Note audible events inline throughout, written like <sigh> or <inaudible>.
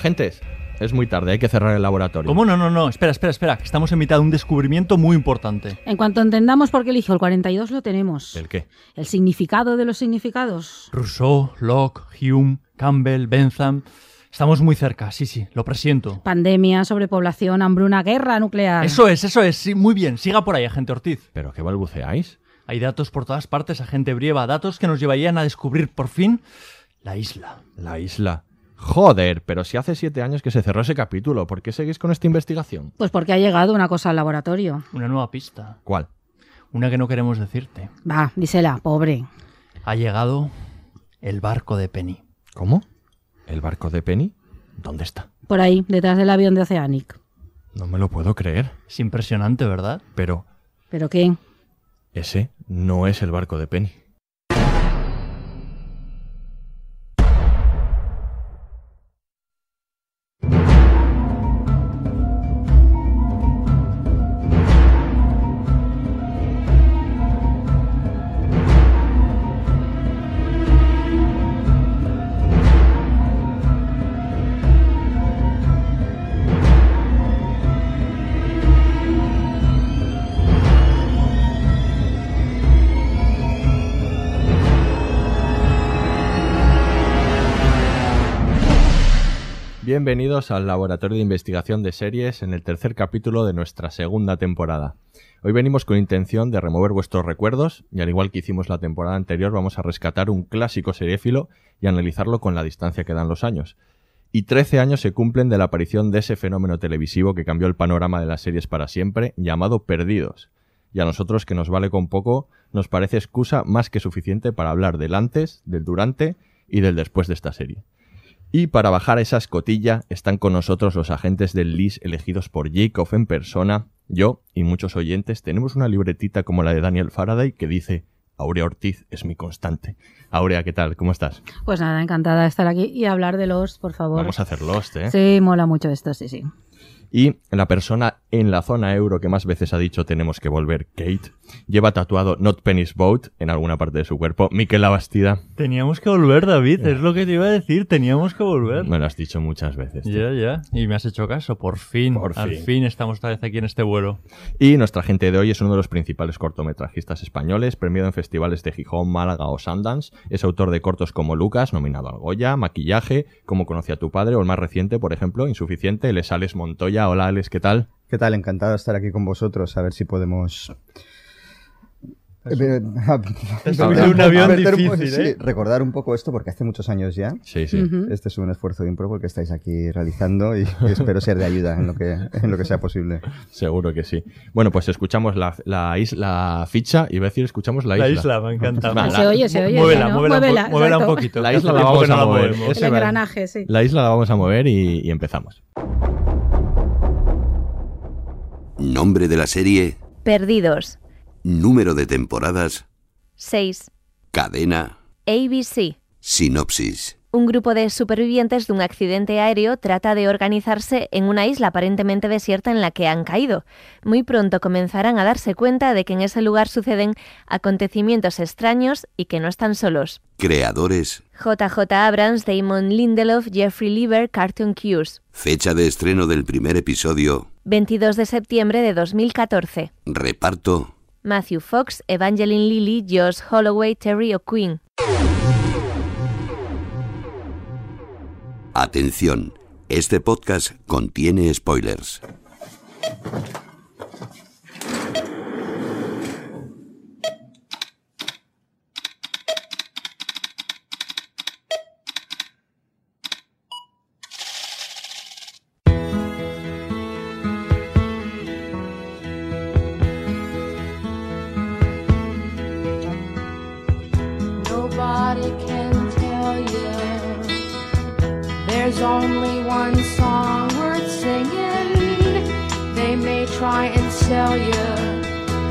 Agentes, es muy tarde, hay que cerrar el laboratorio. ¿Cómo no? No, no, espera, espera, espera, que estamos en mitad de un descubrimiento muy importante. En cuanto entendamos por qué eligió el 42, lo tenemos. ¿El qué? El significado de los significados. Rousseau, Locke, Hume, Campbell, Bentham. Estamos muy cerca, sí, sí, lo presiento. Pandemia, sobrepoblación, hambruna, guerra nuclear. Eso es, eso es, sí, muy bien, siga por ahí, agente Ortiz. ¿Pero qué balbuceáis? Hay datos por todas partes, agente Brieva, datos que nos llevarían a descubrir por fin la isla. La isla. Joder, pero si hace siete años que se cerró ese capítulo, ¿por qué seguís con esta investigación? Pues porque ha llegado una cosa al laboratorio. Una nueva pista, ¿Cuál? una que no queremos decirte. Va, dísela, pobre. Ha llegado el barco de Penny. ¿Cómo? ¿El barco de Penny? ¿Dónde está? Por ahí, detrás del avión de Oceanic. No me lo puedo creer. Es impresionante, ¿verdad? Pero ¿Pero qué? ese no es el barco de Penny. Bienvenidos al Laboratorio de Investigación de Series en el tercer capítulo de nuestra segunda temporada. Hoy venimos con intención de remover vuestros recuerdos y al igual que hicimos la temporada anterior vamos a rescatar un clásico seriéfilo y analizarlo con la distancia que dan los años. Y 13 años se cumplen de la aparición de ese fenómeno televisivo que cambió el panorama de las series para siempre, llamado Perdidos. Y a nosotros, que nos vale con poco, nos parece excusa más que suficiente para hablar del antes, del durante y del después de esta serie. Y para bajar esa escotilla están con nosotros los agentes del LIS elegidos por Jacob en persona. Yo y muchos oyentes tenemos una libretita como la de Daniel Faraday que dice Aurea Ortiz es mi constante. Aurea, ¿qué tal? ¿Cómo estás? Pues nada, encantada de estar aquí y hablar de los, por favor. Vamos a hacer Lost, ¿eh? Sí, mola mucho esto, sí, sí. Y la persona en la zona euro que más veces ha dicho tenemos que volver, Kate, lleva tatuado Not Penny's Boat en alguna parte de su cuerpo. Miquel Labastida, Teníamos que volver, David, es lo que te iba a decir, teníamos que volver. me lo has dicho muchas veces. Ya, ya. Y me has hecho caso, por fin. Por Al fin. fin estamos otra vez aquí en este vuelo. Y nuestra gente de hoy es uno de los principales cortometrajistas españoles, premiado en festivales de Gijón, Málaga o Sundance. Es autor de cortos como Lucas, nominado al Goya, Maquillaje, Como conocí a tu padre, o el más reciente, por ejemplo, Insuficiente, él es Alex Hola Alex, ¿qué tal? ¿Qué tal? Encantado de estar aquí con vosotros, a ver si podemos... Eh, <laughs> un avión difícil, sí, ¿eh? recordar un poco esto porque hace muchos años ya. Sí, sí. Este es un esfuerzo de impro que estáis aquí realizando y <laughs> espero ser de ayuda en lo que, en lo que sea posible. Seguro que sí. Bueno, pues escuchamos la, la, la ficha y voy a decir escuchamos la isla. La isla, me encanta. Va, Se oye, se oye, Muévela, ¿no? muévela, Muévela, muévela un poquito. La isla la vamos no a la mover. Ese El engranaje, sí. La isla la vamos a mover y, y empezamos. Nombre de la serie, Perdidos. número de temporadas, 6. cadena, ABC. sinopsis. Un grupo de supervivientes de un accidente aéreo trata de organizarse en una isla aparentemente desierta en la que han caído. Muy pronto comenzarán a darse cuenta de que en ese lugar suceden acontecimientos extraños y que no están solos. Creadores, JJ Abrams, Damon Lindelof, Jeffrey Lieber, Cartoon Cuse. fecha de estreno del primer episodio, 22 de septiembre de 2014. reparto, Matthew Fox, Evangeline Lilly, Josh Holloway, Terry O'Quinn. Atención, este podcast contiene spoilers. There's only one song worth singing. They may try and sell you,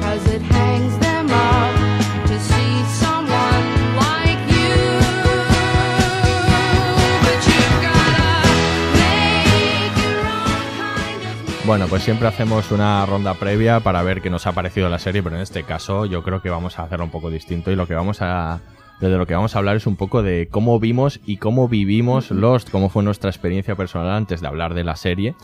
cause it hangs them up to see someone like you. But you've gotta make your own kind of Bueno, pues siempre hacemos una ronda previa para ver qué nos ha parecido la serie, pero en este caso yo creo que vamos a hacerlo un poco distinto y lo que vamos a de lo que vamos a hablar es un poco de cómo vimos y cómo vivimos Lost, cómo fue nuestra experiencia personal antes de hablar de la serie.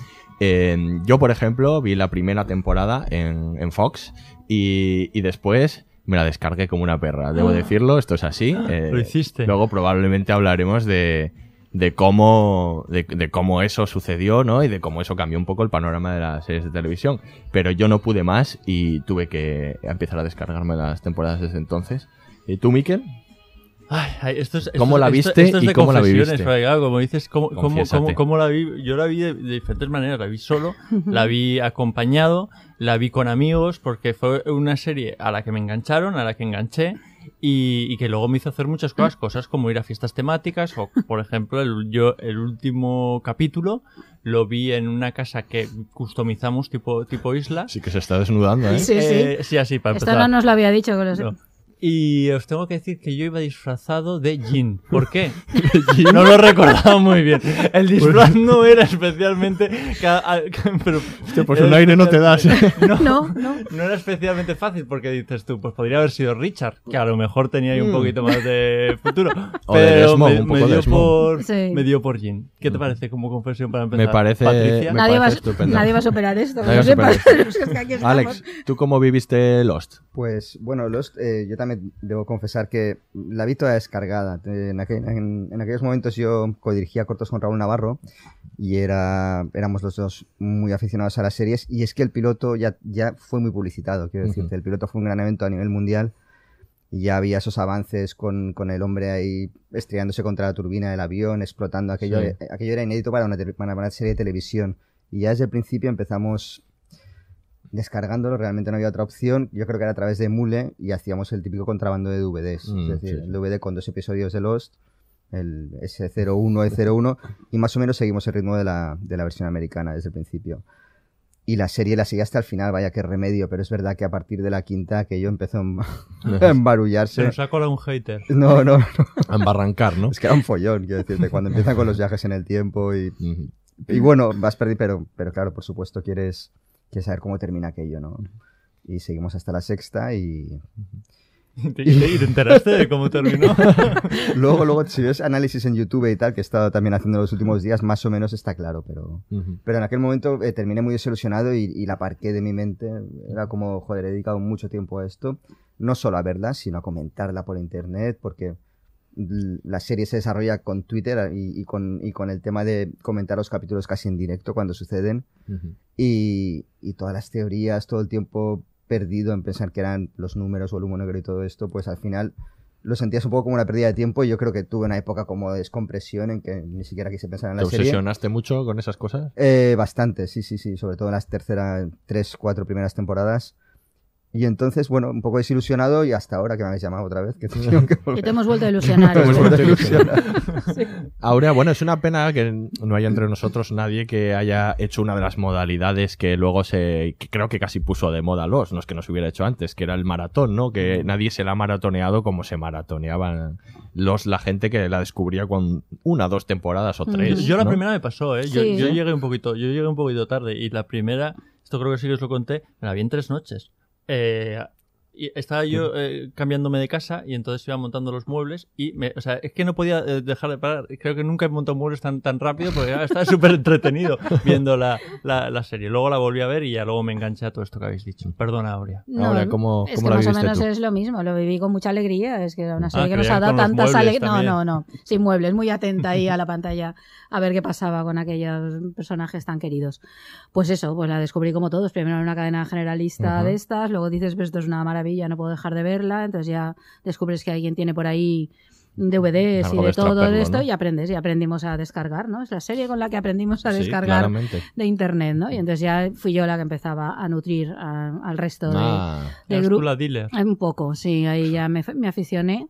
Eh, yo, por ejemplo, vi la primera temporada en, en Fox y, y después me la descargué como una perra. Debo decirlo, esto es así. Eh, Lo hiciste. Luego probablemente hablaremos de, de cómo de, de cómo eso sucedió, ¿no? Y de cómo eso cambió un poco el panorama de las series de televisión. Pero yo no pude más y tuve que empezar a descargarme las temporadas desde entonces. ¿Y tú, Miquel? Ay, ay, esto es, esto- ¿Cómo la esto- viste esto es y de cómo la viviste? claro, como dices, ¿cómo, cómo, cómo- cómo la vi? Yo la vi de, de diferentes maneras. La vi solo, la vi acompañado, la vi con amigos, porque fue una serie a la que me engancharon, a la que enganché. Y, y que luego me hizo hacer muchas cosas, cosas como ir a fiestas temáticas o, por ejemplo, el, yo el último capítulo lo vi en una casa que customizamos tipo, tipo isla. Sí que se está desnudando, ¿eh? Sí, sí. Eh, sí, así, para Esto empezar. no nos lo había dicho. No. Y os tengo que decir que yo iba disfrazado de Jin. ¿Por qué? <laughs> no lo recordaba muy bien. <laughs> El disfraz no era especialmente. <laughs> Pero, Hostia, pues un aire no te das. No, No, no. no era especialmente fácil porque dices tú, pues podría haber sido Richard, que a lo mejor tenía ahí un Mm. poquito más de futuro. Pero Desmond, me, un me poco dio por, Sí. me dio por Jin. ¿Qué te parece como confesión para empezar? Me parece- Patricia? me Nadie va, parece estupendo. nadie va a superar esto. Nadie va a superar sepas. esto. Alex, ¿tú cómo viviste Lost? Pues bueno, Lost, eh, yo también debo confesar que la vi toda descargada. En, aquel- en- en aquellos momentos yo codirigía cortos con Raúl Navarro y era, éramos los dos muy aficionados a las series y es que el piloto ya, ya fue muy publicitado, quiero decirte. El piloto fue un gran evento a nivel mundial y ya había esos avances con, con el hombre ahí estrellándose contra la turbina del avión, explotando. Aquello, Sí. eh, aquello era inédito para una, para una serie de televisión. Y ya desde el principio empezamos descargándolo, realmente no había otra opción. Yo creo que era a través de Mule y hacíamos el típico contrabando de DVDs. Mm, es decir, sí. el DVD con dos episodios de Lost, el S01, E01, y más o menos seguimos el ritmo de la, de la versión americana desde el principio. Y la serie la sigue hasta el final, vaya qué remedio, pero es verdad que a partir de la quinta aquello empezó <laughs> a em- a Se embarullarse. nos ha colado un hater. No, no, no. A embarrancar, ¿no? Es que era un follón, quiero decirte, cuando empiezan con los viajes en el tiempo y, Ujú. y bueno, vas perdido, pero, pero claro, por supuesto, quieres, quieres saber cómo termina aquello, ¿no? Y seguimos hasta la sexta y ¿Y <laughs> te, y te enteraste de cómo terminó? <laughs> luego, luego, si ves análisis en YouTube y tal, que he estado también haciendo los últimos días, más o menos está claro, pero, Ujú. pero en aquel momento eh, terminé muy desilusionado y, y la aparqué de mi mente. Era como, joder, he dedicado mucho tiempo a esto, no solo a verla, sino a comentarla por internet, porque la serie se desarrolla con Twitter y, y con, y con el tema de comentar los capítulos casi en directo cuando suceden. Y, y todas las teorías, todo el tiempo perdido en pensar que eran los números o el humo negro y todo esto, pues al final lo sentías un poco como una pérdida de tiempo y yo creo que tuve una época como de descompresión en que ni siquiera quise pensar en ¿Te la serie. obsesionaste mucho con esas cosas? Eh, bastante, sí, sí, sí, sobre todo en las terceras, tres, cuatro primeras temporadas. Y entonces, bueno, un poco desilusionado y hasta ahora que me habéis llamado otra vez, que tengo que Que te <laughs> hemos vuelto a ilusionar. Te hemos vuelto a ilusionar. Aurea, bueno, es una pena que no haya entre nosotros nadie que haya hecho una de las modalidades que luego se. que creo que casi puso de moda los, no es que no se hubiera hecho antes, que era el maratón, ¿no? Que nadie se la ha maratoneado como se maratoneaban los, la gente que la descubría con una, dos temporadas o tres. Yo la ¿no? primera me pasó, ¿eh? Yo, Sí. yo llegué un poquito, yo llegué un poquito tarde y la primera, esto creo que sí que os lo conté, me la vi en tres noches. Eh, y estaba yo eh, cambiándome de casa y entonces iba montando los muebles y me, o sea, es que no podía eh, dejar de parar. Creo que nunca he montado muebles tan, tan rápido porque ah, estaba <laughs> súper entretenido viendo la, la, la serie. Luego la volví a ver y ya luego me enganché a todo esto que habéis dicho. Perdona, Aurea. No, Ahora, ¿cómo, es cómo que la más o menos tú? es lo mismo, lo viví con mucha alegría, es que era una serie que nos ha dado tantas alegrías. No, no, no, sin muebles, muy atenta ahí a la pantalla a ver qué pasaba con aquellos personajes tan queridos. Pues eso, pues la descubrí como todos, primero en una cadena generalista Ujú. de estas, luego dices, pues esto es una maravilla, no puedo dejar de verla, entonces ya descubres que alguien tiene por ahí DVDs Algo y de de todo extraperlo, esto ¿no? y aprendes y aprendimos a descargar, ¿no? Es la serie con la que aprendimos a Sí, descargar claramente. de internet, ¿no? Y entonces ya fui yo la que empezaba a nutrir a- al resto de, Ah, de Eras gru- tú la dealer. un poco, sí, ahí ya me, me aficioné.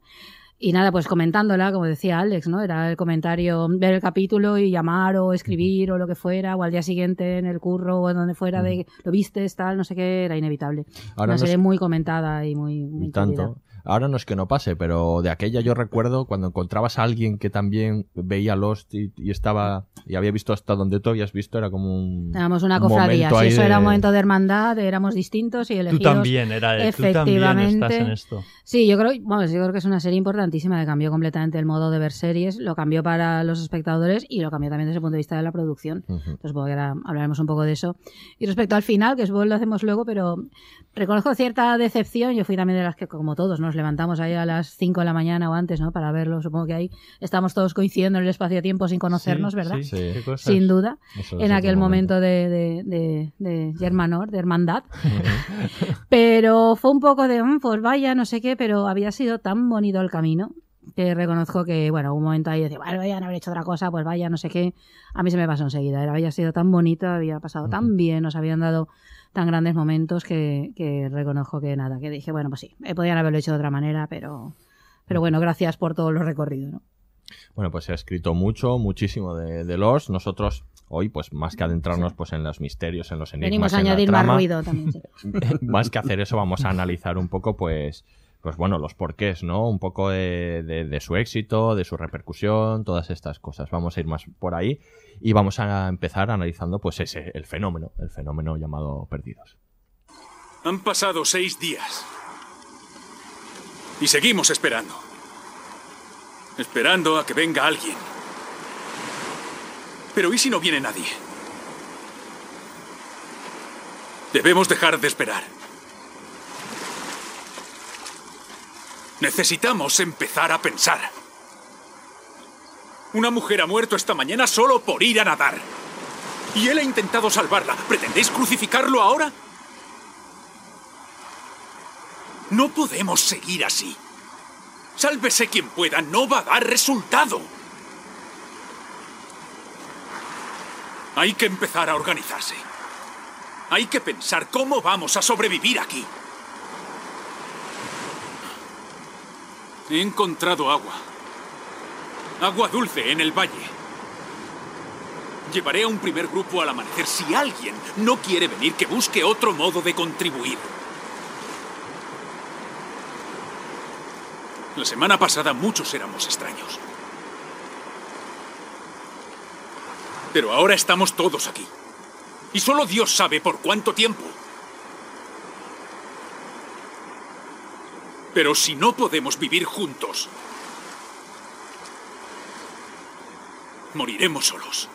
Y nada, pues comentándola, como decía Alex, ¿no? Era el comentario, ver el capítulo y llamar o escribir o lo que fuera, o al día siguiente en el curro o en donde fuera de lo viste, tal, no sé qué, era inevitable. Ahora Una no serie es- muy comentada y muy, muy y tanto. querida. Ahora no es que no pase, pero de aquella yo recuerdo cuando encontrabas a alguien que también veía Lost y, y estaba y había visto hasta donde tú habías visto, era como un. Éramos una un cofradía, si eso de- era un momento de hermandad, éramos distintos y Tú elegidos. también, era de, tú también estás en esto. Sí, yo creo, vamos, yo creo que es una serie importantísima que cambió completamente el modo de ver series, lo cambió para los espectadores y lo cambió también desde el punto de vista de la producción. Entonces, que ahora hablaremos un poco de eso. Y respecto al final, que es bueno, lo hacemos luego, pero reconozco cierta decepción. Yo fui también de las que, como todos, nos levantamos ahí a las 5 de la mañana o antes, ¿no? Para verlo. Supongo que ahí estamos todos coincidiendo en el espacio-tiempo sin conocernos, Sí, ¿verdad? sí, Sí. qué cosas. Sin duda. Eso En aquel momento de, de, de, de Germanor, de hermandad. Pero fue un poco de, "Mm, pues vaya, no sé qué, pero había sido tan bonito el camino que reconozco que, bueno, un momento ahí decía, bueno, vayan a haber hecho otra cosa, pues vaya, no sé qué. A mí se me pasó enseguida. Era, había sido tan bonito, había pasado tan bien, nos habían dado tan grandes momentos que, que reconozco que nada, que dije, bueno, pues sí, eh, podían haberlo hecho de otra manera, pero, pero bueno, gracias por todo lo recorrido, ¿no? Bueno, pues se ha escrito mucho, muchísimo de, de Lost. Nosotros hoy, pues más que adentrarnos pues en los misterios, en los enigmas, Venimos a en la añadir más trama, ruido también. sí. <laughs> más que hacer eso, vamos a analizar un poco, pues, pues bueno, los porqués, ¿no? Un poco de, de- su éxito, de su repercusión, todas estas cosas. Vamos a ir más por ahí y vamos a empezar analizando, pues, ese, el fenómeno, el fenómeno llamado Perdidos. Han pasado seis días. Y seguimos esperando. Esperando a que venga alguien. Pero ¿y si no viene nadie? Debemos dejar de esperar. Necesitamos empezar a pensar. Una mujer ha muerto esta mañana solo por ir a nadar. Y él ha intentado salvarla. ¿Pretendéis crucificarlo ahora? No podemos seguir así. Sálvese quien pueda, no va a dar resultado. Hay que empezar a organizarse. Hay que pensar cómo vamos a sobrevivir aquí. He encontrado agua. Agua dulce en el valle. Llevaré a un primer grupo al amanecer. Si alguien no quiere venir, que busque otro modo de contribuir. La semana pasada muchos éramos extraños. Pero ahora estamos todos aquí. Y solo Dios sabe por cuánto tiempo. Pero si no podemos vivir juntos, moriremos solos.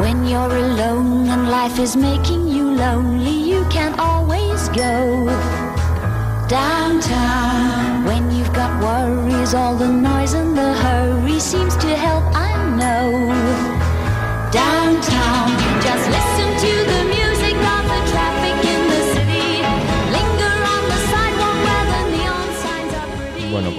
When you're alone and life is making you lonely, you can always go downtown. When you've got worries, all the noise and the hurry seems to help,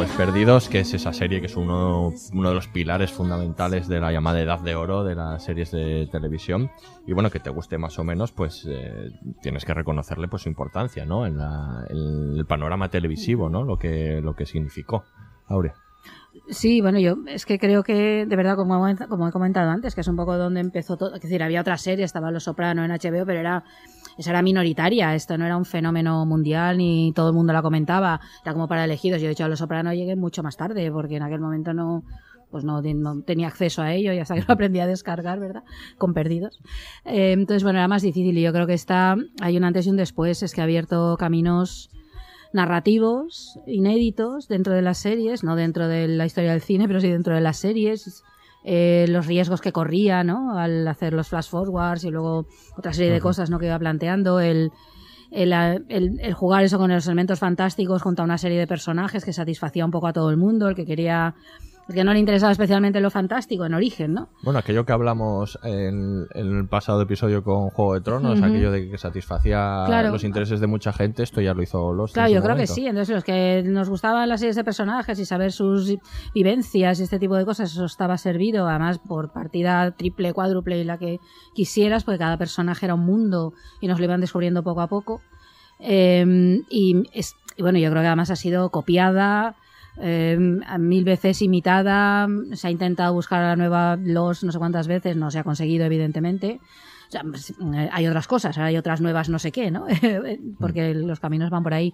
pues Perdidos, que es esa serie que es uno, de los pilares fundamentales de la llamada Edad de Oro de las series de televisión. Y bueno, que te guste más o menos, pues eh, tienes que reconocerle pues su importancia, ¿no? En, la- en el panorama televisivo, ¿no? Lo que, lo que significó. Aurea. Sí, bueno, yo es que creo que, de verdad, como, he- comentado antes, que es un poco donde empezó todo. Es decir, había otra serie, estaba Los Soprano en HBO, pero era, esa era minoritaria. Esto no era un fenómeno mundial ni todo el mundo la comentaba. Era como para elegidos. Yo, de hecho, a Los Soprano llegué mucho más tarde, porque en aquel momento no, pues no, no tenía acceso a ello y hasta que lo aprendí a descargar, ¿verdad? Con perdidos. Eh, entonces, bueno, era más difícil y yo creo que está, hay un antes y un después, es que ha abierto caminos narrativos inéditos dentro de las series, no dentro de la historia del cine, pero sí dentro de las series. Eh, los riesgos que corría, ¿no? Al hacer los flash forwards y luego otra serie de cosas, ¿no? Que iba planteando el, el, el- el jugar eso con los elementos fantásticos junto a una serie de personajes que satisfacía un poco a todo el mundo, el que quería, el que no le interesaba especialmente lo fantástico en origen, ¿no? Bueno, aquello que hablamos en, en el pasado episodio con Juego de Tronos, aquello de que satisfacía Claro. los intereses de mucha gente, esto ya lo hizo Lost. Claro, yo creo que momento. sí. Entonces, los que nos gustaban las series de personajes y saber sus vivencias y este tipo de cosas, eso estaba servido, además, por partida triple, cuádruple y la que quisieras, porque cada personaje era un mundo y nos lo iban descubriendo poco a poco. Eh, y, es- y bueno, yo creo que además ha sido copiada. Eh, mil veces imitada, se ha intentado buscar a la nueva Los no sé cuántas veces, no se ha conseguido evidentemente. O sea, pues, eh, hay otras cosas, hay otras nuevas no sé qué, ¿no? <laughs> Porque los caminos van por ahí.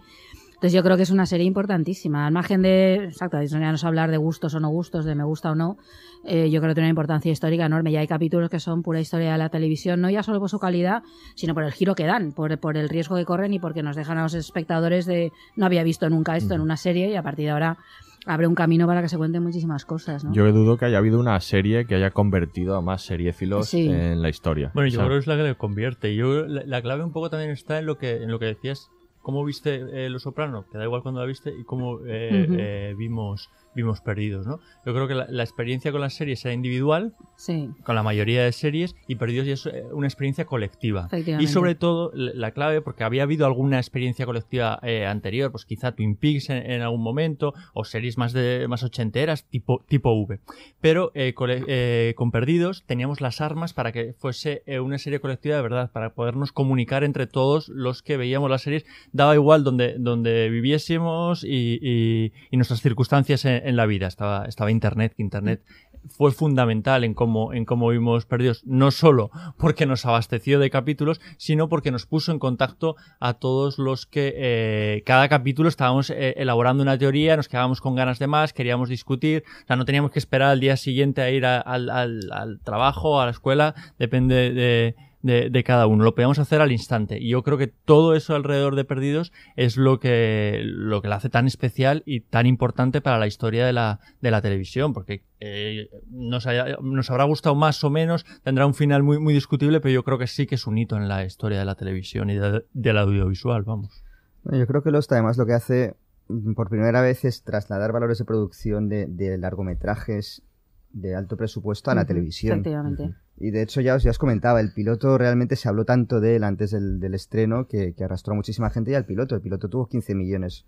Entonces yo creo que es una serie importantísima. Al margen de, exacto, ya no es hablar de gustos o no gustos, de me gusta o no, eh, yo creo que tiene una importancia histórica enorme. Ya hay capítulos que son pura historia de la televisión, no ya solo por su calidad, sino por el giro que dan, por, por el riesgo que corren y porque nos dejan a los espectadores de no había visto nunca esto en una serie y a partir de ahora abre un camino para que se cuenten muchísimas cosas, ¿no? Yo dudo que haya habido una serie que haya convertido a más seriéfilos Sí. en la historia. Bueno, O yo sea, creo que es la que le convierte. Yo la, la clave un poco también está en lo que en lo que decías, cómo viste eh, Los Soprano, que da igual cuando la viste y cómo eh, eh, vimos vimos Perdidos, ¿no? Yo creo que la, la experiencia con las series era individual, Sí. con la mayoría de series, y Perdidos ya es eh, una experiencia colectiva. Y sobre todo, la la clave, porque había habido alguna experiencia colectiva eh, anterior, pues quizá Twin Peaks en, en algún momento, o series más de más ochenteras, tipo, tipo V. Pero eh, eh, con Perdidos teníamos las armas para que fuese una serie colectiva de verdad, para podernos comunicar entre todos los que veíamos las series. Daba igual donde, donde viviésemos y, y- y nuestras circunstancias en, en la vida. Estaba, estaba Internet, que Internet fue fundamental en cómo, en cómo vimos perdidos, no solo porque nos abasteció de capítulos, sino porque nos puso en contacto a todos los que eh, cada capítulo estábamos eh, elaborando una teoría, nos quedábamos con ganas de más, queríamos discutir, o sea, no teníamos que esperar al día siguiente a ir al- al trabajo, a la escuela, depende de, de, de cada uno, lo podíamos hacer al instante. Y yo creo que todo eso alrededor de Perdidos es lo que, lo que la hace tan especial y tan importante para la historia de la, de la televisión, porque eh, nos, haya- nos habrá gustado más o menos, tendrá un final muy, muy discutible, pero yo creo que sí que es un hito en la historia de la televisión y de- del audiovisual, vamos. Bueno, Yo creo que Lost además lo que hace mm, por primera vez es trasladar valores de producción de, de largometrajes de alto presupuesto a la televisión. Efectivamente. Y de hecho ya os, ya os comentaba, el piloto realmente se habló tanto de él antes del, del estreno que, que arrastró a muchísima gente y al piloto. El piloto tuvo 15 millones,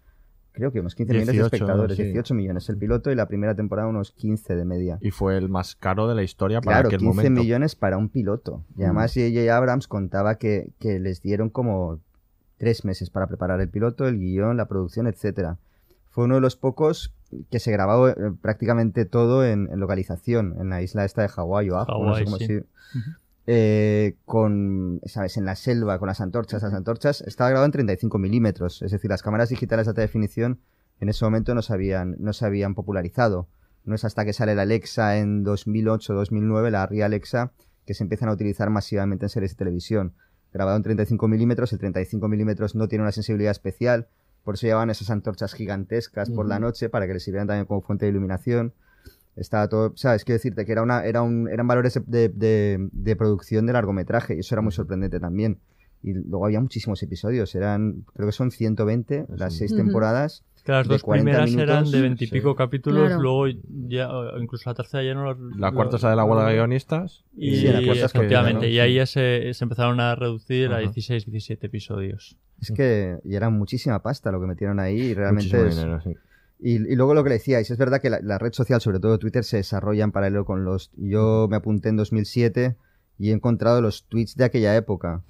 creo que unos 15 millones de 18, espectadores, sí. 18 millones el piloto y la primera temporada unos 15 de media. Y fue el más caro de la historia para Claro, aquel 15 momento. millones para un piloto. Y Mm. además J.J. Abrams contaba que, que les dieron como tres meses para preparar el piloto, el guion, la producción, etcétera. Fue uno de los pocos que se grabó eh, prácticamente todo en, en localización, en la isla esta de Hawái o Ajo, no sé cómo sí. se- eh, con, ¿sabes? En la selva, con las antorchas. Las antorchas estaba grabado en 35 milímetros. Es decir, las cámaras digitales de alta definición en ese momento no se habían, no se habían popularizado. No es hasta que sale la Alexa en 2008-2009, la Arri Alexa, que se empiezan a utilizar masivamente en series de televisión. Grabado en 35 milímetros, el 35 milímetros no tiene una sensibilidad especial, por eso llevaban esas antorchas gigantescas por la noche para que les sirvieran también como fuente de iluminación. Estaba todo, ¿sabes? Quiero decirte que era una, era un, eran valores de, de- producción de largometraje y eso era muy sorprendente también. Y luego había muchísimos episodios, eran, creo que son 120 las seis temporadas. Que las dos 40 primeras eran de veintipico capítulos, Claro. luego ya, incluso la tercera ya no lo- La cuarta es la de la huelga de guionistas. Y, Sí, la cuarta que- efectivamente, ¿no? y ahí ya se, se empezaron a reducir a Ajá. 16, 17 episodios. Es que y era muchísima pasta lo que metieron ahí y realmente Muchísimo es- dinero, sí. Y, y luego lo que le decíais, es verdad que la, la red social, sobre todo Twitter, se desarrolla en paralelo con los... Yo me apunté en 2007 y he encontrado los tweets de aquella época.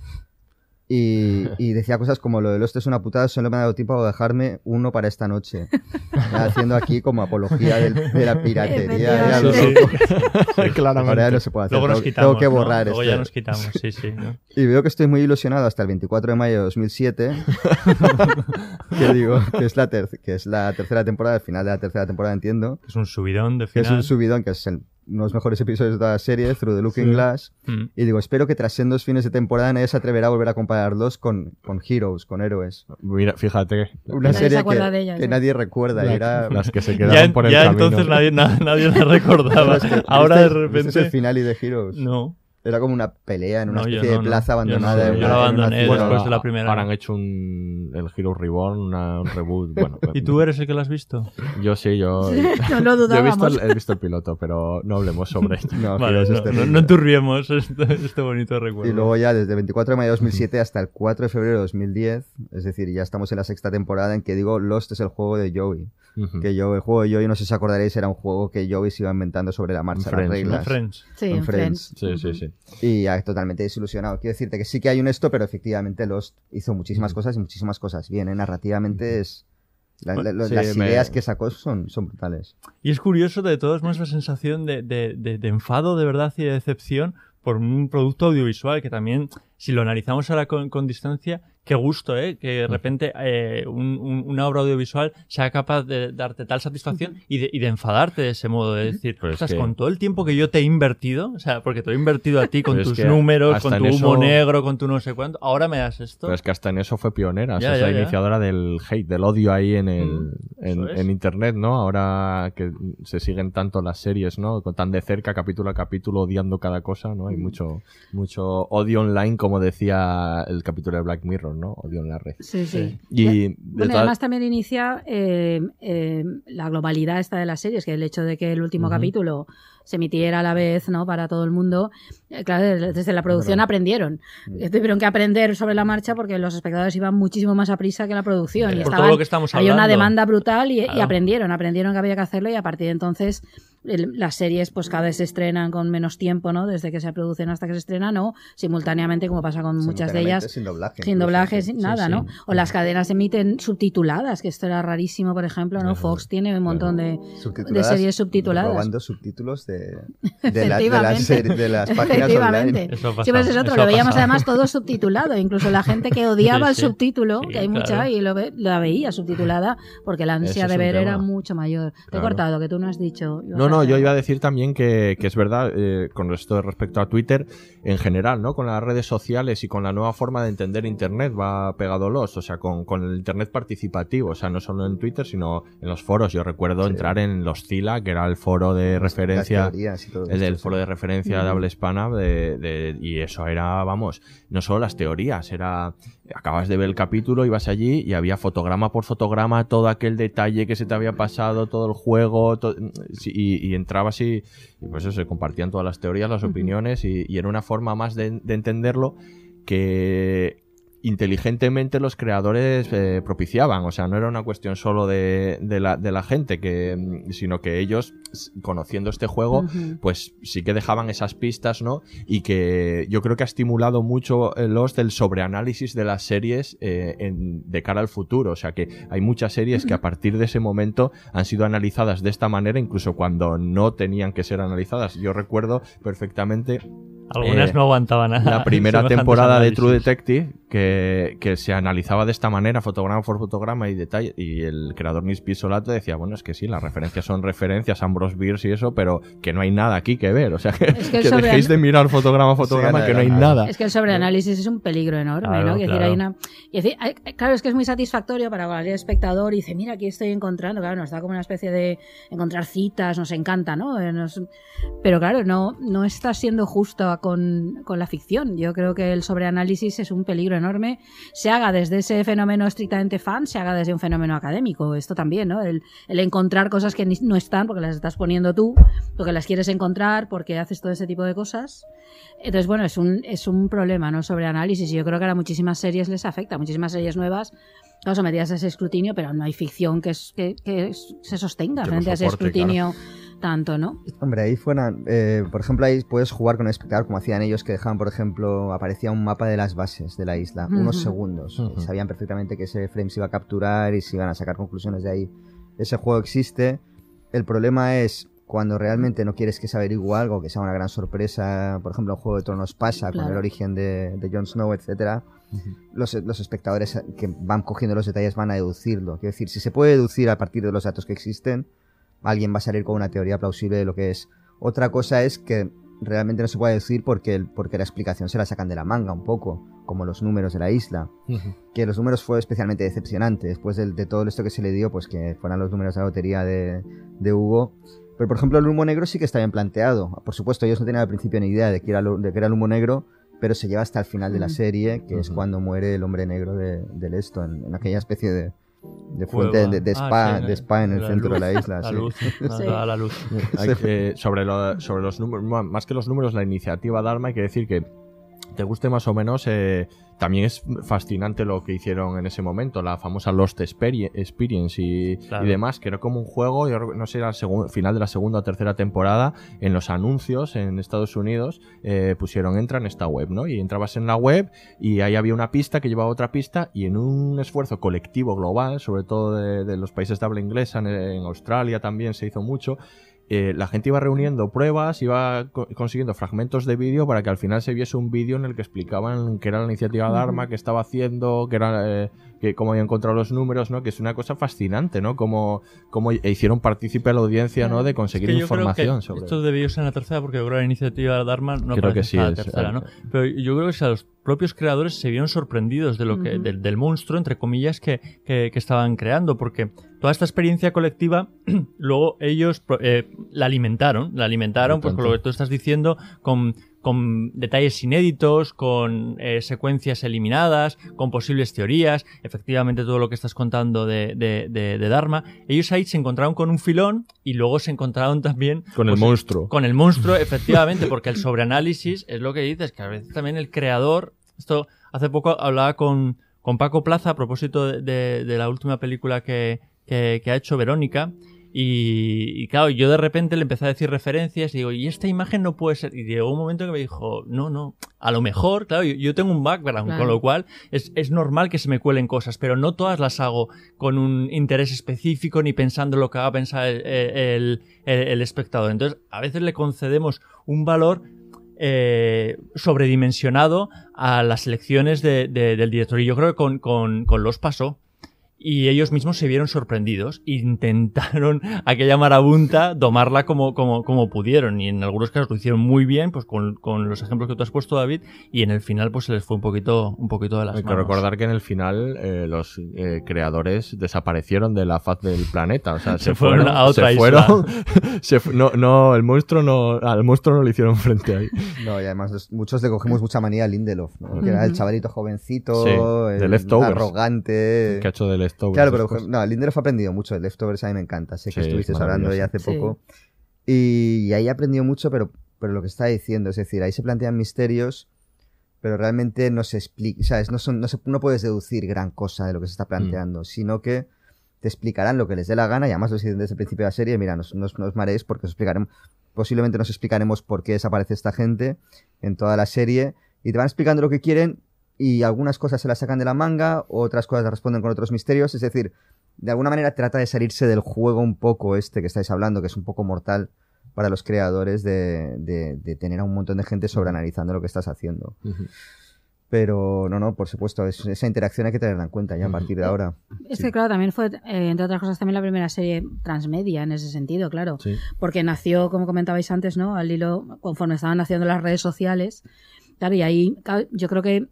Y, <laughs> y decía cosas como lo de Lost es una putada, solo me ha dado tiempo a dejarme uno para esta noche. <laughs> Haciendo aquí como apología del- de la piratería. Sí, loco. <laughs> sí. Claramente. Ahora ya no se puede hacer. Luego nos tengo, quitamos, tengo que ¿no? borrar Luego este. ya nos quitamos, sí, sí. ¿no? Y veo que estoy muy ilusionado hasta el 24 de mayo de 2007. que digo, que es, la ter- que es la tercera temporada, el final de la tercera temporada, entiendo. Es un subidón de Que es final. un subidón, que es el- los mejores episodios de toda la serie, Through the Looking Sí. Glass. Mm. Y digo, espero que tras sendos fines de temporada nadie se atreverá a volver a compararlos con, con Heroes, con héroes. Mira, fíjate. Una serie que, de ella, que sí. nadie recuerda. La- era... las que se Ya, quedaron por el ya camino. entonces nadie, na- nadie la <laughs> recordaba. Es que, Ahora de ¿viste- viste repente. el final y de Heroes? No. Era como una pelea en una No, yo especie no, de plaza Yo no, abandonada. yo la una- en una abandoné después de la primera. Ahora han hecho un, el Hero Reborn, una- un reboot. Bueno, <laughs> ¿Y tú eres el que lo has visto? Yo sí, yo. No lo <laughs> yo he visto, dudábamos. el, he visto el piloto, pero no hablemos sobre <laughs> esto. No, Vale, no, no, terrible. no enturbiemos este, este bonito recuerdo. Y luego ya desde 24 de mayo de 2007 hasta el 4 de febrero de 2010, es decir, ya estamos en la sexta temporada en que digo Lost es el juego de Joey. Ujú. Que yo, el juego de Joey, no sé si acordaréis, era un juego que Joey se iba inventando sobre la marcha, las Friends, ¿no? reglas. Friends. Sí, En en Friends. Friends. Sí, sí, sí. Y ya totalmente desilusionado. Quiero decirte que sí que hay un esto, pero efectivamente Lost hizo muchísimas cosas y muchísimas cosas bien. ¿eh? Narrativamente es... la- la- Sí, las me- ideas que sacó son, son brutales. Y es curioso, de todos modos, la sensación de, de- de- de enfado de verdad y de decepción por un producto audiovisual que también, si lo analizamos ahora con, con distancia, qué gusto, ¿eh? Que de repente eh, un- un- una obra audiovisual sea capaz de darte tal satisfacción y de, y de enfadarte de ese modo, de decir, Pero es "Ostras, que- con todo el tiempo que yo te he invertido, o sea, porque te he invertido a ti <laughs> con Pero es tus que números, con tu humo eso- negro, con tu no sé cuánto, ahora me das esto. Pero es que hasta en eso fue pionera. o sea, Ya, es la ya, iniciadora del hate, del odio ahí en, el, Mm, en, internet, ¿no? Ahora que se siguen tanto las series, ¿no? Con tan de cerca, capítulo a capítulo, odiando cada cosa, ¿no? Hay mucho, mucho odio online, como decía el capítulo de Black Mirror, ¿no? Odio en la red. Sí, sí. Y de Bueno, además también inicia eh, eh, la globalidad esta de las series, que el hecho de que el último capítulo se emitiera a la vez, ¿no? Para todo el mundo. eh, claro, desde la producción aprendieron. Mm. Eh, Tuvieron que aprender sobre la marcha porque los espectadores iban muchísimo más a prisa que la producción. Eh, y por todo lo que estamos había una hablando. demanda brutal y, y aprendieron, aprendieron que había que hacerlo y a partir de entonces el- las series pues cada vez se estrenan con menos tiempo, ¿no? Desde que se producen hasta que se estrenan o simultáneamente como pasa con muchas de ellas. Sin doblaje. Sin incluso, doblaje, sí. sin nada, sí. ¿no? O las cadenas emiten subtituladas, que esto era rarísimo, por ejemplo, ¿no? Fox tiene un montón de, series subtituladas. Robando subtítulos de, <laughs> de, la- de las, de las páginas Efectivamente. online. Eso Sí, pues es otro, eso lo veíamos además todo subtitulado, incluso la gente que odiaba <laughs> Sí, el subtítulo, Sí, que hay mucha y lo ve- la veía subtitulada porque la ansia Ese de ver era mucho mayor. Te he cortado, que tú no has dicho. No, no, yo iba a decir también que, que es verdad, eh, con esto respecto a Twitter, en general, ¿no? Con las redes sociales y con la nueva forma de entender Internet va pegado los, o sea, con, con el Internet participativo, o sea, no solo en Twitter, sino en los foros. Yo recuerdo Sí. entrar en los CILA, que era el foro de Las referencia, teorías y todo el del foro de referencia de habla hispana, de, de- y eso era, vamos, no solo las teorías, era, acabas de ver el capítulo, ibas allí y había fotograma por fotograma, todo aquel detalle que se te había pasado, todo el juego, sí, y, y entrabas y, y pues eso, se compartían todas las teorías, las opiniones, y, y era una forma más de, de entenderlo que inteligentemente los creadores eh, propiciaban, o sea, no era una cuestión solo de, de la, de la gente, que, mm, sino que ellos, conociendo este juego, pues sí que dejaban esas pistas, ¿no? Y que yo creo que ha estimulado mucho eh, los del sobreanálisis de las series eh, en- de cara al futuro. O sea que hay muchas series que a partir de ese momento han sido analizadas de esta manera, incluso cuando no tenían que ser analizadas. Yo recuerdo perfectamente Algunas eh, no aguantaban nada. la <laughs> primera temporada de. True Detective que, que se analizaba de esta manera, fotograma por fotograma y detalle, y el creador Nis Pisolato decía, bueno, es que sí, las referencias son referencias, Ambrose Bierce y eso, pero que no hay nada aquí que ver, o sea, <laughs> que, Es que que sobre- dejéis de mirar fotograma a fotograma, Sí, que no hay nada. Es que el sobreanálisis es un peligro enorme, Claro, ¿no? Que decir, claro. hay una... y decir, hay- claro, es que es muy satisfactorio para cualquier espectador y dice, mira, aquí estoy encontrando, claro, nos da como una especie de encontrar citas, nos encanta, ¿no? Eh, nos- Pero claro, no, no está siendo justo con, con la ficción. Yo creo que el sobreanálisis es un peligro enorme, se haga desde ese fenómeno estrictamente fan, se haga desde un fenómeno académico, esto también, ¿no? El, el encontrar cosas que no están porque las estás poniendo tú, porque las quieres encontrar, porque haces todo ese tipo de cosas. Entonces, bueno, es un, es un problema, ¿no? Sobre análisis. Y yo creo que ahora muchísimas series les afecta, muchísimas series nuevas, claro, sometidas a ese escrutinio, pero no hay ficción que, es- que, que se sostenga Que lo frente a ese soporte, escrutinio tanto, ¿no? Hombre, ahí fuera, eh, por ejemplo, ahí puedes jugar con el espectador como hacían ellos que dejaban, por ejemplo, aparecía un mapa de las bases de la isla, unos segundos. Sabían perfectamente que ese frame se iba a capturar y se iban a sacar conclusiones de ahí. Ese juego existe. El problema es cuando realmente no quieres que se averigüe algo, que sea una gran sorpresa. Por ejemplo, en Juego de Tronos pasa con el origen de, de Jon Snow, etcétera. Los, los espectadores que van cogiendo los detalles van a deducirlo. Quiero decir, si se puede deducir a partir de los datos que existen, alguien va a salir con una teoría plausible de lo que es. Otra cosa es que realmente no se puede decir porque, porque la explicación se la sacan de la manga un poco, como los números de la isla. Que los números fue especialmente decepcionante después del- de, todo esto que se le dio, pues que fueran los números de la lotería de, de Hugo. Pero por ejemplo, el humo negro sí que está bien planteado. Por supuesto, ellos no tenían al principio ni idea de que era, lo- de que era el humo negro, pero se lleva hasta el final de la serie, que es cuando muere el hombre negro de, del esto, en, en aquella especie de, de fuente de, Ah, spa, sí, de spa en el la centro de la isla. La sí. luz, <laughs> la- Sí. la- la luz. Hay que- sobre, lo- sobre los números, más que los números, la iniciativa Dharma, hay que decir que te guste más o menos, eh, también es fascinante lo que hicieron en ese momento, la famosa Lost Experi- Experience y, Claro. y demás, que era como un juego, yo no sé, era el final de la segunda o tercera temporada, en los anuncios en Estados Unidos eh, pusieron entra en esta web, ¿no? Y entrabas en la web y ahí había una pista que llevaba otra pista y en un esfuerzo colectivo global, sobre todo de, de los países de habla inglesa, en, en Australia también se hizo mucho, eh, la gente iba reuniendo pruebas, iba co- consiguiendo fragmentos de vídeo para que al final se viese un vídeo en el que explicaban qué era la iniciativa Dharma, qué estaba haciendo, qué era, eh, que, cómo habían encontrado los números, ¿no? Que es una cosa fascinante, ¿no? Cómo, cómo hicieron partícipe a la audiencia, ¿no? De Es conseguir que yo creo información que sobre Esto debió ser en la tercera porque yo creo que la iniciativa de Dharma no Creo que sí, hasta la es- tercera, ¿no? eh, Pero yo creo que si a los propios creadores se vieron sorprendidos de lo que, del, del monstruo, entre comillas, que, que- que estaban creando, porque toda esta experiencia colectiva, <clears throat> luego ellos eh, la alimentaron, la alimentaron, pues con lo que tú estás diciendo, con, con detalles inéditos, con eh, secuencias eliminadas, con posibles teorías, efectivamente todo lo que estás contando de, de, de- de Dharma. Ellos ahí se encontraron con un filón y luego se encontraron también Con el pues, monstruo. Con el monstruo, <laughs> efectivamente, porque el sobreanálisis es lo que dices, que a veces también el creador. Esto hace poco hablaba con, con Paco Plaza a propósito de, de- de la última película que, que- que ha hecho Verónica. Y, y claro, yo de repente le empecé a decir referencias y digo, y esta imagen no puede ser. Y llegó un momento que me dijo, no, no, a lo mejor, claro, yo, yo tengo un background, Claro. con lo cual es, es normal que se me cuelen cosas, pero no todas las hago con un interés específico ni pensando lo que va a pensar el, el- el- el espectador. Entonces, a veces le concedemos un valor eh, sobredimensionado a las elecciones de- de- del director. Y yo creo que con, con, con los pasó. Y ellos mismos se vieron sorprendidos. Intentaron <laughs> aquella marabunta domarla como, como, como pudieron. Y en algunos casos lo hicieron muy bien, pues con, con los ejemplos que tú has puesto, David. Y en el final, pues se les fue un poquito, un poquito de las Hay que manos. recordar que en el final eh, los eh, creadores desaparecieron de la faz del planeta. O sea, <laughs> se, Se fueron a otra se isla. fueron. <laughs> se fu- no, no, el monstruo no, al monstruo no le hicieron frente ahí. No, y además los- muchos le cogimos mucha manía a Lindelof, ¿no? que era el chavalito jovencito, Sí, el arrogante. Que ha hecho de Leftovers Claro, pero no, Lindelof ha aprendido mucho. de Leftovers a mí me encanta. Sé que Sí, estuviste es hablando ya hace Sí. poco. Y, y ahí aprendió mucho, pero, pero lo que está diciendo, es decir, ahí se plantean misterios, pero realmente no se explica, ¿sabes? No, son, no, se- no puedes deducir gran cosa de lo que se está planteando, sino que te explicarán lo que les dé la gana, y además lo dicen desde el principio de la serie, mira, no, os- no os- no os mareéis porque os explicaremos, posiblemente nos explicaremos por qué desaparece esta gente en toda la serie, y te van explicando lo que quieren, y algunas cosas se las sacan de la manga, otras cosas responden con otros misterios, es decir, de alguna manera trata de salirse del juego un poco este que estáis hablando, que es un poco mortal para los creadores de, de- de tener a un montón de gente sobreanalizando lo que estás haciendo. Ujú. Pero no, no, por supuesto, es- esa interacción hay que tenerla en cuenta ya a partir de ahora. Es Sí. que, claro, también fue, eh, entre otras cosas, también la primera serie transmedia en ese sentido, claro. Sí. Porque nació, como comentabais antes, ¿no? Al hilo, conforme estaban naciendo las redes sociales. Claro, y ahí yo creo que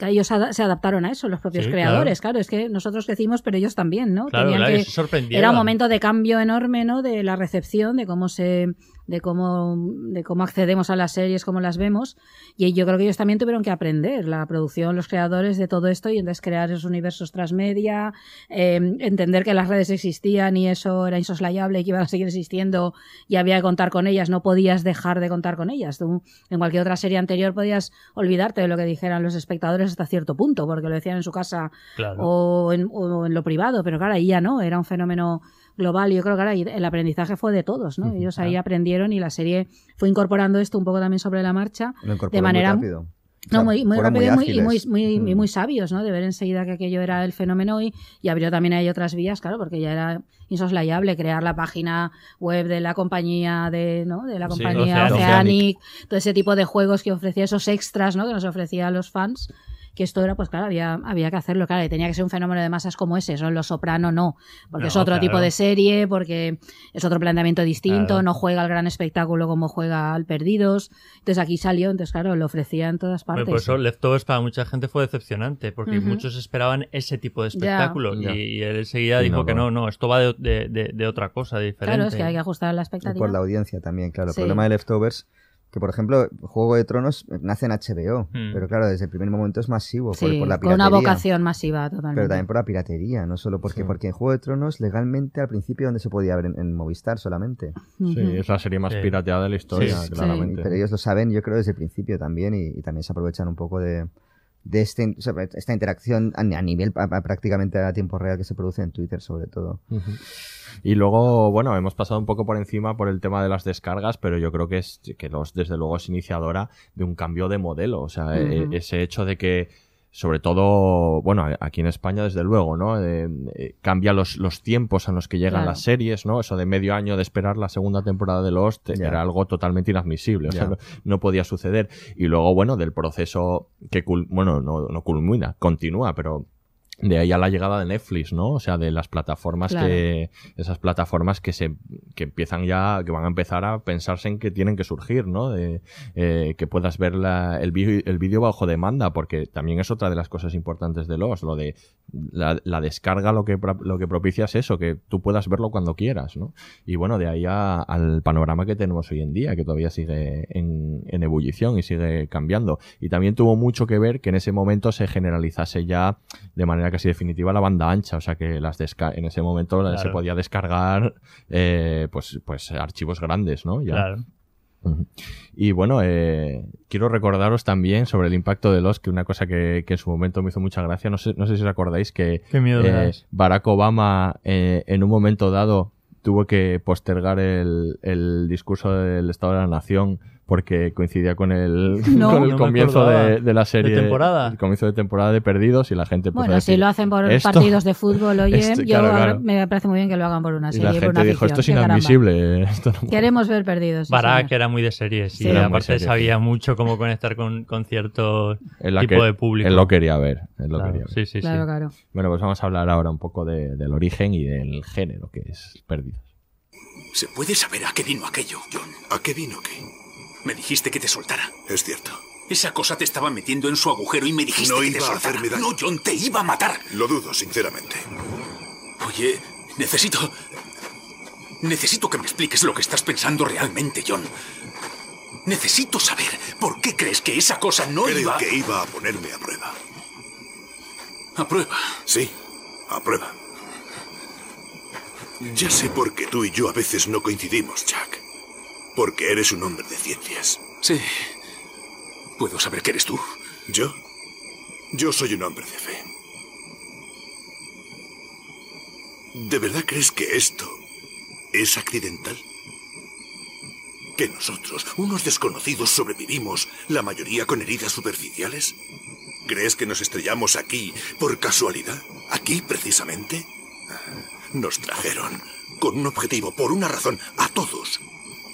ellos se adaptaron a eso, los propios Sí, creadores. Claro. es que nosotros crecimos, pero ellos también, ¿no? Claro, Tenían claro, que- era un momento de cambio enorme, ¿no? De la recepción, de cómo se, de cómo, de cómo accedemos a las series, cómo las vemos. Y yo creo que ellos también tuvieron que aprender, la producción, los creadores de todo esto, y entonces crear esos universos transmedia, eh, entender que las redes existían y eso era insoslayable y que iban a seguir existiendo y había que contar con ellas, no podías dejar de contar con ellas. Tú, en cualquier otra serie anterior podías olvidarte de lo que dijeran los espectadores hasta cierto punto, porque lo decían en su casa Claro. o en, o en lo privado, pero claro, ahí ya no, era un fenómeno global. Y yo creo que ahora el aprendizaje fue de todos, ¿no? Ellos ahí aprendieron y la serie fue incorporando esto un poco también sobre la marcha. Lo de muy manera rápido. no, muy, muy rápido y muy, y muy, muy, y muy sabios, ¿no? De ver enseguida que aquello era el fenómeno y, y abrió también ahí otras vías, claro, porque ya era insoslayable crear la página web de la compañía de, ¿no? De la Sí, compañía Oceanic. Oceanic, todo ese tipo de juegos que ofrecía esos extras, ¿no? Que nos ofrecía a los fans. Que esto era, pues claro, había, había que hacerlo, claro, y tenía que ser un fenómeno de masas como ese, son Los Soprano no, porque No, es otro claro. tipo de serie, porque es otro planteamiento distinto, Claro. no juega al gran espectáculo como juega al Perdidos, entonces aquí salió, entonces claro, lo ofrecía en todas Bueno, partes. por eso Leftovers para mucha gente fue decepcionante, porque muchos esperaban ese tipo de espectáculo Ya. y, y él enseguida Y dijo no, que no. no, no, esto va de, de- de- de otra cosa diferente. Claro, es que hay que ajustar la Y expectativa. por la audiencia también, claro. Sí. El problema de Leftovers, que por ejemplo, Juego de Tronos nace en HBO, Hmm. pero claro, desde el primer momento es masivo por, Sí, por la con piratería. una vocación masiva totalmente. Pero también por la piratería, no solo porque, Sí. porque en Juego de Tronos legalmente al principio donde se podía ver en, en Movistar solamente. Sí, es la serie más Sí. pirateada de la historia, Sí, sí. claramente. Pero ellos lo saben, yo creo, desde el principio también y, y también se aprovechan un poco de, de este, o sea, esta interacción a, a nivel a- a prácticamente a tiempo real que se produce en Twitter sobre todo. Y luego, bueno, hemos pasado un poco por encima por el tema de las descargas, pero yo creo que es que los, desde luego es iniciadora de un cambio de modelo. O sea, Ujú. ese hecho de que, sobre todo, bueno, aquí en España, desde luego, ¿no? Eh, eh, cambia los, los tiempos en los que llegan Claro. las series, ¿no? Eso de medio año de esperar la segunda temporada de Lost Ya. era algo totalmente inadmisible. O sea, no, no podía suceder. Y luego, bueno, del proceso que, cul- bueno, no, no culmina, continúa, pero de ahí a la llegada de Netflix, ¿no? O sea, de las plataformas Claro. que esas plataformas que se que empiezan ya que van a empezar a pensarse en que tienen que surgir, ¿no? De eh, que puedas ver la- el vídeo el vídeo bajo demanda, porque también es otra de las cosas importantes de los, lo de la, la descarga lo que lo que propicia es eso, que tú puedas verlo cuando quieras, ¿no? Y bueno, de ahí a- al panorama que tenemos hoy en día, que todavía sigue en, en ebullición y sigue cambiando. Y también tuvo mucho que ver que en ese momento se generalizase ya de manera casi definitiva la banda ancha, o sea que las en ese momento Claro. se podía descargar eh, pues, pues archivos grandes, ¿no? Ya. Claro. Y bueno, eh, quiero recordaros también sobre el impacto de los, que una cosa que, que en su momento me hizo mucha gracia, no sé, no sé si os acordáis que eh. Barack Obama en un momento dado tuvo que postergar el, el discurso del Estado de la Nación porque coincidía con el, <laughs> No. con el No comienzo de, de la serie. ¿De temporada? El comienzo de temporada de Perdidos y la gente a Bueno, si lo hacen por "Esto-". partidos de fútbol, <laughs> oye, Esto- yo claro, ahora claro. me parece muy bien que lo hagan por una Y serie, la por gente una dijo, afición. esto es inadmisible. <laughs> esto no Queremos ver perdidos. sí, Barack señor. era muy de series y. Era aparte sabía mucho cómo conectar con, con cierto la tipo que- de público. Él lo quería ver. él lo Claro, quería ver. sí, sí, Claro, sí. claro. Bueno, pues vamos a hablar ahora un poco de- del origen y del género que es Perdidos. ¿Se puede saber a qué vino aquello, John? ¿A qué vino qué? Me dijiste que te soltara. Es cierto. Esa cosa te estaba metiendo en su agujero y me dijiste No que te iba a soltara. hacerme daño. No, John, te iba a matar. Lo dudo, sinceramente. Oye, necesito... Necesito que me expliques lo que estás pensando realmente, John. Necesito saber por qué crees que esa cosa no Creo iba que iba a ponerme a prueba. a prueba. Sí, a prueba. Ya sé por qué tú y yo a veces no coincidimos, Jack. Porque eres un hombre de ciencias. Sí. ¿Puedo saber que eres tú? ¿Yo? Yo soy un hombre de fe. ¿De verdad crees que esto es accidental? ¿Que nosotros, unos desconocidos, sobrevivimos, la mayoría con heridas superficiales? ¿Crees que nos estrellamos aquí por casualidad? ¿Aquí precisamente? Nos trajeron con un objetivo, por una razón, a todos.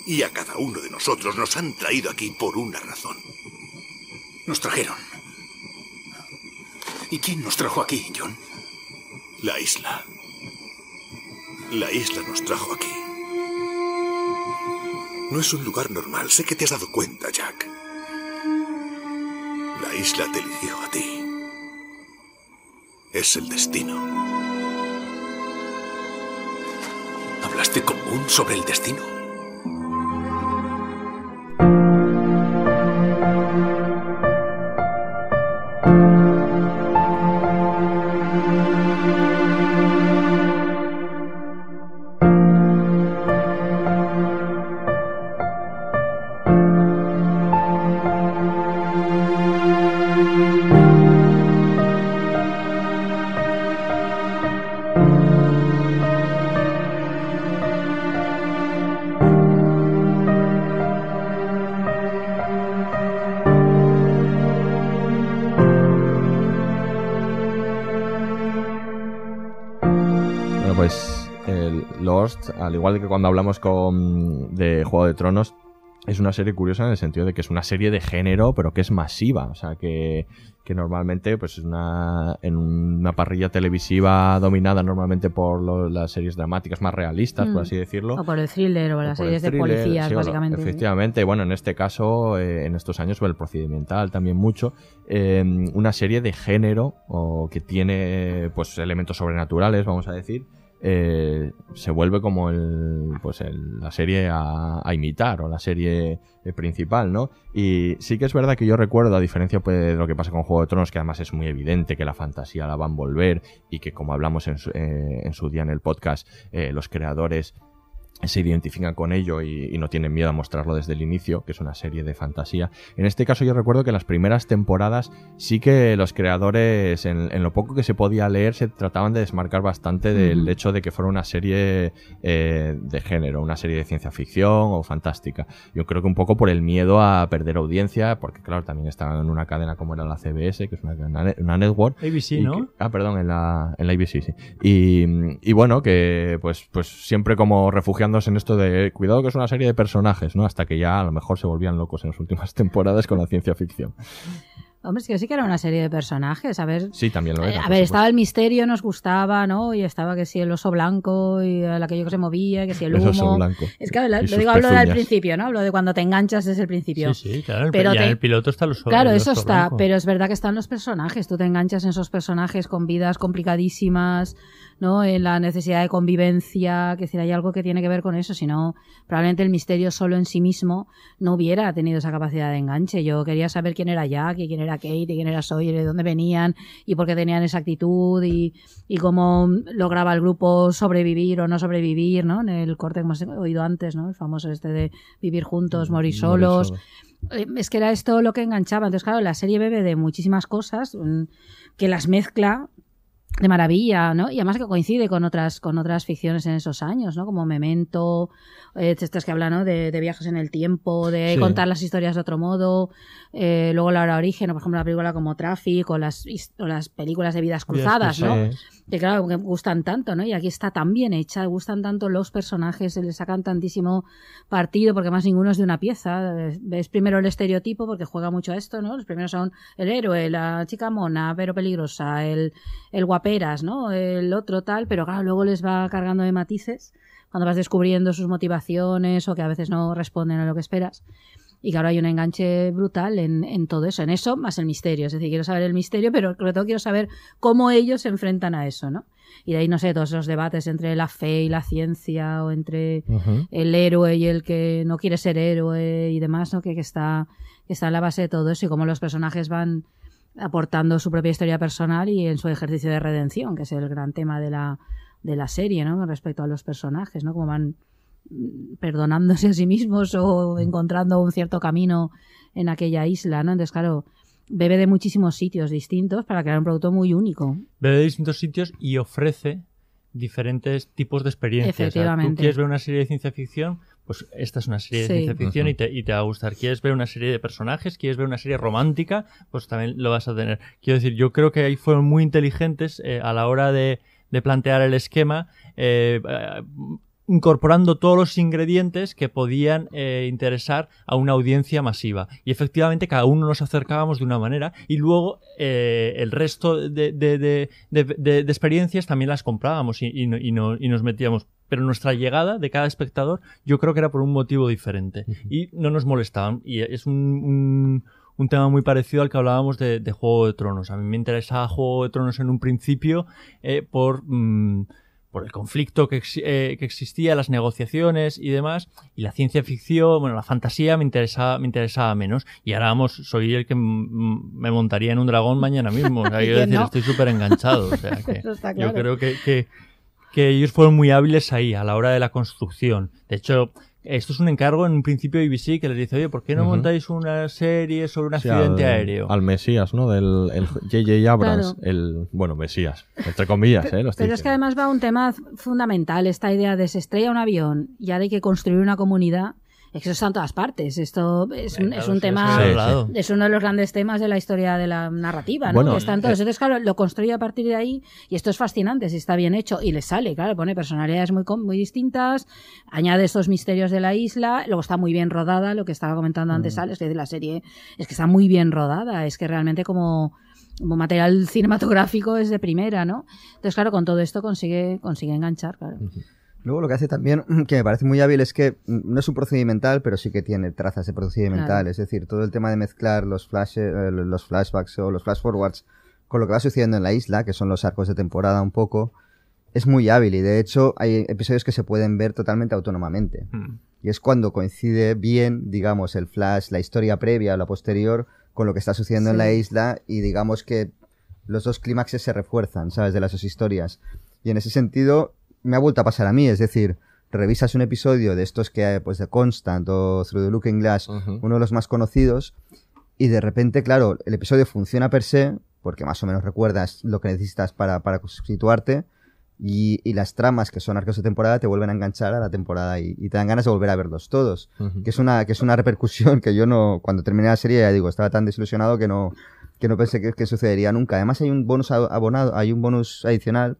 Y a cada uno de nosotros nos han traído aquí por una razón. Nos trajeron. ¿Y quién nos trajo aquí, John? La isla. La isla nos trajo aquí. No es un lugar normal, sé que te has dado cuenta, Jack. La isla te eligió a ti. Es el destino. ¿Hablaste con Moon sobre el destino? Al igual que cuando hablamos con de Juego de Tronos, es una serie curiosa en el sentido de que es una serie de género, pero que es masiva. O sea, que, que normalmente, pues es una, en una parrilla televisiva dominada normalmente por lo- las series dramáticas más realistas, Mm. por así decirlo. O por el thriller o las series de policías, sí, o lo- básicamente. sí. Efectivamente, bueno, en este caso, eh, en estos años, el procedimental también mucho. eh, una serie de género o que tiene pues elementos sobrenaturales, vamos a decir. Eh, se vuelve como el, pues el- la serie a, a imitar o la serie eh, principal, ¿no? Y sí que es verdad que yo recuerdo, a diferencia pues, de lo que pasa con Juego de Tronos, que además es muy evidente que la fantasía la van a volver y que como hablamos en su, eh, día en el podcast, eh, los creadores se identifican con ello y, y no tienen miedo a mostrarlo desde el inicio, que es una serie de fantasía. En este caso yo recuerdo que en las primeras temporadas sí que los creadores, en, en lo poco que se podía leer, se trataban de desmarcar bastante del hecho de que fuera una serie eh, de género, una serie de ciencia ficción o fantástica. Yo creo que un poco por el miedo a perder audiencia, porque claro, también estaban en una cadena como era la CBS, que es una, una, una network. ABC, ¿no? que- ah, perdón, en la, en la ABC, sí. Y, y bueno, que pues, pues siempre como en esto de cuidado que es una serie de personajes, ¿no? Hasta que ya a lo mejor se volvían locos en las últimas <laughs> temporadas con la ciencia ficción. Hombre, es que sí que era una serie de personajes. A ver, Sí, también lo Eh, era. a por ver, estaba el misterio, nos gustaba, ¿no? Y estaba que si el oso blanco y el aquello que se movía, que si el <laughs> El humo. oso blanco. Es que lo sus digo, hablo del principio, ¿no? Hablo de cuando te enganchas desde el principio. Sí, sí, claro. el- Pero ya te- en el piloto está los Claro, el eso oso está, blanco. pero es verdad que están los personajes. Tú te enganchas en esos personajes con vidas complicadísimas, ¿no? En la necesidad de convivencia, que decir, hay algo que tiene que ver con eso. Si no, probablemente el misterio solo en sí mismo no hubiera tenido esa capacidad de enganche. Yo quería saber quién era Jack y quién era Kate y quién era Sawyer de dónde venían y por qué tenían esa actitud y, y cómo lograba el grupo sobrevivir o no sobrevivir, ¿no? En el corte que hemos oído antes, ¿no? El famoso este de vivir juntos, morir solos. solos. Eh, Es que era esto lo que enganchaba. Entonces, claro, la serie bebe de muchísimas cosas mm, que las mezcla de maravilla, ¿no? Y además que coincide con otras, con otras ficciones en esos años, ¿no? Como Memento, eh, estas que hablan, ¿no? De, de viajes en el tiempo, de Sí. contar las historias de otro modo, eh, luego la hora origen, o por ejemplo la película como Traffic, o las, o las películas de vidas cruzadas, ¿no? Que claro, que gustan tanto, ¿no? Y aquí está tan bien hecha, gustan tanto los personajes, se le sacan tantísimo partido, porque más ninguno es de una pieza. Ves primero el estereotipo, porque juega mucho a esto, ¿no? Los primeros son el héroe, la chica mona, pero peligrosa, el, el guaperas, ¿no? El otro tal, pero claro, luego les va cargando de matices cuando vas descubriendo sus motivaciones o que a veces no responden a lo que esperas. Y claro, hay un enganche brutal en, en todo eso, en eso más el misterio. Es decir, quiero saber el misterio, pero sobre todo quiero saber cómo ellos se enfrentan a eso, ¿no? Y de ahí, no sé, todos esos debates entre la fe y la ciencia, o entre el héroe y el que no quiere ser héroe y demás, ¿no? Que, que está, que está en la base de todo eso y cómo los personajes van aportando su propia historia personal y en su ejercicio de redención, que es el gran tema de la, de la serie, ¿no? Con respecto a los personajes, ¿no? Cómo van perdonándose a sí mismos o encontrando un cierto camino en aquella isla, ¿no? Entonces, claro, bebe de muchísimos sitios distintos para crear un producto muy único. Ve de distintos sitios y ofrece diferentes tipos de experiencias. O sea, Efectivamente. Tú quieres ver una serie de ciencia ficción, pues esta es una serie de Sí. ciencia ficción y, te, y te va a gustar. Quieres ver una serie de personajes, quieres ver una serie romántica, pues también lo vas a tener. Quiero decir, yo creo que ahí fueron muy inteligentes eh, a la hora de, de plantear el esquema. eh, eh, incorporando todos los ingredientes que podían eh, interesar a una audiencia masiva. Y efectivamente cada uno nos acercábamos de una manera y luego eh, el resto de, de- de- de- experiencias también las comprábamos y, y no- y no- y nos metíamos. Pero nuestra llegada de cada espectador yo creo que era por un motivo diferente y no nos molestaban. Y es un, un- un tema muy parecido al que hablábamos de, de Juego de Tronos. A mí me interesaba Juego de Tronos en un principio eh, por... mm, por el conflicto que, ex- eh, que existía, las negociaciones y demás, y la ciencia ficción, bueno, la fantasía me interesaba, me interesaba menos. Y ahora vamos, soy el que me montaría en un dragón mañana mismo. O sea, <laughs> quiero ¿Quién decir, no? estoy súper enganchado. O sea, <laughs> que está yo claro. creo que, que, que ellos fueron muy hábiles ahí, a la hora de la construcción. De hecho, esto es un encargo en un principio de BBC que les dice, oye, ¿por qué no montáis una serie sobre un Sí, accidente al, aéreo? Al Mesías, ¿no? Del el J.J. Abrams. Claro. El, bueno, Mesías. Entre comillas, ¿eh? Lo estoy Pero es que además va un tema fundamental, esta idea de se estrella un avión y ahora hay que construir una comunidad. Es que eso está en todas partes. Esto es un, Claro, es un sí, tema, es uno de los grandes temas de la historia de la narrativa, ¿no? Bueno, que están todos. eh, Entonces, claro, lo construye a partir de ahí y esto es fascinante si está bien hecho y le sale, claro, pone personalidades muy, com- muy distintas, añade estos misterios de la isla, luego está muy bien rodada, lo que estaba comentando antes, Mm. Alex, que la serie es que está muy bien rodada, es que realmente como como material <laughs> cinematográfico es de primera, ¿no? Entonces, claro, con todo esto consigue, consigue enganchar, claro. Luego lo que hace también, <clears throat> que me parece muy hábil, es que mm, no es un procedimental, pero sí que tiene trazas de procedimental. Claro. Es decir, todo el tema de mezclar los, flash, eh, los flashbacks o los flash forwards con lo que va sucediendo en la isla, que son los arcos de temporada un poco, es muy hábil y de hecho hay episodios que se pueden ver totalmente autónomamente. Hmm. Y es cuando coincide bien, digamos, el flash, la historia previa o la posterior con lo que está sucediendo en la isla y digamos que los dos clímaxes se refuerzan, ¿sabes? De las dos historias. Y en ese sentido me ha vuelto a pasar a mí, es decir, revisas un episodio de estos que hay, pues de Constant o Through the Looking Glass, uno de los más conocidos, y de repente, claro, el episodio funciona per se, porque más o menos recuerdas lo que necesitas para, para situarte, y, y las tramas que son arcos de temporada te vuelven a enganchar a la temporada y, y te dan ganas de volver a verlos todos. Que es una, que es una repercusión que yo no, cuando terminé la serie, ya digo, estaba tan desilusionado que no, que no pensé que, que sucedería nunca. Además hay un bonus abonado, hay un bonus adicional,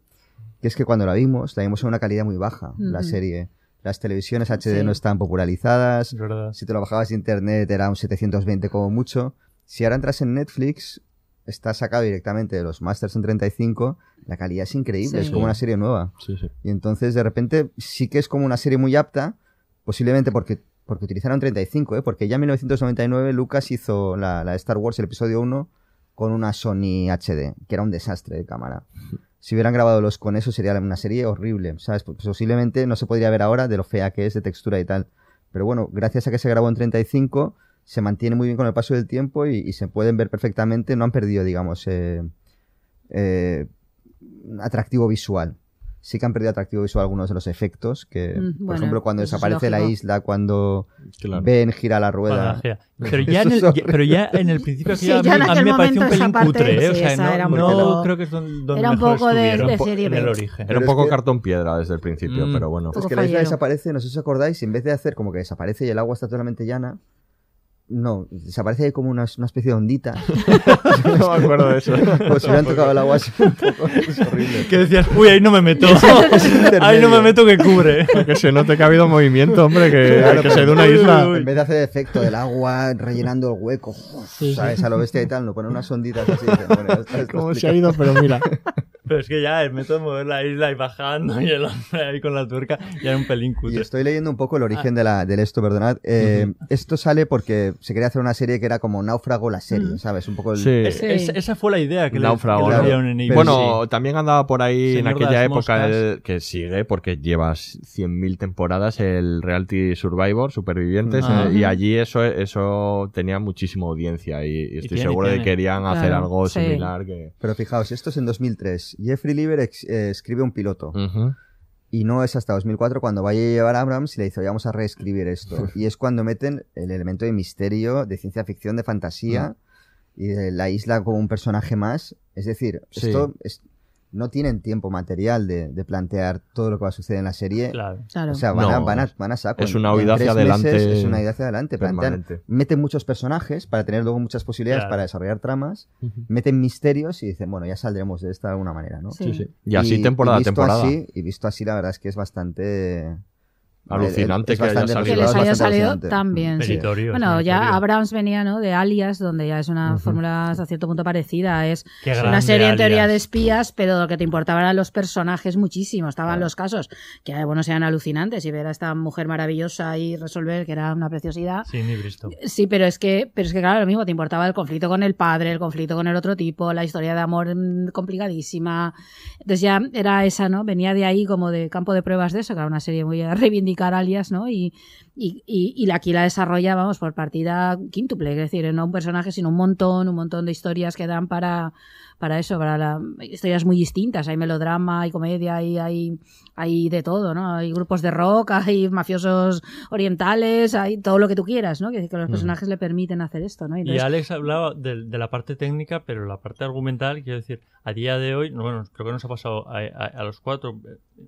que es que cuando la vimos, la vimos en una calidad muy baja, la serie. Las televisiones HD Sí. no están popularizadas. Es verdad. Si te lo bajabas de internet era un 720 como mucho. Si ahora entras en Netflix, está sacado directamente de los Masters en 35, la calidad es increíble, Sí. es como una serie nueva. Sí, sí. Y entonces de repente sí que es como una serie muy apta, posiblemente porque, porque utilizaron 35, ¿eh? porque ya en 1999 Lucas hizo la, la Star Wars, el episodio 1, con una Sony HD, que era un desastre de cámara. <laughs> Si hubieran grabado los con eso sería una serie horrible, ¿sabes? Pues posiblemente no se podría ver ahora de lo fea que es de textura y tal. Pero bueno, gracias a que se grabó en 35, se mantiene muy bien con el paso del tiempo y, se pueden ver perfectamente, no han perdido, digamos, eh, eh, atractivo visual. Sí que han perdido atractivo visual algunos de los efectos, que, Mm, por bueno, ejemplo, cuando desaparece la isla, cuando Claro. Ben gira la rueda. <laughs> Pero ya, en el, es ya- horrible. pero ya en el principio Sí, ya en a mí aquel me pareció un momento pelín esa parte, cutre, ¿eh? O sí, sea, esa era no, un no poco- creo que es donde, era un mejor poco de- serie en el B. origen. Era un es poco que- cartón piedra desde el principio, Mm. pero bueno. Es que la isla fallero. desaparece, no sé si os acordáis, y en vez de hacer como que desaparece y el agua está totalmente llana, no, desaparece ahí como una, una especie de ondita. <laughs> no me acuerdo de eso. <laughs> Como si hubieran tocado el agua así un poco. <laughs> Es horrible. Que decías, uy, ahí no me meto. Ahí no me meto que cubre. que se note que ha habido movimiento, hombre, que, Claro, que se de una isla. En vez de hacer efecto del agua rellenando el hueco, ¿sabes? A lo bestia y tal, no ponen unas onditas así. bueno, ya está, está ¿Cómo se explicado. ha ido? Pero mira. Pero es que ya el método de mover la isla y bajando y el hombre ahí con la tuerca ya era un pelín Y cutre. estoy leyendo un poco el origen de la, del esto, perdonad. Eh, Esto sale porque se quería hacer una serie que era como Náufrago la serie, ¿sabes? Un poco el... Sí. Es- es- esa fue la idea que le- Náufrago, que le dieron en ABC. Bueno, también andaba por ahí Señor en aquella época el- que sigue porque llevas 100.000 temporadas el Reality Survivor, Supervivientes, Ah. eh, y allí eso eso tenía muchísima audiencia y, y estoy tiene, seguro de que querían hacer algo sí. similar que... Pero fijaos, esto es en 2003. Jeffrey Lieber ex- eh, escribe un piloto. Y no es hasta 2004 cuando vaya a llevar a Abrams y le dice, "Oye, vamos a reescribir esto. <laughs> y es cuando meten el elemento de misterio, de ciencia ficción, de fantasía, y de la isla como un personaje más. Es decir, Sí. esto es- no tienen tiempo material de, de plantear todo lo que va a suceder en la serie. Claro. Claro. O sea, van, a, van, a, van a saco. es una huida hacia meses adelante Es una huida hacia adelante. Plantean, meten muchos personajes para tener luego muchas posibilidades Claro. para desarrollar tramas. Meten misterios y dicen, bueno, ya saldremos de esta de alguna manera, ¿no? Sí. Sí, sí. Y así temporada a visto temporada. Así, y visto así, la verdad es que es bastante... Alucinante es que haya salido. que les es haya salido bien. sí. Bueno, sí, ya. Abrams venía, ¿no? De Alias, donde ya es una fórmula hasta cierto punto parecida. Es Qué una serie en teoría de espías, pero lo que te importaba eran los personajes muchísimo. Estaban los casos que, bueno, sean alucinantes y ver a esta mujer maravillosa y resolver, que era una preciosidad. Sí, ni visto. Sí, pero es que, pero es que claro, lo mismo, te importaba el conflicto con el padre, el conflicto con el otro tipo, la historia de amor mm, complicadísima. Entonces ya era esa, ¿no? Venía de ahí como de campo de pruebas de eso, que era una serie muy <laughs> a alias, ¿no? Y, y, y, aquí la desarrolla, vamos, por partida quíntuple, es decir, no un personaje, sino un montón, un montón de historias que dan para, para eso, para la, historias muy distintas. Hay melodrama, hay comedia, hay, hay, hay de todo, ¿no? Hay grupos de rock, <laughs> hay mafiosos orientales, hay todo lo que tú quieras, ¿no? Que, que los Mm. personajes le permiten hacer esto, ¿no? Y Alex hablaba de, de la parte técnica, pero la parte argumental, quiero decir, a día de hoy, no, bueno, creo que nos ha pasado a, a- a los cuatro,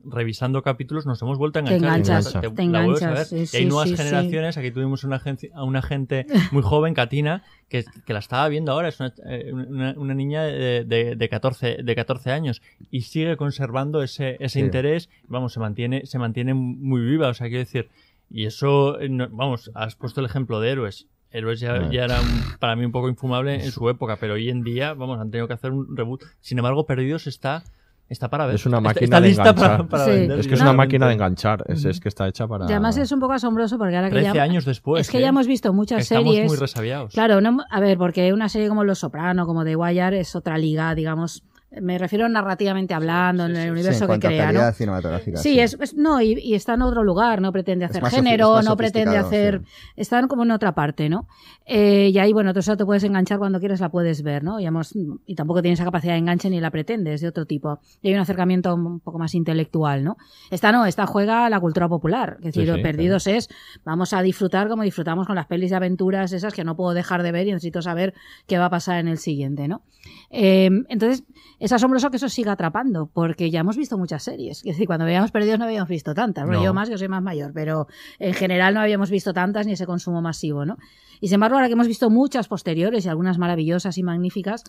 revisando capítulos, nos hemos vuelto a Te enganchar. enganchas, Te- te la vuelves a enganchas, ver. sí, y hay sí, nuevas sí, generaciones, aquí tuvimos una, una gente muy joven, Katina, que, que la estaba viendo ahora, es una, eh, una- una niña de, de, de 14, de 14 años, y sigue conservando ese, ese Sí. interés, vamos, se mantiene, se mantiene muy viva, o sea, quiero decir, y eso, eh, no- vamos, has puesto el ejemplo de héroes. Héroes ya, ya era un- para mí un poco infumable en su época, pero hoy en día, vamos, han tenido que hacer un reboot. Sin embargo, Perdidos está, está para ver. Es una máquina está de lista enganchar. para, para Sí. vender Es que es una máquina de enganchar. Es, es que está hecha para. y además es un poco asombroso porque ahora que 13 ya... años después. Es que ¿eh? ya hemos visto muchas Estamos series. muy resabiados. Claro, no, a ver, porque una serie como Los Soprano, como The Wire, es otra liga, digamos. Me refiero narrativamente hablando, en el Sí, universo en cuanto que crea, ¿no? cinematográfica. Sí, es, es- no, y, y está en otro lugar, no pretende hacer género, es más no pretende hacer. Están como en otra parte, ¿no? Eh, y ahí, bueno, tú eso te puedes enganchar cuando quieres, la puedes ver, ¿no? Y, hemos- y tampoco tiene esa capacidad de enganche ni la pretende, es de otro tipo. Y hay un acercamiento un poco más intelectual, ¿no? Esta no, esta juega a la cultura popular. Es decir, Sí, sí, Perdidos es, vamos a disfrutar como disfrutamos con las pelis de aventuras esas que no puedo dejar de ver y necesito saber qué va a pasar en el siguiente, ¿no? Eh, entonces, es asombroso que eso siga atrapando, porque ya hemos visto muchas series. Es decir, cuando veíamos Perdidos no habíamos visto tantas. Bueno, No. yo más, que soy más mayor, pero en general no habíamos visto tantas ni ese consumo masivo, ¿no? Y sin embargo, ahora que hemos visto muchas posteriores y algunas maravillosas y magníficas,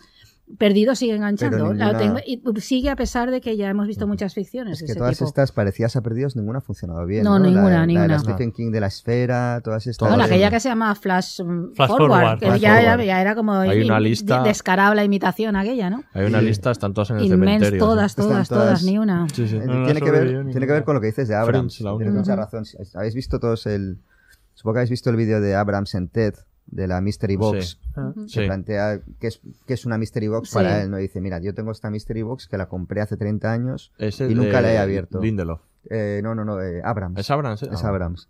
Perdidos sigue enganchando. La ninguna- tengo- y sigue a pesar de que ya hemos visto muchas ficciones Es de que ese todas tipo. estas parecidas a perdidos, ninguna ha funcionado bien. No, No, ninguna, la, la ninguna. de la Stephen King de la esfera, todas estas. Bueno, aquella que se llama Flash, mm, Flash Forward, Forward, que Flash ya, Forward. ya era como Hay una lista- descarada la imitación aquella, ¿no? Hay una lista, están todas en el Inmens, cementerio. todas, ¿sí? todas, todas, todas- ni una. Sí, sí. No, no tiene, que ver, ninguna. tiene que ver con lo que dices de Abrams. Friends, la única. mucha razón. Habéis visto todos el. Supongo que habéis visto el vídeo de Abrams en TED, de la Mystery Box, Sí. que Sí. plantea qué es, qué es una Mystery Box Sí. para él. ¿no? Y dice: Mira, yo tengo esta Mystery Box que la compré hace 30 años y nunca la he abierto. Lindelof. Eh, no, no, no, eh, Abrams. ¿Es Abrams? eh? Es Ah, Abrams.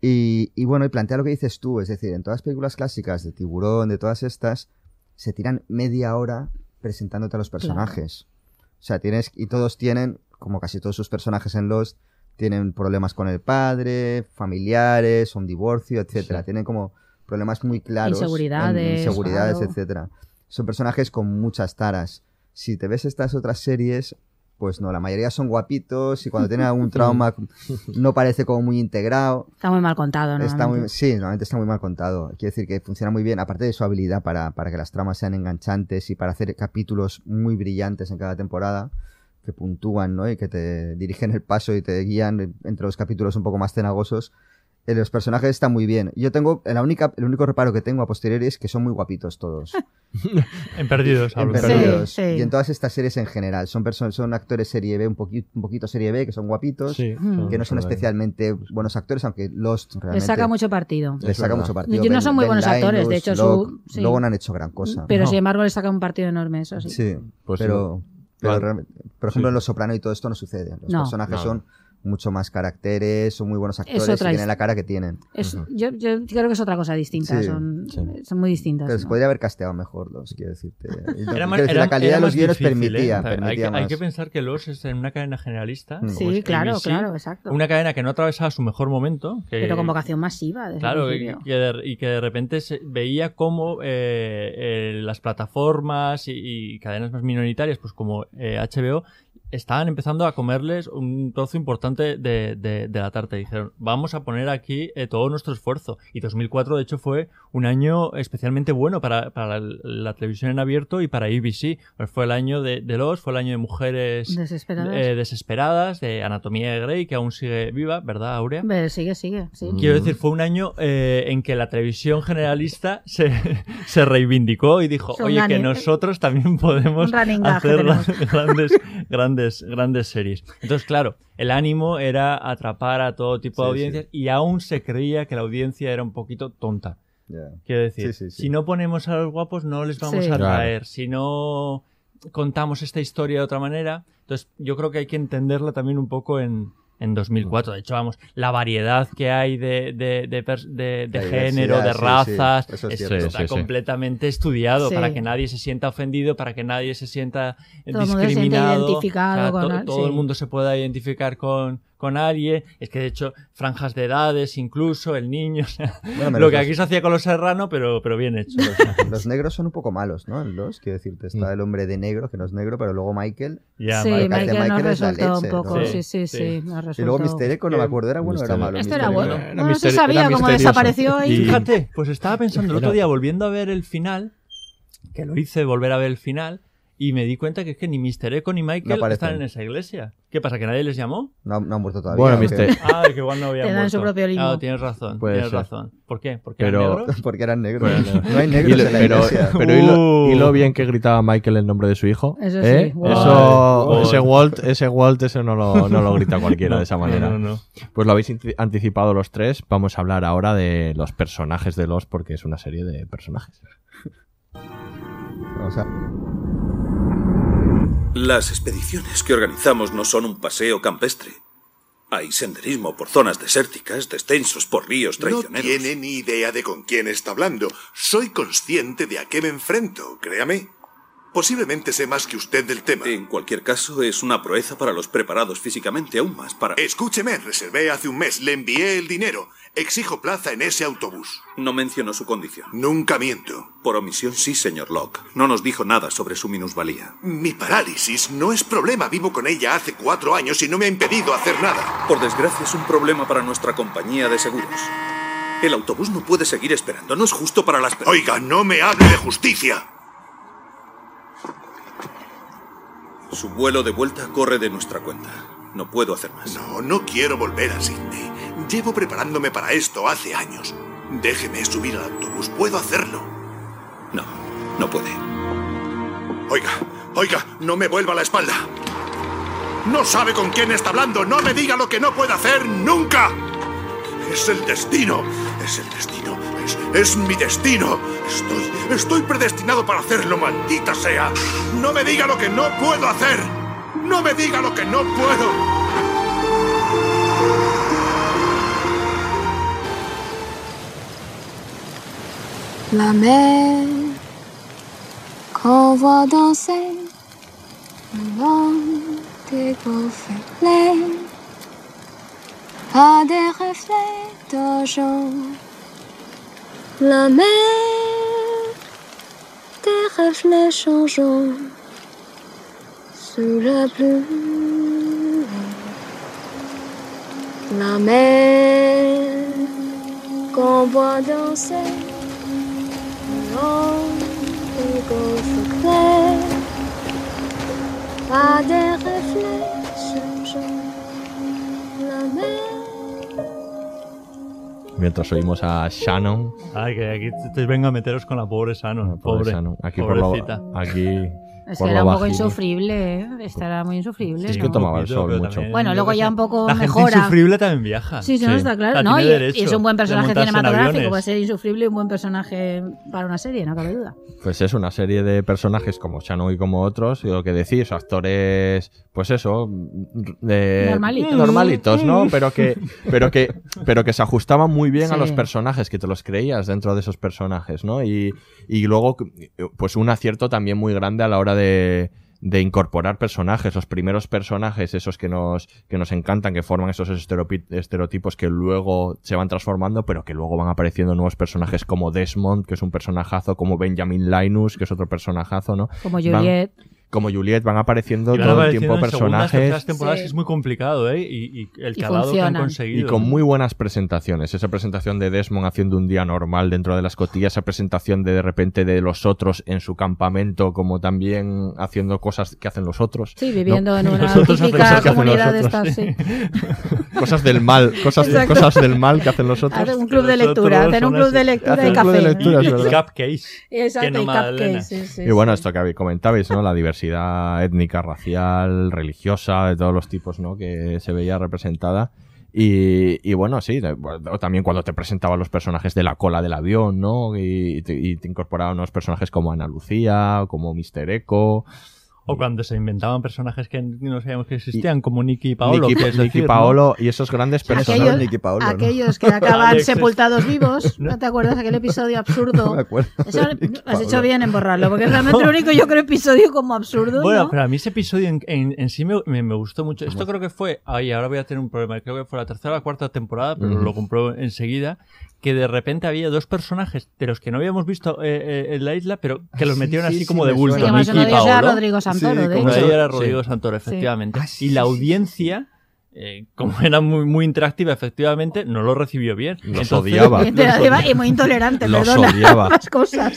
Y, y bueno, y plantea lo que dices tú, es decir, en todas las películas clásicas de Tiburón, de todas estas, se tiran media hora presentándote a los personajes. O sea, tienes, y todos tienen, como casi todos sus personajes en Lost, tienen problemas con el padre, familiares, un divorcio, etcétera. Sí. Tienen como problemas muy claros. Inseguridades, inseguridades, claro. etcétera. Son personajes con muchas taras. Si te ves estas otras series, pues no, la mayoría son guapitos y cuando tienen algún <laughs> trauma no parece como muy integrado. Está muy mal contado, ¿no? Está muy, sí, normalmente está muy mal contado. Quiero decir que funciona muy bien, aparte de su habilidad para, para que las tramas sean enganchantes y para hacer capítulos muy brillantes en cada temporada, que puntúan, ¿no? Y que te dirigen el paso y te guían entre los capítulos un poco más cenagosos. Eh, Los personajes están muy bien. Yo tengo, la única, el único reparo que tengo a posteriori es que son muy guapitos todos. <laughs> En Perdidos, en. Perdidos. Sí, sí. Y en todas estas series en general. Son, actores serie B, un, poquito un poquito serie B, que son guapitos, Sí, Mm. que no son especialmente buenos actores, aunque Lost realmente... saca mucho partido. le Es saca mucho partido. Y no son muy buenos actores, de hecho, su- Locke, sí. luego no han hecho gran cosa. Pero No. sin embargo le saca un partido enorme, eso sí. Sí, Pues pero, sí. pero Vale. por ejemplo, Sí. en Los Soprano y todo esto no sucede. Los No. personajes No. son mucho más caracteres, son muy buenos actores otra y tienen la cara que tienen. Es- yo, yo creo que es otra cosa distinta, Sí, son, sí. son muy distintas. Pero se podría haber casteado mejor, los quiero decirte. <laughs> Era más- quiero decir, era- la calidad era de los guiones difícil, ¿eh? permitía, sea, hay, que, hay más. que pensar que Los es en una cadena generalista. Mm. Sí, es claro, ABC, claro, exacto. Una cadena que no atravesaba su mejor momento. que- Pero con vocación masiva. Desde Claro, el y que de, y que de repente se veía cómo eh, eh, las plataformas y, y cadenas más minoritarias, pues como eh, HBO, estaban empezando a comerles un trozo importante de, de- de la tarta. Y dijeron, vamos a poner aquí eh, todo nuestro esfuerzo. Y 2004, de hecho, fue un año especialmente bueno para, para la, la televisión en abierto y para ABC. Pues fue el año de, de Los, fue el año de mujeres Desesperadas. eh, desesperadas, de Anatomía de Grey, que aún sigue viva, ¿verdad, Aurea? Ve, Sigue, sigue, sí. Quiero decir, fue un año eh, en que la televisión generalista <laughs> se, se reivindicó y dijo, oye, que nosotros también podemos hacer tenemos". grandes, grandes, grandes series. Entonces, claro, el ánimo era atrapar a todo tipo de Sí, audiencias y aún se creía que la audiencia era un poquito tonta. Quiero decir, Sí, sí, sí. si no ponemos a los guapos no les vamos Sí. a Claro. traer. Si no contamos esta historia de otra manera, entonces yo creo que hay que entenderla también un poco en, en 2004. De hecho, vamos, la variedad que hay de, de, de, de- género, de diversidad, sí, sí, razas, eso es es- cierto. está Sí, sí, sí. completamente estudiado Sí. para que nadie se sienta ofendido, para que nadie se sienta Todo el mundo se siente discriminado. identificado con to- al- todo el mundo se pueda identificar con, con alguien. Es que de hecho, franjas de edades, incluso el niño. <laughs> o sea, Bueno, lo que aquí se hacía con los serrano, pero, pero bien hecho. <laughs> Los negros son un poco malos, ¿no? En los, quiero decirte, está el hombre de negro, que no es negro, pero luego Michael. Ya, sí, Michael, nos Michael es la resultó un poco. ¿no? Sí, sí, sí. Sí. nos Y luego Mister Eco, no me acuerdo, era bueno o era malo. Este era bueno. No se sabía cómo desapareció y... Y- Fíjate, pues estaba pensando el otro día, volviendo a ver el final, que lo hice volver a ver el final, y me di cuenta que es que ni Mr. Eco ni Michael No están en esa iglesia. ¿Qué pasa? ¿Que nadie les llamó? No, no han muerto todavía. Bueno. Mister- Ah, que igual no habían Te dan muerto. su propio limbo. Claro, tienes razón, Puede tienes ser. razón. ¿Por qué? ¿Porque Pero- eran negros? <laughs> Porque eran negros. Bueno, No hay Y negros lo- en la pero, iglesia. pero y, lo, Uh. y lo bien que gritaba Michael el nombre de su hijo. Eso ¿eh? sí. Wow. Eso, Wow. ese Walt, ese Walt, ese no lo, no lo grita cualquiera No, de esa manera. no, no, no. Pues lo habéis anti- anticipado los tres. Vamos a hablar ahora de los personajes de los, porque es una serie de personajes. O sea, Las expediciones que organizamos no son un paseo campestre. Hay senderismo por zonas desérticas, descensos por ríos No traicioneros. tiene ni idea de con quién está hablando. Soy consciente de a qué me enfrento, créame. Posiblemente sé más que usted del tema. En cualquier caso, es una proeza para los preparados físicamente aún más para... Escúcheme, reservé hace un mes, le envié el dinero. Exijo plaza en ese autobús. No mencionó su condición. Nunca miento. Por omisión sí, señor Locke. No nos dijo nada sobre su minusvalía. Mi parálisis no es problema. Vivo con ella hace cuatro años y no me ha impedido hacer nada. Por desgracia es un problema para nuestra compañía de seguros. El autobús no puede seguir esperando. No es justo para las... per- Oiga, no me hable de justicia. Su vuelo de vuelta corre de nuestra cuenta. No puedo hacer más. No, no quiero volver a Sydney. Llevo preparándome para esto hace años. Déjeme subir al autobús. Puedo hacerlo. No, no puede. Oiga, oiga, no me vuelva la espalda. No sabe con quién está hablando. No me diga lo que no puede hacer nunca. Es el destino. Es el destino. Es, es mi destino. Estoy, estoy predestinado para hacerlo, maldita sea. No me diga lo que no puedo hacer. No me diga lo que no puedo. La mer qu'on voit danser le long des reflets, pas des reflets d'argent. La mer, des reflets changeants sous la pluie. La mer qu'on voit danser pas des reflets. La mer. Mientras oímos a Shannon. Ay, que aquí te vengo a meteros con la pobre Sano. Pobre Pobre. Shannon. Aquí por pobrecita. lo, aquí Es que era un poco bajini. insufrible, ¿eh? Esta era muy insufrible. Es que tomaba el sol mucho. Bueno, luego ya un poco La gente mejora. insufrible también viaja. Sí, sí, no, está claro. No, y, es un buen de personaje cinematográfico, aviones. puede ser insufrible y un buen personaje para una serie, no cabe duda. Pues es una serie de personajes como Shannon y como otros, y lo que decís, actores, pues eso, de- Normalitos. normalitos, ¿no? Pero que, pero que, pero que se ajustaban muy bien a los personajes, que te los creías dentro de esos personajes, ¿no? Y, y luego, pues un acierto también muy grande a la hora de, de incorporar personajes, los primeros personajes, esos que nos, que nos encantan, que forman esos estereotipos que luego se van transformando, pero que luego van apareciendo nuevos personajes como Desmond, que es un personajazo, como Benjamin Linus, que es otro personajazo, ¿no? Como Van- Juliet. Como Juliet, van apareciendo van todo el tiempo personajes. temporadas Sí. que es muy complicado, ¿eh? Y, y el Y calado que han conseguido. Y con muy buenas presentaciones. Esa presentación de Desmond haciendo un día normal dentro de la escotilla, esa presentación de de repente de los otros en su campamento, como también haciendo cosas que hacen los otros. Sí, viviendo ¿no? en <laughs> una típica cosas que hacen los comunidad de otros. estas, sí. <laughs> Cosas del mal, cosas, Exacto. cosas del mal que hacen los otros. Hacen un club de lectura, hacen un club de lectura de café. Y cupcakes. Exacto, que no y cupcakes, sí, sí, Y bueno, sí. esto que comentabais, ¿no? La diversidad étnica, racial, religiosa, de todos los tipos, ¿no? Que se veía representada. Y, bueno, sí, también cuando te presentaban los personajes de la cola del avión, ¿no? Y y te incorporaban unos personajes como Ana Lucía, como Mister Eco, O cuando se inventaban personajes que no sabíamos que existían, como Nicky y Paolo. Nicky, Nicky decir, ¿no? Paolo y esos grandes personajes. Aquellos, Nicky Paolo, ¿no? aquellos que <laughs> acaban Alex, sepultados vivos. <laughs> ¿No te acuerdas de aquel episodio absurdo? No me acuerdo. Eso <laughs> has hecho bien en borrarlo, porque es realmente el único, yo creo, episodio como absurdo. Bueno, ¿no? pero a mí ese episodio en, en- en sí me, me- me gustó mucho. Esto creo que fue. Ay, ahora voy a tener un problema. Creo que fue la tercera o la cuarta temporada, pero lo compró enseguida. Que de repente había dos personajes de los que no habíamos visto eh, eh, en la isla, pero que los metieron sí, así sí, como de bulto. Paolo. Rodrigo Santoro, Sí, de como Uno de hecho. ellos era Rodrigo Sí. Santoro, Sí. efectivamente. Ah, sí, y la sí, sí. audiencia, eh, como <laughs> era muy, muy interactiva, efectivamente, no lo recibió bien. Los <laughs> odiaba. Y muy intolerante, Los perdona. odiaba. <laughs> Las cosas.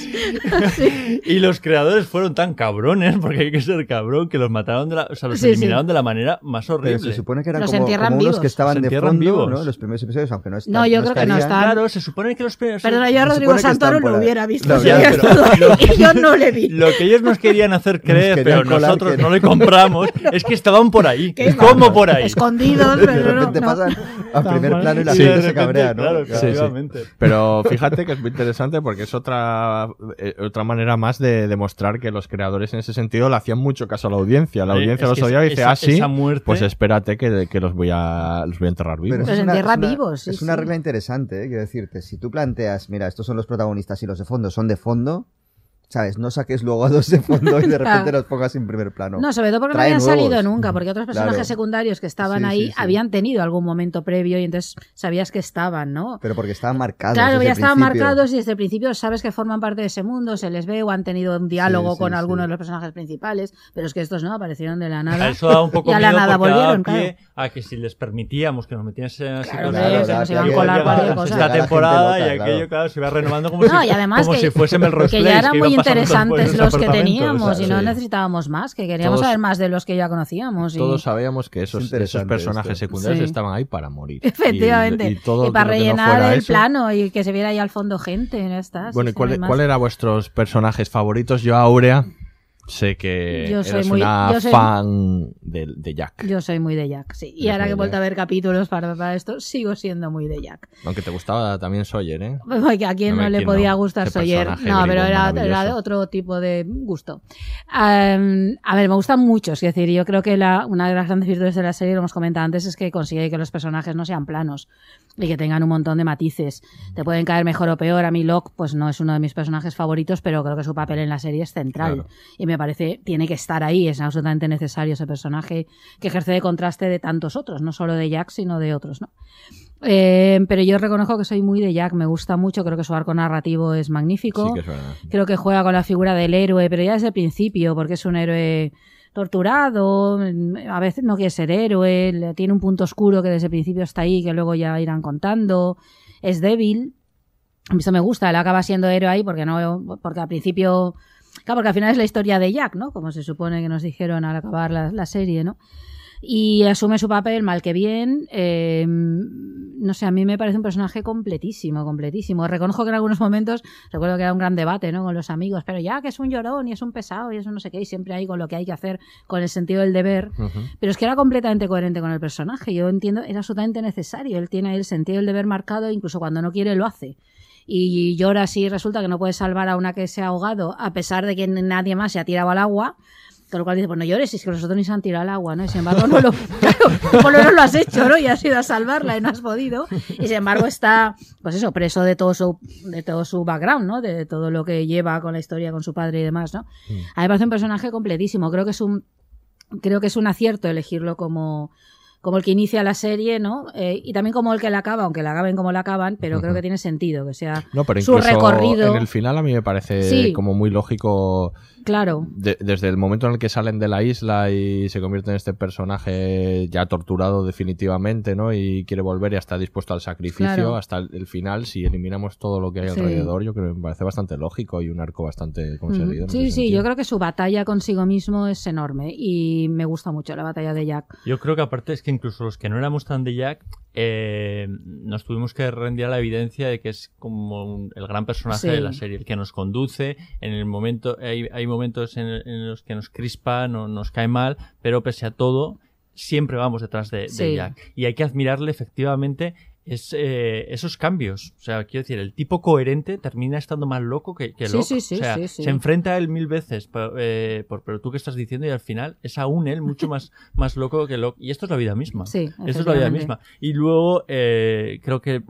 Sí. Y los creadores fueron tan cabrones, porque hay que ser cabrón, que los mataron de la, o sea, los Sí, sí. eliminaron de la manera más Pero horrible. se supone que eran Los como, entierran como unos que estaban Los de fondo, vivos. ¿no? Los primeros episodios, aunque no están. No, yo creo que no están. Claro, se supone que los primeros... Perdona, yo a Rodrigo Santoro lo hubiera visto. No, ya, pero- ahí, y yo no le vi. Lo que ellos nos querían hacer creer, querían pero nosotros que- no le compramos, es que estaban por ahí. ¿Cómo por ahí? Escondidos, <laughs> De pero no. repente no. pasan a primer plano y la Sí, gente de se cabrea, ¿no? Claro, Sí, sí. efectivamente. Pero fíjate que es muy interesante porque es otra eh, otra manera más de demostrar que los creadores en ese sentido le hacían mucho caso a la audiencia. La audiencia los odiaba y dice, esa- ah, sí, muerte- pues espérate que, que los, voy a, los voy a enterrar vivos. Pero Los es una- entierra vivos, sí, Es una sí. regla interesante, ¿eh? quiero decirte. Si tú planteas, mira, estos son los protagonistas y los de fondo son de fondo, ¿sabes? No saques luego a <laughs> dos de fondo y de repente Claro. los pongas en primer plano. No, sobre todo porque Trae no habían nuevos. salido nunca, porque otros personajes Claro. secundarios que estaban Sí, ahí sí, sí. habían tenido algún momento previo y entonces sabías que estaban, ¿no? Pero porque estaban marcados. Claro, desde ya el estaban principio. marcados y desde el principio sabes que forman parte de ese mundo, se les ve o han tenido un diálogo Sí, sí, con sí. alguno de los personajes principales, pero es que estos no aparecieron de la nada. Eso da un poco y a miedo la nada volvieron, pie claro. a que si les permitíamos que nos metiesen en esa Claro, situación, hombre, se iban a colar cualquier cosa. esta temporada y aquello, claro. claro, se iba renovando como No, si, fuese Melrose que ya muy interesantes los que teníamos y no sí. necesitábamos más, que queríamos Todos- saber más de los que ya conocíamos. y- Todos sabíamos que esos, Es esos interesante personajes esto. secundarios Sí. estaban ahí para morir. <laughs> Efectivamente. Y, Y, y todo para no rellenar el eso- plano y que se viera ahí al fondo gente. Ya está, sí, Bueno, ¿y cuál, no más. cuál eran vuestros personajes favoritos? Yo, Aurea, sé que Yo soy eres muy- una yo soy- fan de, de Jack. Yo soy muy de Jack, sí. Y Eres ahora que he vuelto a ver capítulos para, para esto, sigo siendo muy de Jack. Aunque te gustaba también Sawyer, ¿eh? Porque a quien No le podía no. gustar Sawyer. No, pero era, era otro tipo de gusto. A ver, me gustan muchos. Es decir, yo creo que la, una de las grandes virtudes de la serie, lo hemos comentado antes, es que consigue que los personajes no sean planos y que tengan un montón de matices. Te pueden caer mejor o peor. A mí Locke, pues no es uno de mis personajes favoritos, pero creo que su papel en la serie es central. Claro. Y me parece, tiene que estar ahí. Es absolutamente necesario ese personaje que ejerce de contraste de tantos otros, no solo de Jack, sino de otros, ¿no? Eh, pero yo reconozco que soy muy de Jack, me gusta mucho, creo que su arco narrativo es magnífico. Sí es. Creo que juega con la figura del héroe, pero ya desde el principio, porque es un héroe torturado, a veces no quiere ser héroe, tiene un punto oscuro que desde el principio está ahí, que luego ya irán contando, es débil. A mí Eso me gusta, él acaba siendo héroe ahí porque no, porque al principio, claro, porque al final es la historia de Jack, ¿no? Como se supone que nos dijeron al acabar la, la serie, ¿no? y asume su papel mal que bien. eh, no sé, a mí me parece un personaje completísimo, completísimo. Reconozco que en algunos momentos, recuerdo que era un gran debate ¿no? con los amigos, pero ya que es un llorón y es un pesado y eso no sé qué, y siempre hay con lo que hay que hacer, con el sentido del deber. Pero es que era completamente coherente con el personaje. Yo entiendo, era absolutamente necesario. Él tiene ahí el sentido del deber marcado, incluso cuando no quiere lo hace. Y llora si resulta que no puede salvar a una que se ha ahogado, a pesar de que nadie más se ha tirado al agua. Con lo cual dice, pues no llores, es que los otros ni se han tirado al agua, ¿no? Y sin embargo, no lo, <laughs> claro, por lo menos lo has hecho, ¿no? Y has ido a salvarla y no has podido. Y sin embargo está, pues eso, preso de todo su, de todo su background, ¿no? De todo lo que lleva con la historia con su padre y demás, ¿no? A mí me parece un personaje completísimo. Creo que es un, creo que es un acierto elegirlo como, como el que inicia la serie, ¿no? Eh, y también como el que la acaba, aunque la acaben como la acaban, pero creo que tiene sentido que sea No, pero su recorrido. en el final a mí me parece Sí. como muy lógico. Claro. de- desde el momento en el que salen de la isla y se convierte en este personaje ya torturado definitivamente, ¿no? Y quiere volver y está dispuesto al sacrificio Claro. hasta el, el final. Si eliminamos todo lo que hay Sí. alrededor, yo creo que me parece bastante lógico y un arco bastante conseguido. Sí, sí, sentido. yo creo que su batalla consigo mismo es enorme y me gusta mucho la batalla de Jack. Yo creo que aparte es que incluso los que no éramos tan de Jack, eh, nos tuvimos que rendir a la evidencia de que es como un- el gran personaje Sí. de la serie, el que nos conduce. En el momento, hay, hay momentos en, en los que nos crispa, no, nos cae mal, pero pese a todo, siempre vamos detrás de, de. Jack. Y hay que admirarle efectivamente es eh, esos cambios. O sea, quiero decir, el tipo coherente termina estando más loco que, que Sí, loco. sí, sí, o sea, sí, sí. se enfrenta a él mil veces, pero, eh, por, pero tú que estás diciendo y al final es aún él mucho <laughs> más, más loco que loco. Y esto es la vida misma. Sí, Esto es la vida misma. Y luego eh, creo que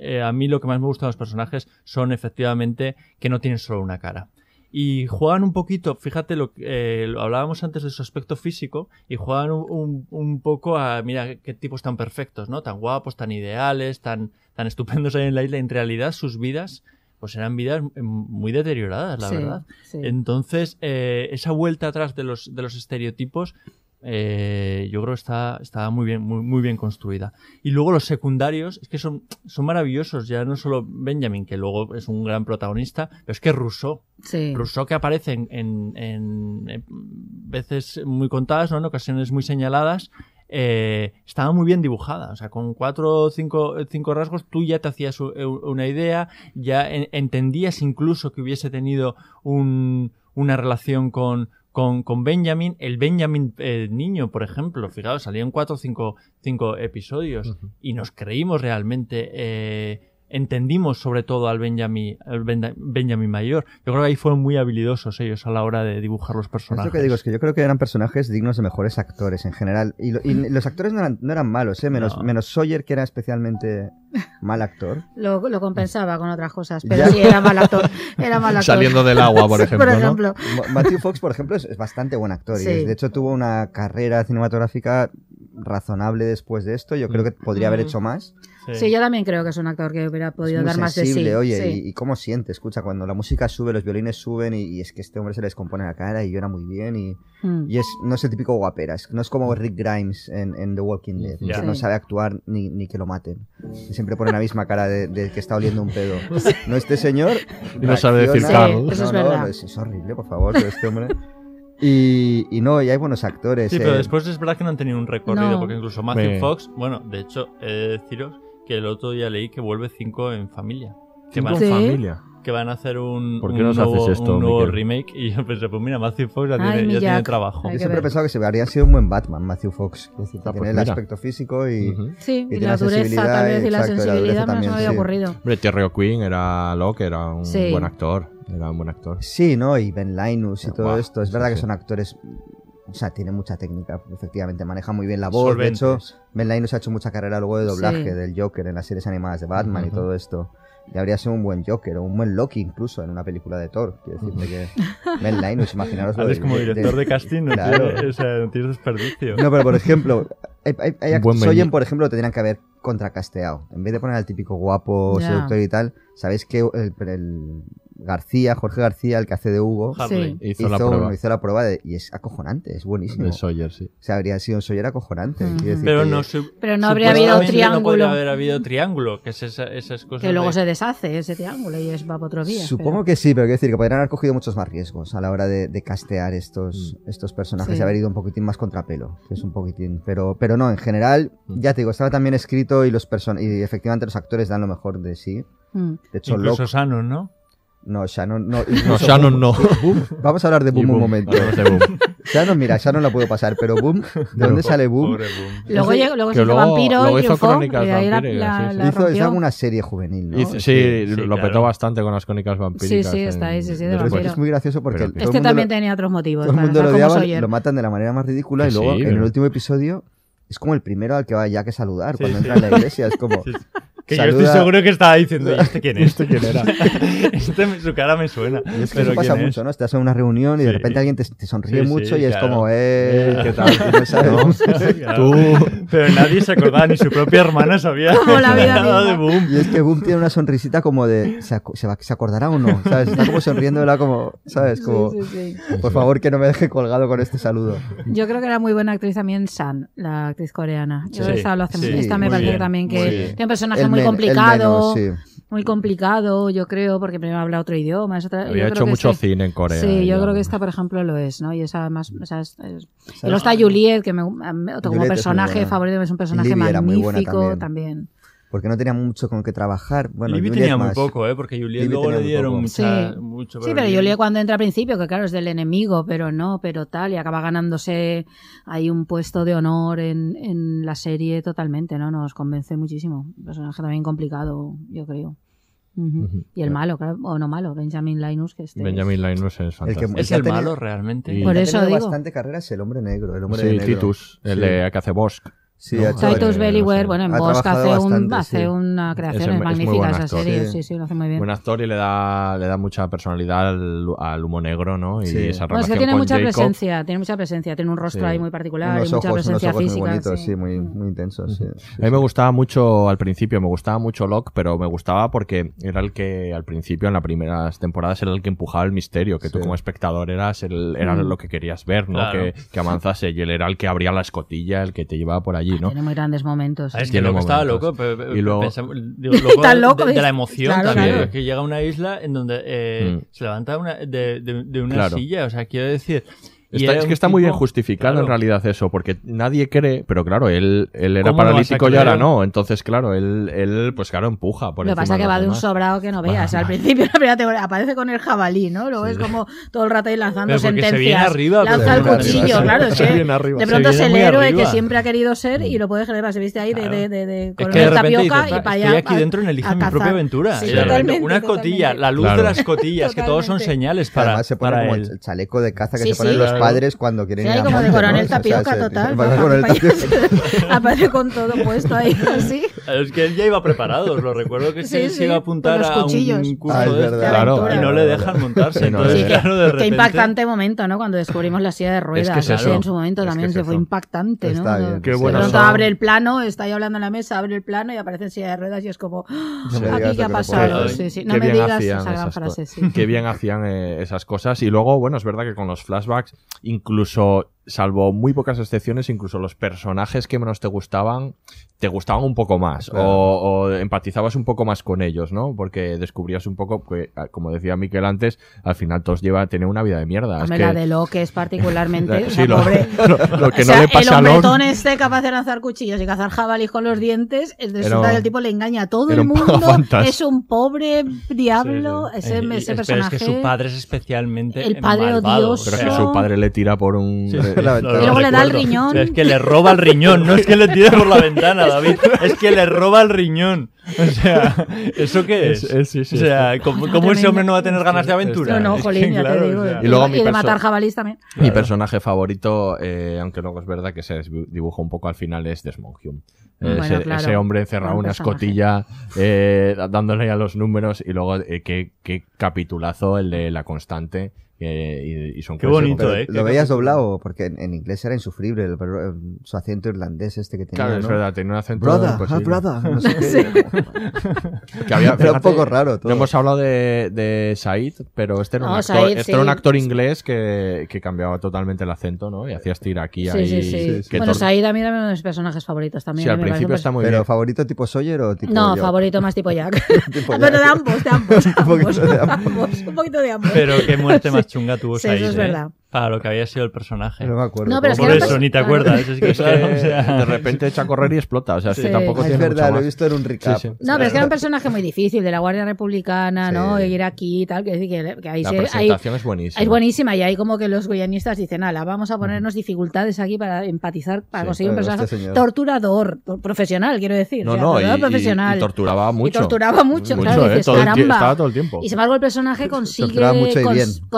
eh, a mí lo que más me gusta de los personajes son efectivamente que no tienen solo una cara. Y juegan un poquito, fíjate, lo, que, eh, lo hablábamos antes de su aspecto físico, y juegan un, un- un poco a, mira, qué tipos tan perfectos, ¿no? Tan guapos, tan ideales, tan, tan estupendos ahí en la isla. En realidad, sus vidas, pues eran vidas mm, muy deterioradas, la Sí, verdad. sí. Entonces, eh, esa vuelta atrás de los, de los estereotipos, eh, yo creo que está, está muy bien, muy, muy bien construida. Y luego los secundarios, es que son, son maravillosos, ya no solo Benjamin, que luego es un gran protagonista, pero es que Rousseau, Sí. Rousseau que aparece en, en- en, veces muy contadas, ¿no? en ocasiones muy señaladas, eh, estaba muy bien dibujada. O sea, con cuatro o cinco, cinco rasgos tú ya te hacías una idea, ya en- entendías incluso que hubiese tenido un- una relación con, con, con Benjamin. El Benjamin eh, niño, por ejemplo, fijaos, salían cuatro o cinco, cinco episodios y nos creímos realmente... eh, entendimos sobre todo al Benjamin, al Benjamin mayor. Yo creo que ahí fueron muy habilidosos ellos a la hora de dibujar los Es personajes. lo que digo, es que yo creo que eran personajes dignos de mejores actores en general. Y, lo- y los actores no eran, no eran malos, ¿eh? menos, No. menos Sawyer, que era especialmente mal actor. <laughs> Lo, lo compensaba con otras cosas, pero Ya. sí, era mal actor. Era mal actor. Saliendo del agua, por <laughs> Sí, ejemplo, por ejemplo. Ma- Matthew Fox, por ejemplo, es, es bastante buen actor. Sí. Y es- de hecho, tuvo una carrera cinematográfica razonable después de esto. Yo creo que podría haber Mm. hecho más. Sí. yo también creo que es un actor que hubiera Es podido muy dar más de sí. sensible, oye, sí. y, y cómo siente, escucha, cuando la música sube, los violines suben y, y es que este hombre se le descompone la cara y llora muy bien y, Mm. y es, no es el típico guapera, es- no es como Rick Grimes en, en The Walking Dead, Ya. que no Sí. sabe actuar ni, ni que lo maten. Y siempre pone la misma cara de, de que está oliendo un pedo. No, este señor... Y <laughs> no sabe decir reacciona- Carl. Sí, eso es No, no, verdad. es, es horrible, por favor, pero este hombre... Y, y no, y hay buenos actores. Sí, pero eh, después es verdad que no han tenido un recorrido, No. porque incluso Matthew Me- Fox, bueno, de hecho, he de deciros que el otro día leí que vuelve 5 en familia. Que Cinco van, en Sí. familia. que van a hacer un, ¿Por qué un nos nuevo, haces esto, un nuevo Miquel? remake y yo pensé, pues mira, Matthew Fox ya, Ay, tiene, ya tiene trabajo. Yo siempre he pensado que se habría sido un buen Batman, Matthew Fox. Es decir, que Ah, pues tiene el aspecto físico y... Sí, y tiene la dureza sensibilidad, tal vez y la exacto, sensibilidad se también, me había sí. ocurrido. Hombre, Terry O'Quinn era Locke, era un Sí. buen actor. Era un buen actor. Sí, ¿no? Y Ben Linus y todo esto. Es sí, verdad que sí. son actores. O sea, tienen mucha técnica, efectivamente. Maneja muy bien la voz. De hecho. Ben Linus ha hecho mucha carrera luego de doblaje Sí. del Joker en las series animadas de Batman y todo esto. Y habría sido un buen Joker o un buen Loki incluso en una película de Thor. Quiero decirte que Ben Linus, imaginaros. lo de- como de- director de <laughs> casting, no, Claro. tienes, o sea, no tienes desperdicio. No, pero por ejemplo, hay, hay, hay Soyen, por ejemplo, lo tendrían que haber contracasteado. En vez de poner al típico guapo, Ya. seductor y tal, sabéis que el, el García, Jorge García, el que hace de Hugo. Sí. Hizo, la prueba hizo la prueba de- y es acojonante, es buenísimo. de Sawyer, sí. O sea, habría sido un Sawyer acojonante. Decir Pero que- no, su- Pero no habría habido triángulo. No podría haber habido triángulo, que es esa- esas cosas. Que luego de- se deshace ese triángulo y es va para otro día. Supongo que sí, pero quiero decir que podrían haber cogido muchos más riesgos a la hora de, de castear estos, Mm. estos personajes Sí. y haber ido un poquitín más contrapelo, que es un poquitín. Pero, pero no, en general, Mm. ya te digo, estaba también escrito y los person y efectivamente los actores dan lo mejor de sí. Mm. De hecho, Incluso Locke- Shannon, ¿no? No, Shannon no. <laughs> No, Shannon Boom- no. Boom. Vamos a hablar de Y Boom un Boom, momento. Boom. <laughs> Shannon, mira, Shannon la puedo pasar, pero Boom, ¿de <laughs> dónde sale Boom? Pobre Boom. Luego, llegó- luego que se hizo luego- vampiro luego hizo triunfó, Crónicas vampíricas, sí, sí. Hizo, alguna serie juvenil, ¿no? Hizo- sí, Sí, lo claro. petó bastante con las crónicas vampíricas. Sí, sí, está ahí, sí, sí, de vampiro. Es muy gracioso porque Pero- todo Este mundo también lo- tenía otros motivos. todo el mundo lo odiaba, lo matan de la manera más ridícula y Que luego en el último episodio es como el primero al que va a saludar cuando entra en la iglesia. Es como. Sí, Que yo estoy saluda- seguro que estaba diciendo, ¿y este quién <laughs> es? ¿Este quién era? <laughs> Este su cara me suena. Y es que pero eso pasa ¿quién es? mucho, ¿no? Estás en una reunión y de Sí. repente alguien te, te sonríe Sí, sí, mucho y es claro. como, eh, Eh, ¿qué tal? Y no sabes. <laughs> Claro. Tú. Pero nadie se acordaba, ni su propia hermana sabía Como la vida nada de misma. Boom. Y es que Boom tiene una sonrisita como de, ¿se, aco- se, va- ¿se acordará o no? ¿Sabes? Está como sonriéndola como, ¿sabes? Como, Sí, sí, sí. por favor que no me deje colgado con este saludo. Yo creo que era muy buena actriz también San, la actriz coreana. Yo Sí, esta lo hace, sí, esta me muy parece también muy que tiene un personaje El muy complicado. menos, sí. Muy complicado, yo creo, porque primero habla otro idioma. Es otra, yo Había creo hecho que mucho este- cine en Corea. Sí, yo creo que esta, por ejemplo, lo es, ¿no? Y esa además, o sea, es- es- y luego está Juliet, que me, como Juliet personaje favorito, es un personaje Libby era muy buena magnífico también. también. Porque no tenía mucho con qué trabajar. Bueno, Libby Juliet tenía muy más. poco, ¿eh? Porque Juliet Libby luego le dieron mucha, Sí. mucho. Sí, pero Julia cuando entra al principio, que claro, es del enemigo, pero no, pero tal, y acaba ganándose ahí un puesto de honor en, en la serie totalmente, ¿no? Nos convence muchísimo. Un personaje también complicado, yo creo. Y el malo, claro, o no malo, Benjamin Linus, que este Benjamin Linus es fantástico. ¿Es el malo realmente? Y- Por Ha eso tenido digo. bastante carrera es el hombre negro, el hombre Sí, de negro. Titus, el Sí. de que hace Bosk. Sí, ha hecho- Titus Belliwer, bueno, en Bosque hace, trabajado un, bastante, hace sí. una creación es magnífica buen esa actor. serie, Sí. sí, sí, lo hace muy bien. Buen actor y le da, le da mucha personalidad al, al humo negro, ¿no? Y Sí. esa Bueno, es relación que tiene con mucha Jacob. presencia, tiene mucha presencia, tiene un rostro Sí. ahí muy particular Unos y mucha ojos, unos presencia ojos física. muy bonitos, sí. sí, muy, muy intensos. sí. A mí me gustaba mucho al principio, me gustaba mucho Locke, pero me gustaba porque era el que al principio, en las primeras temporadas, era el que empujaba el misterio, que tú como espectador eras el, era Mm. lo que querías ver, ¿no? Claro. Que, que avanzase y él era el que abría la escotilla, el que te llevaba por allí, ¿no? Tiene muy grandes momentos. Ah, es que loco estaba loco, pero, Y luego- pensamos- digo, <laughs> loco Tan loco, de, de la emoción claro, también, claro. que llega a una isla en donde eh, Mm. se levanta una, de, de- de una Claro. silla, o sea, quiero decir... Está- es que está muy bien justificado claro. en realidad eso, porque nadie cree, pero claro, él, él era ¿Cómo no vas a paralítico y ahora no, entonces claro, él, él pues claro, empuja por Lo pasa es que va de un sobrado que no veas. Al principio, <laughs> la primera temporada, aparece con el jabalí, ¿no? Luego es como todo el rato ahí lanzando Pero se sentencias. viene arriba, pero Lanza el cuchillo, claro. se Es que viene arriba. de Se pronto es el héroe que siempre ha querido ser y lo puede generar. Se viste ahí de, Claro. de, de, de Es coronel que de repente tapioca dices, y para allá. estoy aquí a- dentro en Elige mi propia aventura. Sí, una escotilla, la luz de las escotillas, que todos son señales para, se pone como el chaleco de caza que Sí, se ponen sí. los Claro. padres cuando quieren Sí, ir a como de monte, coronel ¿no? O sea, tapioca se- total. va coronel tapioca. Aparece con todo puesto ahí, así. Es que él ya iba preparado, os lo recuerdo que Sí, se, sí, se iba a apuntar a un curso Ah, es de verdad. este, Claro, y no le dejan montarse. <laughs> Sí, no, entonces, sí, que- claro, de Qué impactante momento, ¿no? Cuando descubrimos la silla de ruedas. que es eso. en su momento Es también se fue impactante, ¿no? Está bien, Qué de pronto abre el plano, está ahí hablando en la mesa, abre el plano y aparece en silla de ruedas y es como, ¡Ah! Aquí qué ha pasado. sí. No Qué me bien digas hacían esa gran esas frase. Qué bien hacían eh, esas cosas. Y luego, bueno, es verdad que con los flashbacks, incluso, salvo muy pocas excepciones, incluso los personajes que menos te gustaban, te gustaban un poco más. Claro. O, o empatizabas un poco más con ellos, ¿no? Porque descubrías un poco que, ah, como decía Miquel antes, al final todos lleva a tener una vida de mierda. Es que- la de Locke es particularmente, <laughs> o Sí, sea, lo- pobre. <laughs> lo, lo que o sea, no le pasa el a Locke hombretón este capaz de lanzar cuchillos y cazar jabalíes con los dientes, es resulta Era- que el tipo le engaña a todo el un <laughs> mundo, es un pobre diablo, Sí, sí. ese, Eh, ese espera, personaje. Es que su padre es especialmente El padre malvado. odioso. Pero es que su padre le tira por un... La ventana. Y luego le da el riñón. O sea, es que le roba el riñón, no es que le tire por la ventana, David, es que le roba el riñón. O sea, ¿eso qué es? O sea, ¿cómo, cómo ese hombre no va a tener ganas de aventura? No, no, jolín, ya claro, te digo. o sea, Y luego mi de perso- matar jabalíes también. Mi personaje favorito, eh, aunque luego es verdad que se dibuja un poco al final, es Desmond Hume. Bueno, ese, claro. ese hombre encerrado en una escotilla, eh, dándole a los números y luego eh, qué, qué capitulazo el de La Constante. Eh, y, y son Qué cosas- bonito, Pero, ¿eh? ¿Lo veías doblado? Porque en, en inglés era insufrible el- el- su acento irlandés este que tenía. Claro, es verdad, tenía un acento Brother, ah, brother, no sé <laughs> qué. Que había- <laughs> Era un fíjate, poco raro todo. No hemos hablado de, de Said, pero este era un, No, actor, Said, este era un actor inglés que, que cambiaba totalmente el acento, ¿no? Y hacías tira aquí Sí, ahí. sí, sí. que Bueno, tor- Said a mí era uno de mis personajes favoritos también. Sí, al principio está muy Pero bien. favorito tipo Sawyer o tipo. No, favorito más tipo <laughs> Jack. Tipo Pero Jack. de ambos, de ambos. Un poquito de ambos. Un poquito de ambos. Pero qué muerte más. Chunga tuvo Sí, Said, eso es ¿eh? verdad. Para lo que había sido el personaje. No me acuerdo. No, pero es Por eso, ni te acuerdas. Es que, Es que claro, o sea, de repente echa a correr y explota. O sea, es que Sí. tampoco Ah, es tiene verdad, mucho lo he visto en un recap. Sí, sí. No, pero es que era un <laughs> personaje muy difícil, de la Guardia Republicana, ¿no? Y ir aquí y tal, que, decir que, que ahí La se... ahí- presentación es buenísima. es buenísima y ahí como que los guionistas dicen, ala, vamos a ponernos dificultades aquí para empatizar, para Sí, conseguir un personaje este torturador, to- profesional, quiero decir. No, o sea, no, y, torturador y- profesional. y torturaba mucho. Y torturaba mucho, Mucho, claro, ¿eh? dices, Todo caramba. estaba todo el tiempo. Y sin embargo el personaje consigue...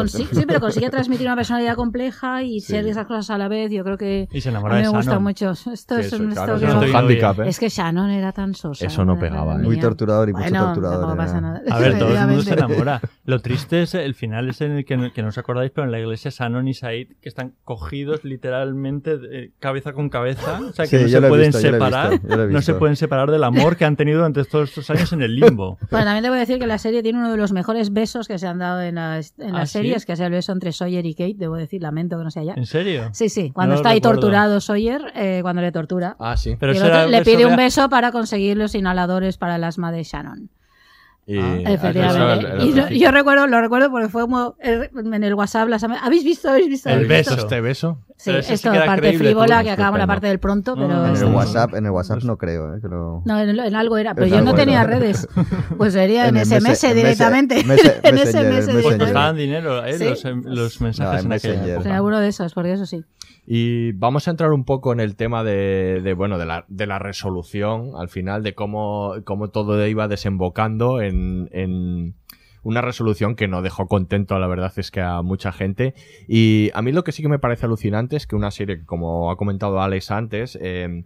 Sí, pero consigue transmitir una <laughs> personalidad compleja y ser esas cosas a la vez. Yo creo que Y se a enamora mí de me gusta Shannon. mucho. Esto Sí, es un... claro, esto eso que- es un no- handicap, ¿eh? Es que Shannon era tan sosa. Eso no pegaba, ¿eh? Muy torturador y mucho torturador. A ver, todo el mundo se enamora. Lo triste es el final es en el que no, que no os acordáis, pero en la iglesia Sanon y Said que están cogidos literalmente eh, cabeza con cabeza, o sea que Sí, no se pueden visto, separar, visto, no se pueden separar del amor que han tenido durante todos estos años en el limbo. <laughs> Bueno, también te voy a decir que la serie tiene uno de los mejores besos que se han dado en las, en ¿Ah, las sí? series, que es el beso entre Sawyer y Kate. Debo decir, lamento que no sea ya. ¿En serio? Sí, sí, cuando No está ahí recuerdo. torturado Sawyer, eh, cuando le tortura. Ah, sí. Pero y el ese era otro le pide un beso para conseguir los inhaladores para el asma de Shannon. Y Efectivamente. eso, el- el Y yo, yo recuerdo, lo recuerdo porque fue como eh, en el WhatsApp. Las, ¿Habéis visto? ¿Habéis visto? El ¿Habéis beso, este beso. Sí, esto era parte frívola que acabamos la parte del pronto, pero. En el WhatsApp, en el WhatsApp no creo, ¿eh? Lo- No, en, en algo era, pero En yo no tenía era. redes. <laughs> Pues sería en, En SMS directamente. <laughs> en SMS directamente. Costaban dinero, ¿eh? Sí. Los, em- los mensajes No, en en aquella Messenger. época. Será uno de esos, porque eso sí. Y vamos a entrar un poco en el tema de, bueno, de la, de la resolución, al final, de cómo, cómo todo iba desembocando en, en una resolución que no dejó contento, la verdad es que a mucha gente. Y a mí lo que sí que me parece alucinante es que una serie, como ha comentado Alex antes, eh,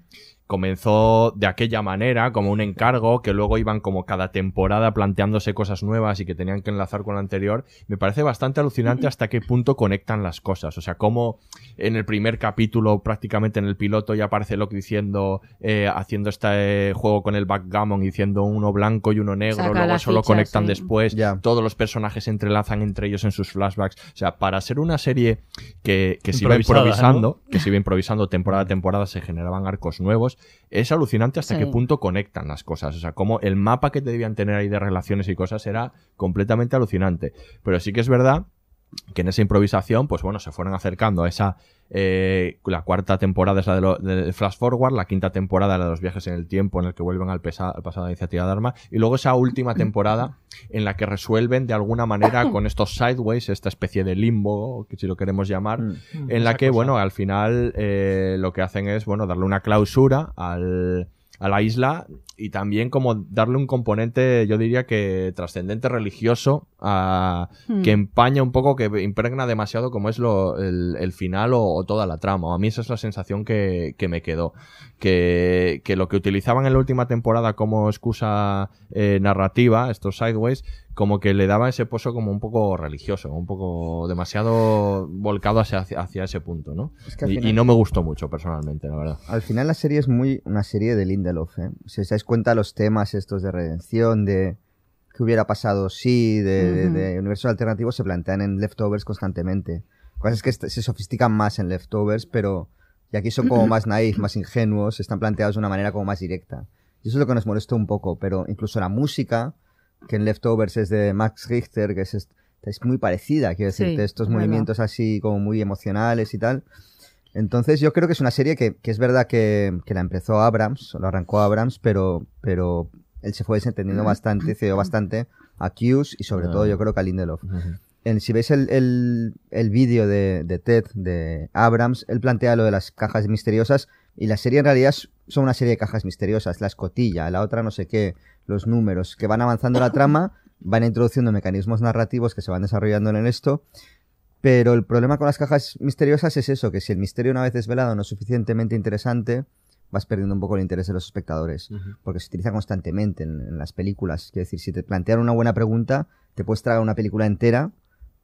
comenzó de aquella manera, como un encargo, que luego iban como cada temporada planteándose cosas nuevas y que tenían que enlazar con la anterior, me parece bastante alucinante hasta qué punto conectan las cosas. O sea, como en el primer capítulo, prácticamente en el piloto, ya aparece Locke diciendo, eh, haciendo este eh, juego con el backgammon, diciendo uno blanco y uno negro, Saca luego la eso lo ficha, conectan sí. después, todos los personajes se entrelazan entre ellos en sus flashbacks. O sea, para ser una serie que, que se iba Improvisada, improvisando, que se iba improvisando temporada a temporada, se generaban arcos nuevos, es alucinante hasta Sí. qué punto conectan las cosas. O sea, como el mapa que te debían tener ahí de relaciones y cosas era completamente alucinante. Pero sí que es verdad que en esa improvisación, pues bueno, se fueron acercando a esa. eh, la cuarta temporada es la de lo- Flash Forward, la quinta temporada la de los viajes en el tiempo, en el que vuelven al, pesa- al pasado de la iniciativa de Arma, y luego esa última <coughs> temporada en la que resuelven de alguna manera <coughs> con estos sideways, esta especie de limbo, que si lo queremos llamar, en la que, cosa. bueno, al final eh, lo que hacen es, bueno, darle una clausura al, a la isla y también como darle un componente, yo diría que trascendente religioso, a, Hmm. que empaña un poco, que impregna demasiado como es lo, el, el final o, o toda la trama. A mí esa es la sensación que, que me quedó. Que, que lo que utilizaban en la última temporada como excusa eh, narrativa, estos sideways, como que le daba ese pozo como un poco religioso, un poco demasiado volcado hacia, hacia ese punto, ¿no? Es que al y, final- y no me gustó mucho personalmente, la verdad. Al final la serie es muy una serie de Lindelof, ¿eh? Si os dais cuenta los temas estos de redención, de qué hubiera pasado si, de, de- de universos alternativos se plantean en Leftovers constantemente. Cosas que est- se sofistican más en Leftovers, pero y aquí son como <clears throat> más naif, más ingenuos, están planteados de una manera como más directa. Y eso es lo que nos molestó un poco, pero incluso la música, que en Leftovers es de Max Richter, que es, es muy parecida, quiero Sí, decirte, estos es verdad. movimientos así como muy emocionales y tal. Entonces yo creo que es una serie que, que es verdad que, que la empezó Abrams, lo arrancó Abrams, pero, pero él se fue desentendiendo bastante, cedió bastante a Hughes y sobre Ah. todo yo creo que a Lindelof. En- si veis el, el, el vídeo de, de Ted, de Abrams, él plantea lo de las cajas misteriosas y la serie en realidad son una serie de cajas misteriosas, la escotilla, la otra no sé qué, los números, que van avanzando la trama, van introduciendo mecanismos narrativos que se van desarrollando en esto, pero el problema con las cajas misteriosas es eso, que si el misterio una vez desvelado no es suficientemente interesante, vas perdiendo un poco el interés de los espectadores, porque se utiliza constantemente en, en las películas. Quiero decir, si te plantean una buena pregunta, te puedes tragar una película entera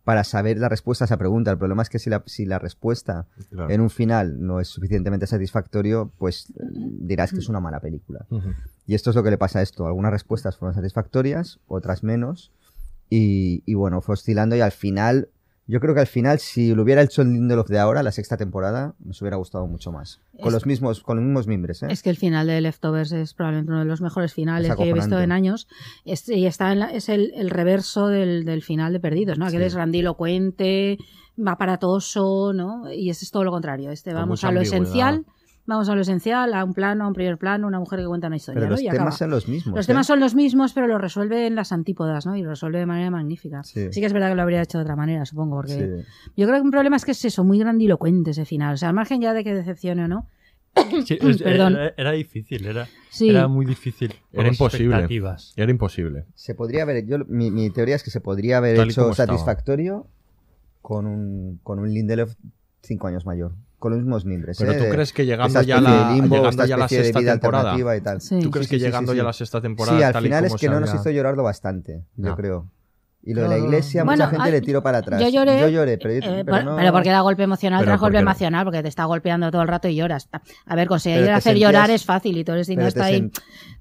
para saber la respuesta a esa pregunta. El problema es que si la, si la respuesta Claro. en un final no es suficientemente satisfactorio, pues eh, dirás que es una mala película. Y esto es lo que le pasa a esto. Algunas respuestas fueron satisfactorias, otras menos. Y, y bueno, fue oscilando y al final, yo creo que al final, si lo hubiera hecho el Lindelof de ahora, la sexta temporada, nos hubiera gustado mucho más. Con Es- los mismos, con los mismos mimbres, ¿eh? Es que el final de Leftovers es probablemente uno de los mejores finales Es que he visto en años. Es, y está en la- es el, el reverso del, del final de Perdidos, ¿no? Aquel Sí. es grandilocuente, aparatoso, ¿no? Y este es todo lo contrario. Este vamos a lo ambigüedad. esencial, vamos a lo esencial, a un plano, a un primer plano, una mujer que cuenta una historia, Pero ¿no? los Y temas acaba. son los mismos. Los ¿eh? temas son los mismos, pero lo resuelve en las antípodas, ¿no? Y lo resuelve de manera magnífica. Sí. Sí, que es verdad que lo habría hecho de otra manera, supongo, porque Sí. yo creo que un problema es que es eso, muy grandilocuente ese final. O sea, al margen ya de que decepcione o no. Sí, <coughs> es- Perdón. Era, era difícil, era, Sí. era muy difícil. Era imposible. Era imposible. Se podría haber, yo, mi, mi teoría es que se podría haber Tal hecho estaba. satisfactorio con un, con un Lindelof cinco años mayor. Con los mismos mimbres. Pero ¿eh? tú De- crees que llegando ya especie la- limbo, llegando esta ya la especie de sexta vida temporada, alternativa y tal. Sí. ¿Tú crees Sí, que sí, llegando sí, ya a la sexta temporada Sí, al tal y final es que no nos hizo llorarlo bastante, yo No. creo. Y lo de No, la no. iglesia, Bueno, mucha gente ay, le tiró para atrás. Yo lloré. Yo lloré, pero, eh, pero pero, no... pero porque da golpe emocional Pero tras golpe no. emocional, porque te está golpeando todo el rato y lloras. A ver, conseguir hacer sentías- llorar es fácil y todo el cineasta te ahí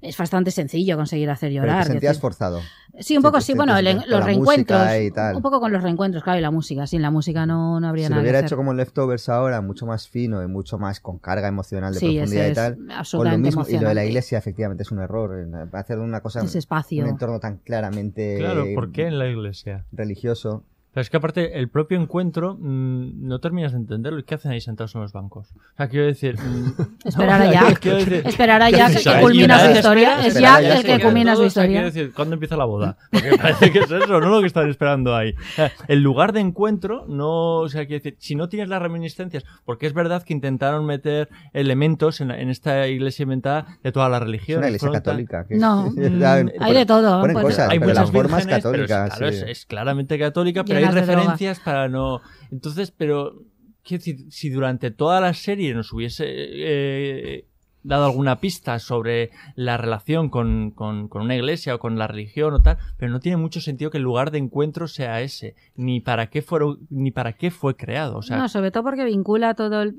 es bastante sencillo conseguir hacer pero llorar. te sentías decir, forzado. Sí, un poco sí, bueno, el- los reencuentros. música y tal. Un poco con los reencuentros, claro, y la música. Sin la música no, no habría Si lo nada. que hubiera hacer. hecho como en Leftovers ahora, mucho más fino y mucho más con carga emocional de Sí, profundidad ese y es tal. con lo mismo, y lo de la iglesia efectivamente es un error. Hacer una cosa Ese espacio. un entorno tan claramente Claro, ¿por qué en la iglesia? religioso. Pero es que aparte, el propio encuentro mm, no terminas de entenderlo. ¿Qué hacen ahí sentados en los bancos? O sea, quiero decir... mm, <laughs> Esperar a Jack. <laughs> Esperar a Jack que culmina su historia. Es Jack el que culmina su historia. Quiero decir, ¿cuándo empieza la boda? Porque parece que es eso, no lo que están esperando ahí. O sea, el lugar de encuentro, no... O sea, quiero decir, si no tienes las reminiscencias, porque es verdad que intentaron meter elementos en, en esta iglesia inventada de toda la Es religión. una iglesia católica. que- No, Ya, mm, <laughs> hay de todo. Ponen pues- cosas, hay pero muchas pero es- católicas. claro, sí. es, es claramente católica, pero droga. referencias para no. Entonces, pero. Quiero decir, si durante toda la serie nos hubiese eh, dado alguna pista sobre la relación con, con- con una iglesia o con la religión o tal, pero no tiene mucho sentido que el lugar de encuentro sea ese, ni para qué fueron, ni para qué fue creado. O sea, no, sobre todo porque vincula todo el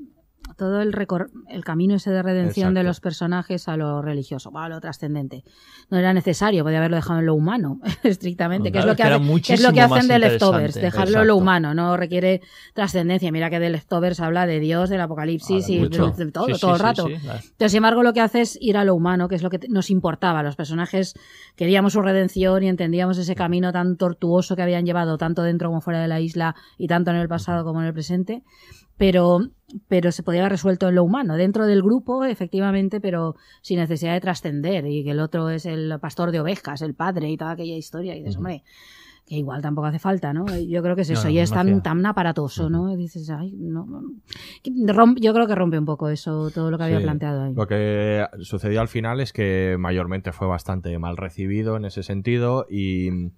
todo el, recor- el camino ese de redención de los personajes a lo religioso, a lo trascendente. No era necesario, podía haberlo dejado en lo humano, <laughs> estrictamente, que, es lo que, hace- que es lo que hacen de Leftovers, dejarlo en lo humano, no requiere trascendencia. Mira que de Leftovers habla de Dios, del apocalipsis Ahora, y de, de todo, Sí, sí, todo el rato. sí, Entonces, sin embargo, lo que hace es ir a lo humano, que es lo que nos importaba. Los personajes queríamos su redención y entendíamos ese camino tan tortuoso que habían llevado, tanto dentro como fuera de la isla, y tanto en el pasado como en el presente. Pero, pero se podía haber resuelto en lo humano, dentro del grupo, efectivamente, pero sin necesidad de trascender. Y que el otro es el pastor de ovejas, el padre y toda aquella historia. Y dices, hombre, que igual tampoco hace falta, ¿no? Yo creo que es eso, no, y es tan, tan aparatoso, ¿no? Dices, ay, no. no. Que yo creo que rompe un poco eso, todo lo que había Sí. planteado ahí. Lo que sucedió al final es que mayormente fue bastante mal recibido en ese sentido y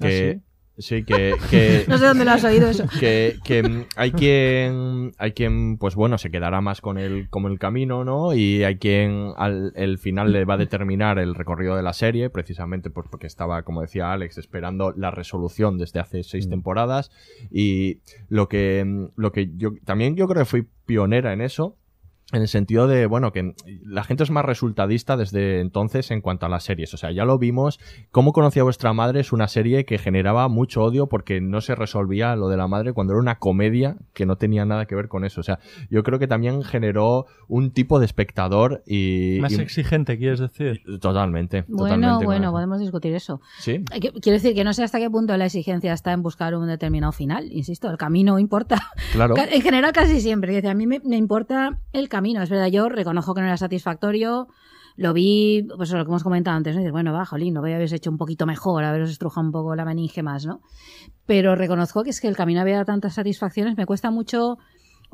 que sí, que, que- <laughs> No sé dónde lo has oído eso. que, que, mm, hay quien hay quien pues bueno se quedará más con el como el camino no y hay quien al el final le va a determinar el recorrido de la serie precisamente pues porque estaba como decía Alex esperando la resolución desde hace seis temporadas. Y lo que mm, lo que yo también yo creo que fui pionera en eso en el sentido de, bueno, que la gente es más resultadista desde entonces en cuanto a las series. O sea, ya lo vimos. Cómo conocía vuestra madre es una serie que generaba mucho odio porque no se resolvía lo de la madre cuando era una comedia que no tenía nada que ver con eso. O sea, yo creo que también generó un tipo de espectador y. más y- exigente, quieres decir. Totalmente. Bueno, totalmente bueno, podemos discutir eso. Sí. Que- Quiero decir que no sé hasta qué punto la exigencia está en buscar un determinado final. Insisto, el camino importa. Claro. <laughs> En general, casi siempre. Es decir, a mí me, me importa el camino. Es verdad, yo reconozco que no era satisfactorio. Lo vi, pues lo que hemos comentado antes, ¿no? Bueno, va, jolín, lo habéis hecho un poquito mejor, haberos estrujado un poco la meninge más, ¿no? Pero reconozco que es que el camino había tantas satisfacciones, me cuesta mucho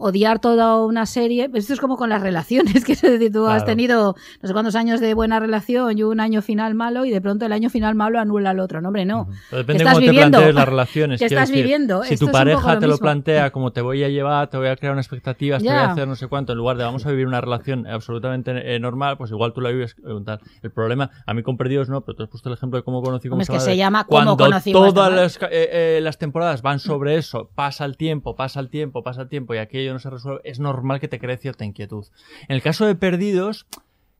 odiar toda una serie. Esto es como con las relaciones, <laughs> que es decir, tú has tenido no sé cuántos años de buena relación y un año final malo y de pronto el año final malo anula al otro. No, hombre, no. Pero ¿Qué Depende estás cómo te plantees las <laughs> relaciones. ¿Qué estás decir, viviendo? Si Esto tu pareja te lo plantea <laughs> como te voy a llevar, te voy a crear unas expectativas, te voy a hacer no sé cuánto, en lugar de vamos a vivir una relación absolutamente eh, normal, pues igual tú la vives eh. El problema, a mí con Perdidos no, pero tú has puesto el ejemplo de cómo conocí cómo es que se llama Cómo Cuando todas las, eh, eh, las temporadas van sobre eso, pasa el tiempo, pasa el tiempo, pasa el tiempo y aquello no se resuelve, es normal que te cree cierta inquietud. En el caso de Perdidos,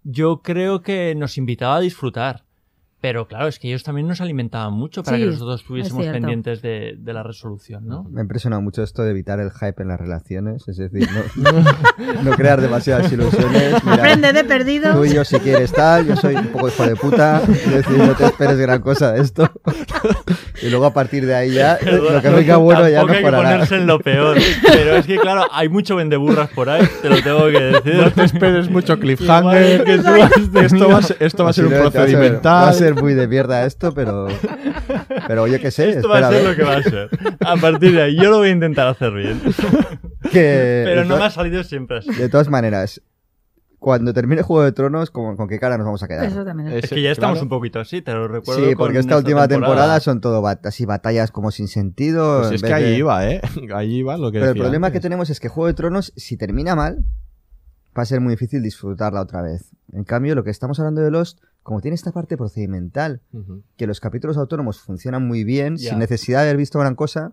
yo creo que nos invitaba a disfrutar. Pero claro, es que ellos también nos alimentaban mucho para Sí, que nosotros es estuviésemos pendientes de, de la resolución, ¿no? Me ha impresionado mucho esto de evitar el hype en las relaciones, es decir, no, no crear demasiadas ilusiones. Mira, Aprende de perdidos. Tú y yo si quieres tal, yo soy un poco hijo de puta, es decir, no te esperes gran cosa de esto. Y luego a partir de ahí ya, lo que venga bueno ya Tampoco hay que ponerse en lo peor. Pero es que, claro, hay mucho vendeburras por ahí, te lo tengo que decir. No te esperes mucho cliffhanger. Que tú has esto, va a ser, esto va a ser un procedimental. A ser muy de mierda esto, pero. Pero yo qué sé, Esto va a ser ver. lo que va a ser. A partir de ahí, yo lo voy a intentar hacer bien. <laughs> Que- Pero no me ha salido siempre así. De todas maneras, cuando termine Juego de Tronos, ¿con, con qué cara nos vamos a quedar? Eso también Es es. que ya estamos claro. un poquito así, te lo recuerdo. Sí, con porque esta última temporada. temporada son todo bat- así batallas como sin sentido. Pues en es vez que ahí de- iba, ¿eh? Ahí iba lo que Pero el decía problema que antes. tenemos es que Juego de Tronos, si termina mal, va a ser muy difícil disfrutarla otra vez. En cambio, lo que estamos hablando de Lost, como tiene esta parte procedimental, que los capítulos autónomos funcionan muy bien, sin necesidad de haber visto gran cosa,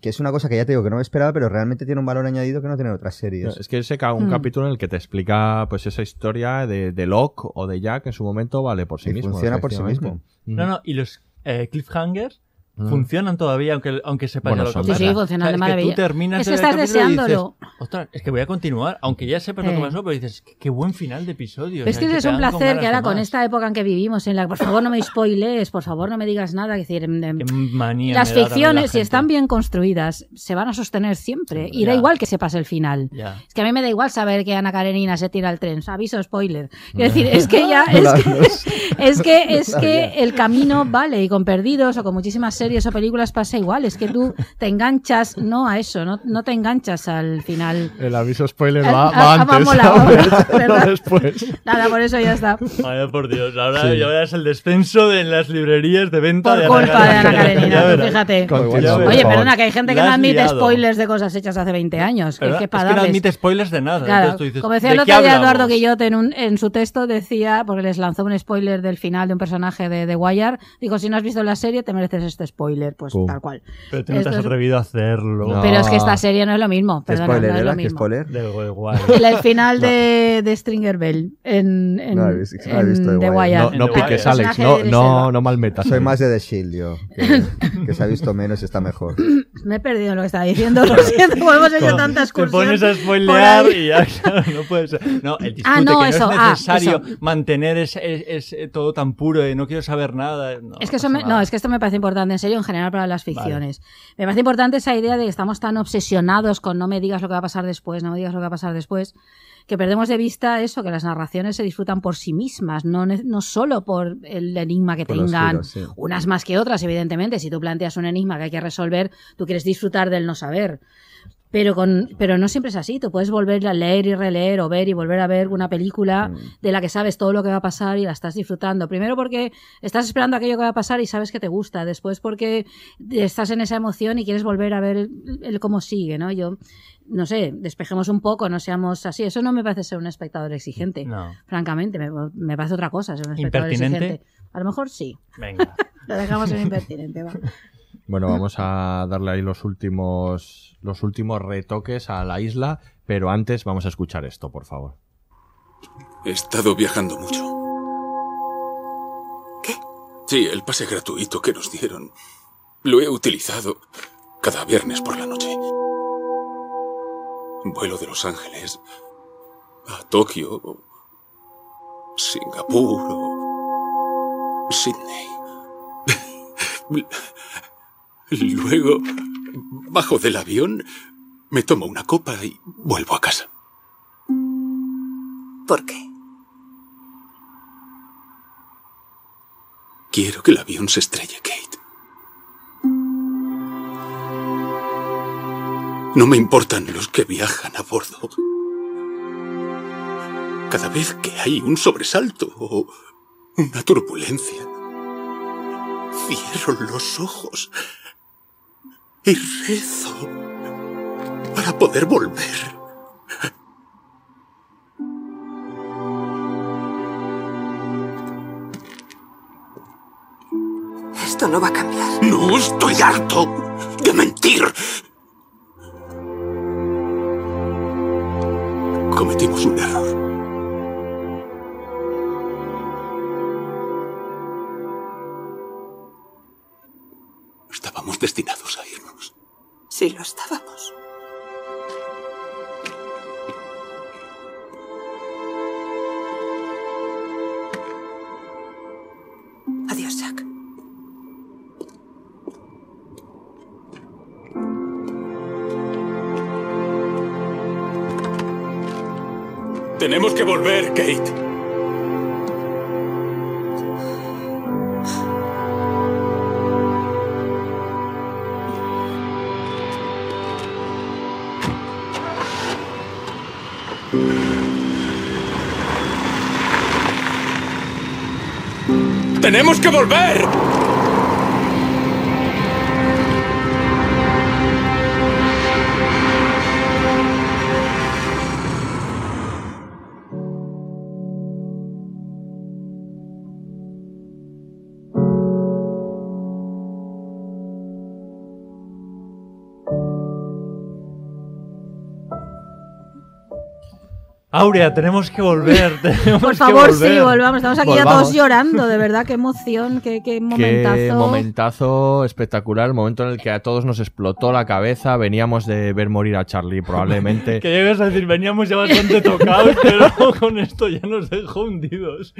que es una cosa que ya te digo que no me esperaba, pero realmente tiene un valor añadido que no tienen otras series. Es que ese ca- un Hmm. capítulo en el que te explica pues esa historia de, de Locke o de Jack en su momento vale por sí Y mismo. funciona por sí mismo. No, no, y los eh, cliffhangers Mm. Funcionan todavía aunque, aunque sepas Bueno, ya lo que Sí, sí, funcionan O sea, de es maravilla. Que tú terminas Es que estás y dices, deseándolo. "Ostras, es que voy a continuar, aunque ya sepas lo Sí. que pasó, pero dices, qué, buen final de episodio. Es o que sea, es te un dan con placer que ahora con más. esta época en que vivimos, en la que por favor no me spoilees, por favor no me digas nada, es decir, em, Qué manía las da también la ficciones, si están bien construidas, se van a sostener siempre. Y da Ya. igual que sepas el final. Ya. Es que a mí me da igual saber que Ana Karenina se tira al tren. Aviso spoiler. Quiero decir, es que ya, <laughs> es que, es que, es <laughs> que el camino vale. Y con Perdidos o con muchísimas series o películas pasa igual. Es que tú te enganchas, no a eso, no, no te enganchas al final. El aviso spoiler va, ah, va ah, antes. <laughs> ¿verdad? <laughs> No después. Nada, por eso ya está. Vaya por Dios, ahora, Sí. ahora es el descenso de las librerías de venta Por de culpa de Ana Karenina, tú fíjate. Oye, perdona, que hay gente que no admite liado. spoilers de cosas hechas hace 20 años. Que es ¿Verdad? que Es para que no admite spoilers de nada. Claro, tú dices, como decía ¿de el otro día Eduardo? Guillote en, un, en su texto, decía, porque les lanzó un spoiler del final de un personaje de The Wire, dijo, si no has visto la serie, te mereces este spoiler, pues Pum. tal cual. Pero tú no te has es- atrevido a hacerlo. No. Pero es que esta serie no es lo mismo, ¿Qué perdona, spoiler no es lo ¿Qué mismo. spoiler? <laughs> Igual. El, el final de, de Stringer Bell en, en, No he visto- no he en visto The The Wire. Wire. No, no El piques, personaje Alex. de No, Idris no, Elba. no malmetas. Soy más de The Shield, yo. Que, que se ha visto menos y está mejor. <laughs> Me he perdido lo que estaba diciendo, lo siento, como <laughs> hemos hecho tanta Te excursión. pones a por spoilear ahí. y ya, claro, no puede ser. No, el disfrute, Ah, no, que eso, no es ah, necesario eso. mantener ese, es, es todo tan puro de no quiero saber nada. No, Es que eso pasa me- nada. no, es que esto me parece importante, en serio, en general para las ficciones. Me parece importante esa idea de que estamos tan obsesionados con no me digas lo que va a pasar después, no me digas lo que va a pasar después, que perdemos de vista eso, que las narraciones se disfrutan por sí mismas, no, no solo por el enigma que Por tengan, giros, sí. unas más que otras, evidentemente. Si tú planteas un enigma que hay que resolver, tú quieres disfrutar del no saber. Pero, con, pero no siempre es así. Tú puedes volver a leer y releer o ver y volver a ver una película de la que sabes todo lo que va a pasar y la estás disfrutando. Primero porque estás esperando aquello que va a pasar y sabes que te gusta. Después porque estás en esa emoción y quieres volver a ver el, el cómo sigue, ¿no? Yo, no sé, despejemos un poco, no seamos así. Eso no me parece ser un espectador exigente. No. Francamente, me, me parece otra cosa ser un espectador ¿Impertinente? exigente. A lo mejor sí. Venga. <laughs> Lo dejamos en <laughs> impertinente, va. Bueno, vamos a darle ahí los últimos, los últimos retoques a la isla, pero antes vamos a escuchar esto, por favor. He estado viajando mucho. ¿Qué? Sí, el pase gratuito que nos dieron. Lo he utilizado cada viernes por la noche. Vuelo de Los Ángeles a Tokio, Singapur o Sydney. Luego, bajo del avión, me tomo una copa y vuelvo a casa. ¿Por qué? Quiero que el avión se estrelle, Kate. No me importan los que viajan a bordo. Cada vez que hay un sobresalto o una turbulencia, cierro los ojos y rezo para poder volver. Esto no va a cambiar. No estoy harto de mentir. Cometimos un error. Estábamos destinados a. Sí, lo estábamos. Adiós, Jack. Tenemos que volver, Kate. ¡Tenemos que volver! Aurea, tenemos que volver. <laughs> tenemos Por que favor, sí, volvamos. Estamos aquí ya todos llorando, de verdad, qué emoción, qué, qué momentazo. Qué momentazo espectacular, el momento en el que a todos nos explotó la cabeza, veníamos de ver morir a Charlie probablemente. <laughs> Que llegas a decir, veníamos ya bastante tocados, <laughs> pero con esto ya nos dejó hundidos.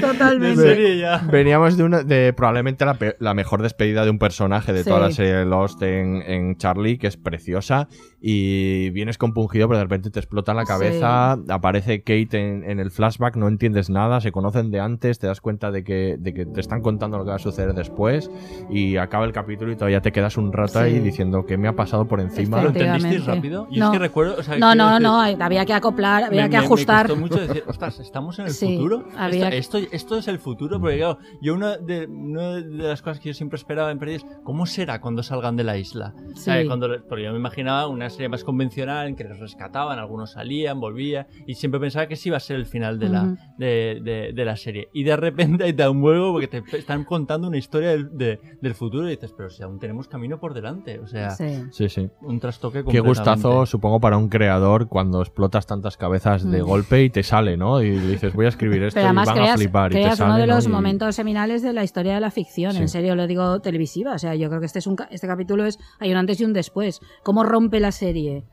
Totalmente. De serie ya. Veníamos de, una, de probablemente la, pe- la mejor despedida de un personaje de Sí. toda la serie de Lost en, en Charlie, que es preciosa, y vienes compungido, pero de repente te explota la cabeza, aparece Kate en, en el flashback, no entiendes nada, se conocen de antes, te das cuenta de que, de que te están contando lo que va a suceder después, y acaba el capítulo y todavía te quedas un rato Sí. ahí diciendo que me ha pasado por encima. ¿Lo entendisteis rápido? Yo No. es que recuerdo. o sea, no, no, decir- no, había que acoplar, había me- que me- ajustar. Me costó mucho decir, ostras, ¿estamos en el Sí, futuro? había- Esto, esto, esto es el futuro, porque claro, yo una de, una de las cosas que yo siempre esperaba en Perdidos, ¿cómo será cuando salgan de la isla? Sí. Porque yo me imaginaba una serie más convencional en que los rescataban, algunos salían, volvían, y siempre pensaba que sí iba a ser el final de, la, de, de- de la serie. Y de repente ahí te da un huevo porque te están contando una historia del, de- del futuro y dices, pero si aún tenemos camino por delante, o sea, Sí. Sí, sí. un trastoque Qué gustazo, supongo, para un creador cuando explotas tantas cabezas de Mm. golpe y te sale, ¿no? Y dices, voy a escribir esto Pero y además van a creas, flipar. y te creas uno sale, de ¿no? los Y- momentos seminales de la historia de la ficción, Sí. en serio lo digo televisiva, o sea, yo creo que este es un ca- este capítulo es hay un antes y un después, cómo rompe la serie.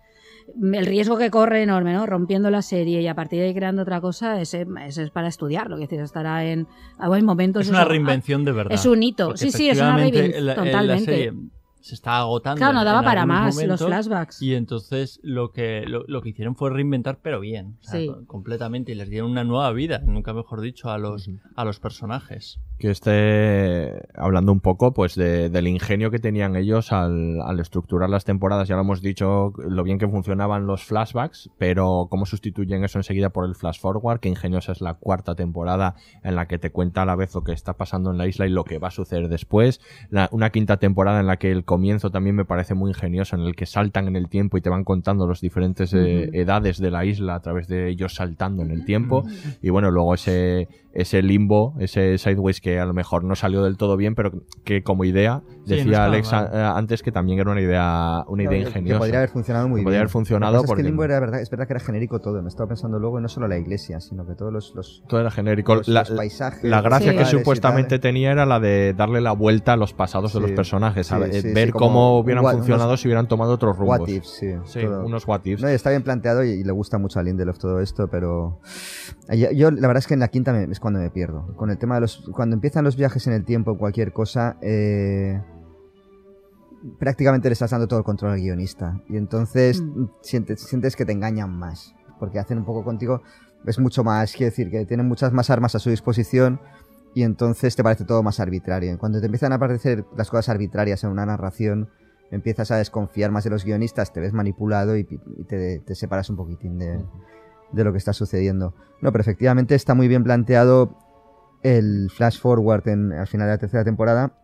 El riesgo que corre enorme, ¿no? Rompiendo la serie y a partir de ahí creando otra cosa, ese, ese es para estudiarlo, que decir, estará en hay momentos Es una eso, reinvención de ah, verdad. Es un hito, sí, sí, es una reinvención, la totalmente. serie se está agotando. Claro, no daba para más los flashbacks. Y entonces lo que, lo, lo que hicieron fue reinventar, pero bien. o sea, Sí. co- Completamente. Y les dieron una nueva vida, nunca mejor dicho, a los, a los personajes. que esté hablando un poco pues de- del ingenio que tenían ellos al, al estructurar las temporadas. Ya lo hemos dicho lo bien que funcionaban los flashbacks, pero cómo sustituyen eso enseguida por el flash forward, que ingeniosa es la cuarta temporada en la que te cuenta a la vez lo que está pasando en la isla y lo que va a suceder después. La- una quinta temporada en la que el comienzo también me parece muy ingenioso, en el que saltan en el tiempo y te van contando las diferentes eh, edades de la isla a través de ellos saltando en el tiempo. Y bueno, luego ese, ese limbo, ese sideways que a lo mejor no salió del todo bien, pero que como idea, Sí, no decía Alex a- antes que también era una idea, una idea Que- que ingeniosa. podría haber funcionado muy Que Podría bien. haber funcionado porque es que Limbo era verdad, es verdad que era genérico todo. Me estaba pensando luego, no solo la iglesia, sino que todos los, los, todo era genérico. los- la, los paisajes. la gracia que supuestamente tenía era la de darle la vuelta a los pasados de los personajes, a ver, sí, cómo hubieran what- funcionado unos si hubieran tomado otros rumbos. What ifs, sí. Sí, unos what ifs. No, y está bien planteado y, y le gusta mucho a Lindelof todo esto, pero yo, yo, la verdad es que en la quinta me- es cuando me pierdo. Con el tema de los cuando empiezan los viajes en el tiempo cualquier cosa, eh, prácticamente le estás dando todo el control al guionista y entonces Mm. sientes, sientes que te engañan más, porque hacen un poco contigo es mucho más, quiero decir que tienen muchas más armas a su disposición y entonces te parece todo más arbitrario. Cuando te empiezan a aparecer las cosas arbitrarias en una narración, empiezas a desconfiar más de los guionistas, te ves manipulado y, y te, te separas un poquitín de, de lo que está sucediendo. No, pero efectivamente está muy bien planteado el flash forward en, al final de la tercera temporada.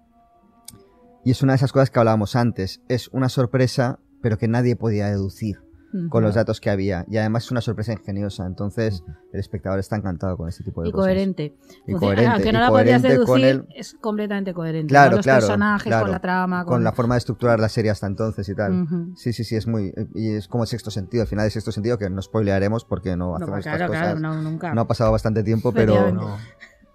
Y es una de esas cosas que hablábamos antes. Es una sorpresa, pero que nadie podía deducir con los datos que había. Y además es una sorpresa ingeniosa. Entonces el espectador está encantado con este tipo de y cosas. coherente. Y coherente. Aunque no la podrías coherente con deducir, el- es completamente coherente. Claro, con los claro, personajes, claro. con la trama, con con, la forma de estructurar la serie hasta entonces y tal. Ujú. Sí, sí, sí, es muy. Y es como sexto sentido. Al final de sexto sentido, que no spoilearemos porque no hacemos pues estas cosas. claro, no, nunca. No ha pasado bastante tiempo, pero.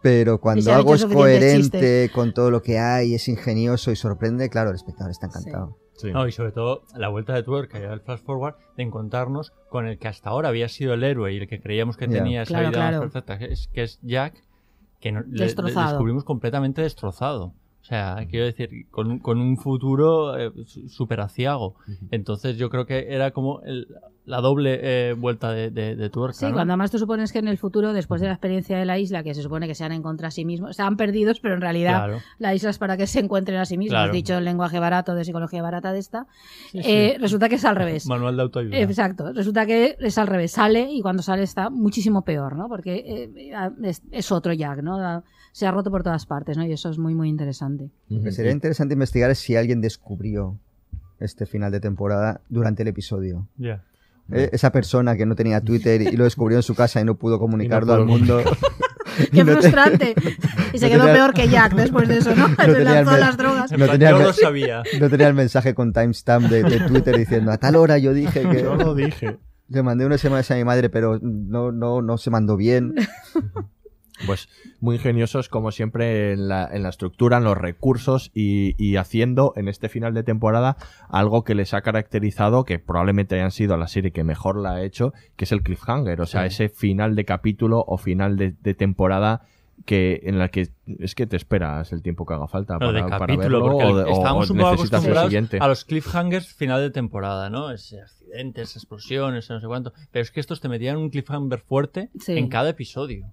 Pero cuando algo es coherente chistes. con todo lo que hay, es ingenioso y sorprende, claro, el espectador está encantado. No, y sobre todo la vuelta de tuerca y el flash forward de encontrarnos con el que hasta ahora había sido el héroe y el que creíamos que tenía esa Claro, vida más claro. perfecta, que es, que es Jack, que no- le- le, Destrozado. descubrimos completamente destrozado. O sea, quiero decir, con, un- con un futuro eh, súper aciago. Entonces yo creo que era como el- la doble eh, vuelta de, de, de tuerca. Sí, ¿no? cuando además tú supones que en el futuro, después de la experiencia de la isla, que se supone que se han encontrado a sí mismos, estaban perdidos, pero en realidad Claro. la isla es para que se encuentren a sí mismos. Claro. Has dicho el lenguaje barato de psicología barata de esta. Sí, Eh, sí. Resulta que es al revés. <laughs> Manual de autoayuda. Exacto, resulta que es al revés, sale y cuando sale está muchísimo peor, ¿no? Porque eh, es, es otro Jack, ¿no? Se ha roto por todas partes, ¿no? Y eso es muy, muy interesante. Lo que sería interesante investigar es si alguien descubrió este final de temporada durante el episodio. Ya. Eh, Esa persona que no tenía Twitter y lo descubrió en su casa y no pudo <laughs> comunicarlo pudo al mundo. <laughs> <laughs> ¡Qué no te- frustrante! Y se no quedó tenía- peor que Jack después de eso, ¿no? no Se lanzó me- las drogas. No tenía, Yo lo sabía. no tenía el mensaje con timestamp de, de Twitter diciendo a tal hora yo dije que. Yo lo dije. Le mandé unas semanas a mi madre, pero no, no, no se mandó bien. Pues muy ingeniosos, como siempre, en la, en la estructura, en los recursos y, y haciendo en este final de temporada algo que les ha caracterizado, que probablemente hayan sido la serie que mejor la ha hecho, que es el cliffhanger. O sea, Sí. ese final de capítulo o final de, de temporada que en la que es que te esperas el tiempo que haga falta para, de para verlo porque o, estamos o un poco necesitas el acostumbrados siguiente. a los cliffhangers final de temporada, ¿no? Ese accidentes, explosiones, no sé cuánto. Pero es que estos te metían un cliffhanger fuerte Sí. en cada episodio.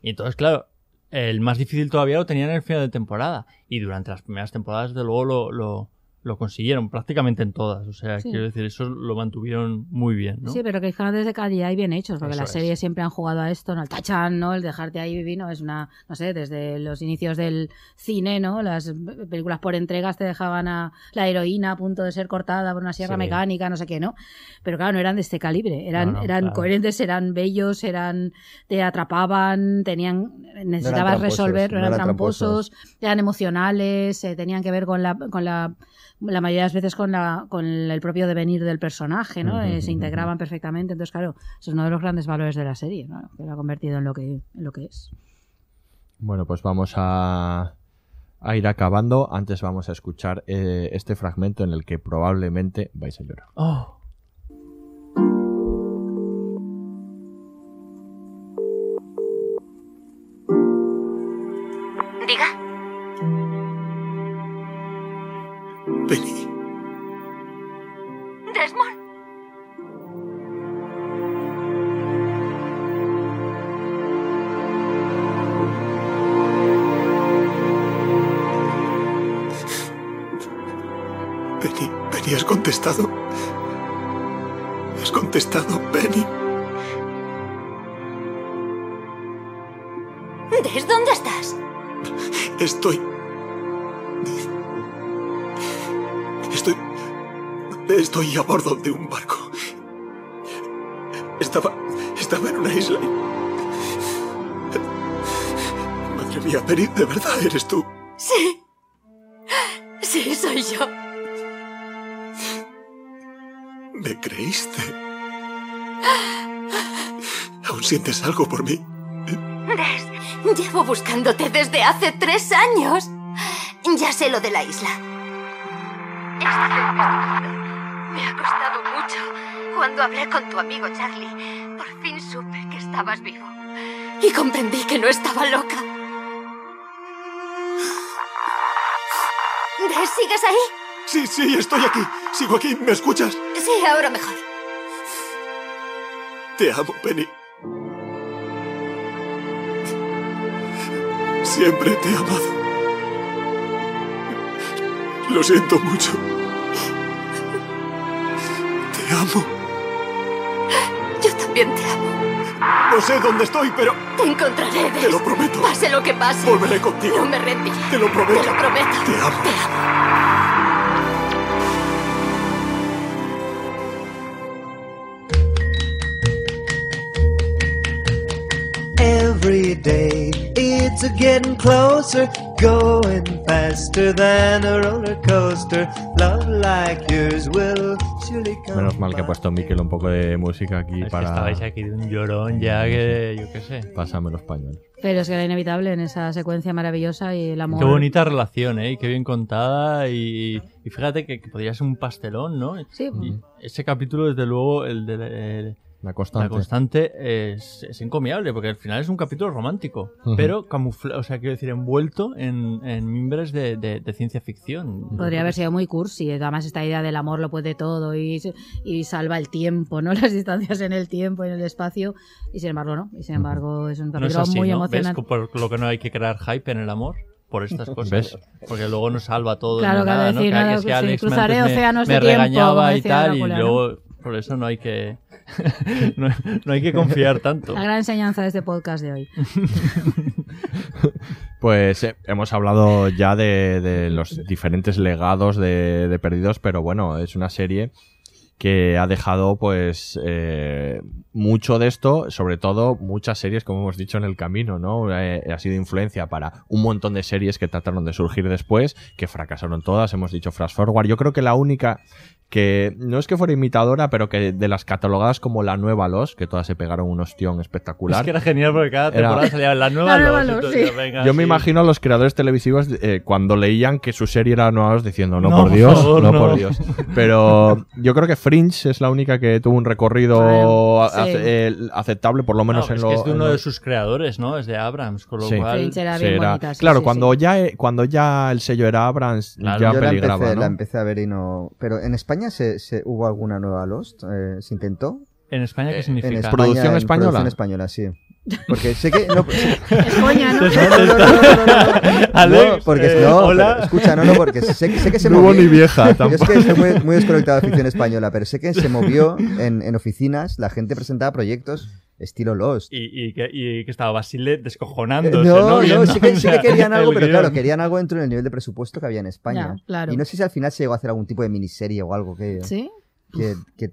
Y entonces, claro, el más difícil todavía lo tenían en el final de temporada. Y durante las primeras temporadas, de luego, lo, lo, lo consiguieron prácticamente en todas. O sea, Sí. quiero decir, eso lo mantuvieron muy bien, ¿no? Sí, pero que cliffhangers de calidad y bien hechos, porque Eso las es. series siempre han jugado a esto, ¿no? El tachan, ¿no? El dejarte ahí vivir, ¿no? Es una, no sé, desde los inicios del cine, ¿no? Las películas por entregas te dejaban a la heroína a punto de ser cortada por una sierra Sí. mecánica, no sé qué, ¿no? Pero claro, no eran de este calibre, eran, No, no, eran claro. coherentes, eran bellos, eran, te atrapaban, tenían, necesitabas resolver, no no eran, eran tramposos, tramposos. eran emocionales, eh, tenían que ver con la, con la, la mayoría de las veces con la, con el propio devenir del personaje, ¿no? Eh, se integraban perfectamente. Entonces, claro, eso es uno de los grandes valores de la serie, ¿no? Que lo ha convertido en lo que, en lo que es. Bueno, pues vamos a, a ir acabando. Antes vamos a escuchar eh, este fragmento en el que probablemente vais a llorar. Oh. Estoy a bordo de un barco. Estaba... Estaba en una isla y... Madre mía, Penny, ¿de verdad eres tú? Sí. Sí, soy yo. ¿Me creíste? ¿Aún sientes algo por mí? Des, llevo buscándote desde hace tres años. Ya sé lo de la isla. Estoy Cuando hablé con tu amigo Charlie, por fin supe que estabas vivo. Y comprendí que no estaba loca. Des, ¿sigues ahí? Sí, sí, estoy aquí. Sigo aquí. ¿Me escuchas? Sí, ahora mejor. Te amo, Penny. Siempre te he amado. Lo siento mucho. Te amo. Yo también te amo. No sé dónde estoy, pero Te encontraré, Des. Te lo prometo. Pase lo que pase. volveré contigo. No me rendiré. Te lo prometo. Te lo prometo. Te amo. Te amo. Every day it's a getting closer, going faster than a roller coaster. Love like yours will surely come. Menos mal que ha puesto Miquel un poco de música aquí Es que para... estabais aquí de un llorón ya que, yo qué sé. Pásame los pañuelos. Pero es que era inevitable en esa secuencia maravillosa y el amor. Qué bonita relación, ¿eh? Y Qué bien contada y, y fíjate que, que podría ser un pastelón, ¿no? Sí. Y ese capítulo, desde luego, el de el- La constante. la constante es, es encomiable, porque al final es un capítulo romántico, pero camuflado, o sea, quiero decir, envuelto en, en mimbres de, de- de ciencia ficción. Podría haber sido muy cursi. Además, esta idea del amor lo puede todo y, y salva el tiempo, ¿no? <laughs> Las distancias en el tiempo y en el espacio. Y sin embargo, no. Y sin embargo, es un No es capítulo así, muy ¿no? ¿Ves? emocionante. Por lo que no hay que crear hype en el amor. Por estas cosas. ¿Ves? Porque luego no salva todo. Claro, claro, nada, ¿no? decir, Que- nada, que que sí, Alex cruzaré me- océanos me de tiempo, regañaba y tal, y ¿no? luego por eso no hay que <laughs> no, no hay que confiar tanto. La gran enseñanza de este podcast de hoy. <laughs> Pues eh, hemos hablado ya de, de los diferentes legados de, de Perdidos, pero bueno, es una serie que ha dejado pues eh, mucho de esto, sobre todo muchas series, como hemos dicho en el camino, ¿no? Eh, ha sido influencia para un montón de series que trataron de surgir después, que fracasaron todas, hemos dicho Flash Forward. Yo creo que la única que no es que fuera imitadora, pero que de las catalogadas como la nueva Los, que todas se pegaron un ostión espectacular. Es que era genial porque cada Era- temporada salía la nueva, La nueva Los, sí. venga, Yo me imagino a los creadores televisivos eh, cuando leían que su serie era nueva Los diciendo, no, No, por por Dios, favor, no, no". por Dios. Pero yo creo que Fringe es la única que tuvo un recorrido Sí. ace- eh, aceptable, por lo menos No, en es lo que es de uno lo- de sus creadores, ¿no? Es de Abrams, con lo Sí. cual... Fringe era Sí, bien era- bonita, sí, claro, sí, cuando sí. ya eh, cuando ya el sello era Abrams, Claro. ya Yo la peligraba, empecé, ¿no? la empecé a ver y no... Pero en España se, se- hubo alguna nueva Lost, eh, ¿se intentó? ¿En España qué Eh, significa? En España, ¿Producción en española? Producción española, sí. Porque sé que... No, Es coña, ¿no? No, no, no, no, no, no, no. Alex, No, porque eh, no, hola. pero escucha, no, no, porque sé, sé que se No hubo movió. ni vieja, Yo es tampoco. que estoy muy, muy desconectado de ficción española, pero sé que se movió en, en oficinas, la gente presentaba proyectos estilo Lost. Y, y que, y que estaba Basile Eh, descojonándose, no, ¿no? sí que, sí que <laughs> querían algo, pero guion. claro, querían algo dentro del nivel de presupuesto que había en España. Ya, claro. Y no sé si al final se llegó a hacer algún tipo de miniserie o algo que, ¿Sí? que, que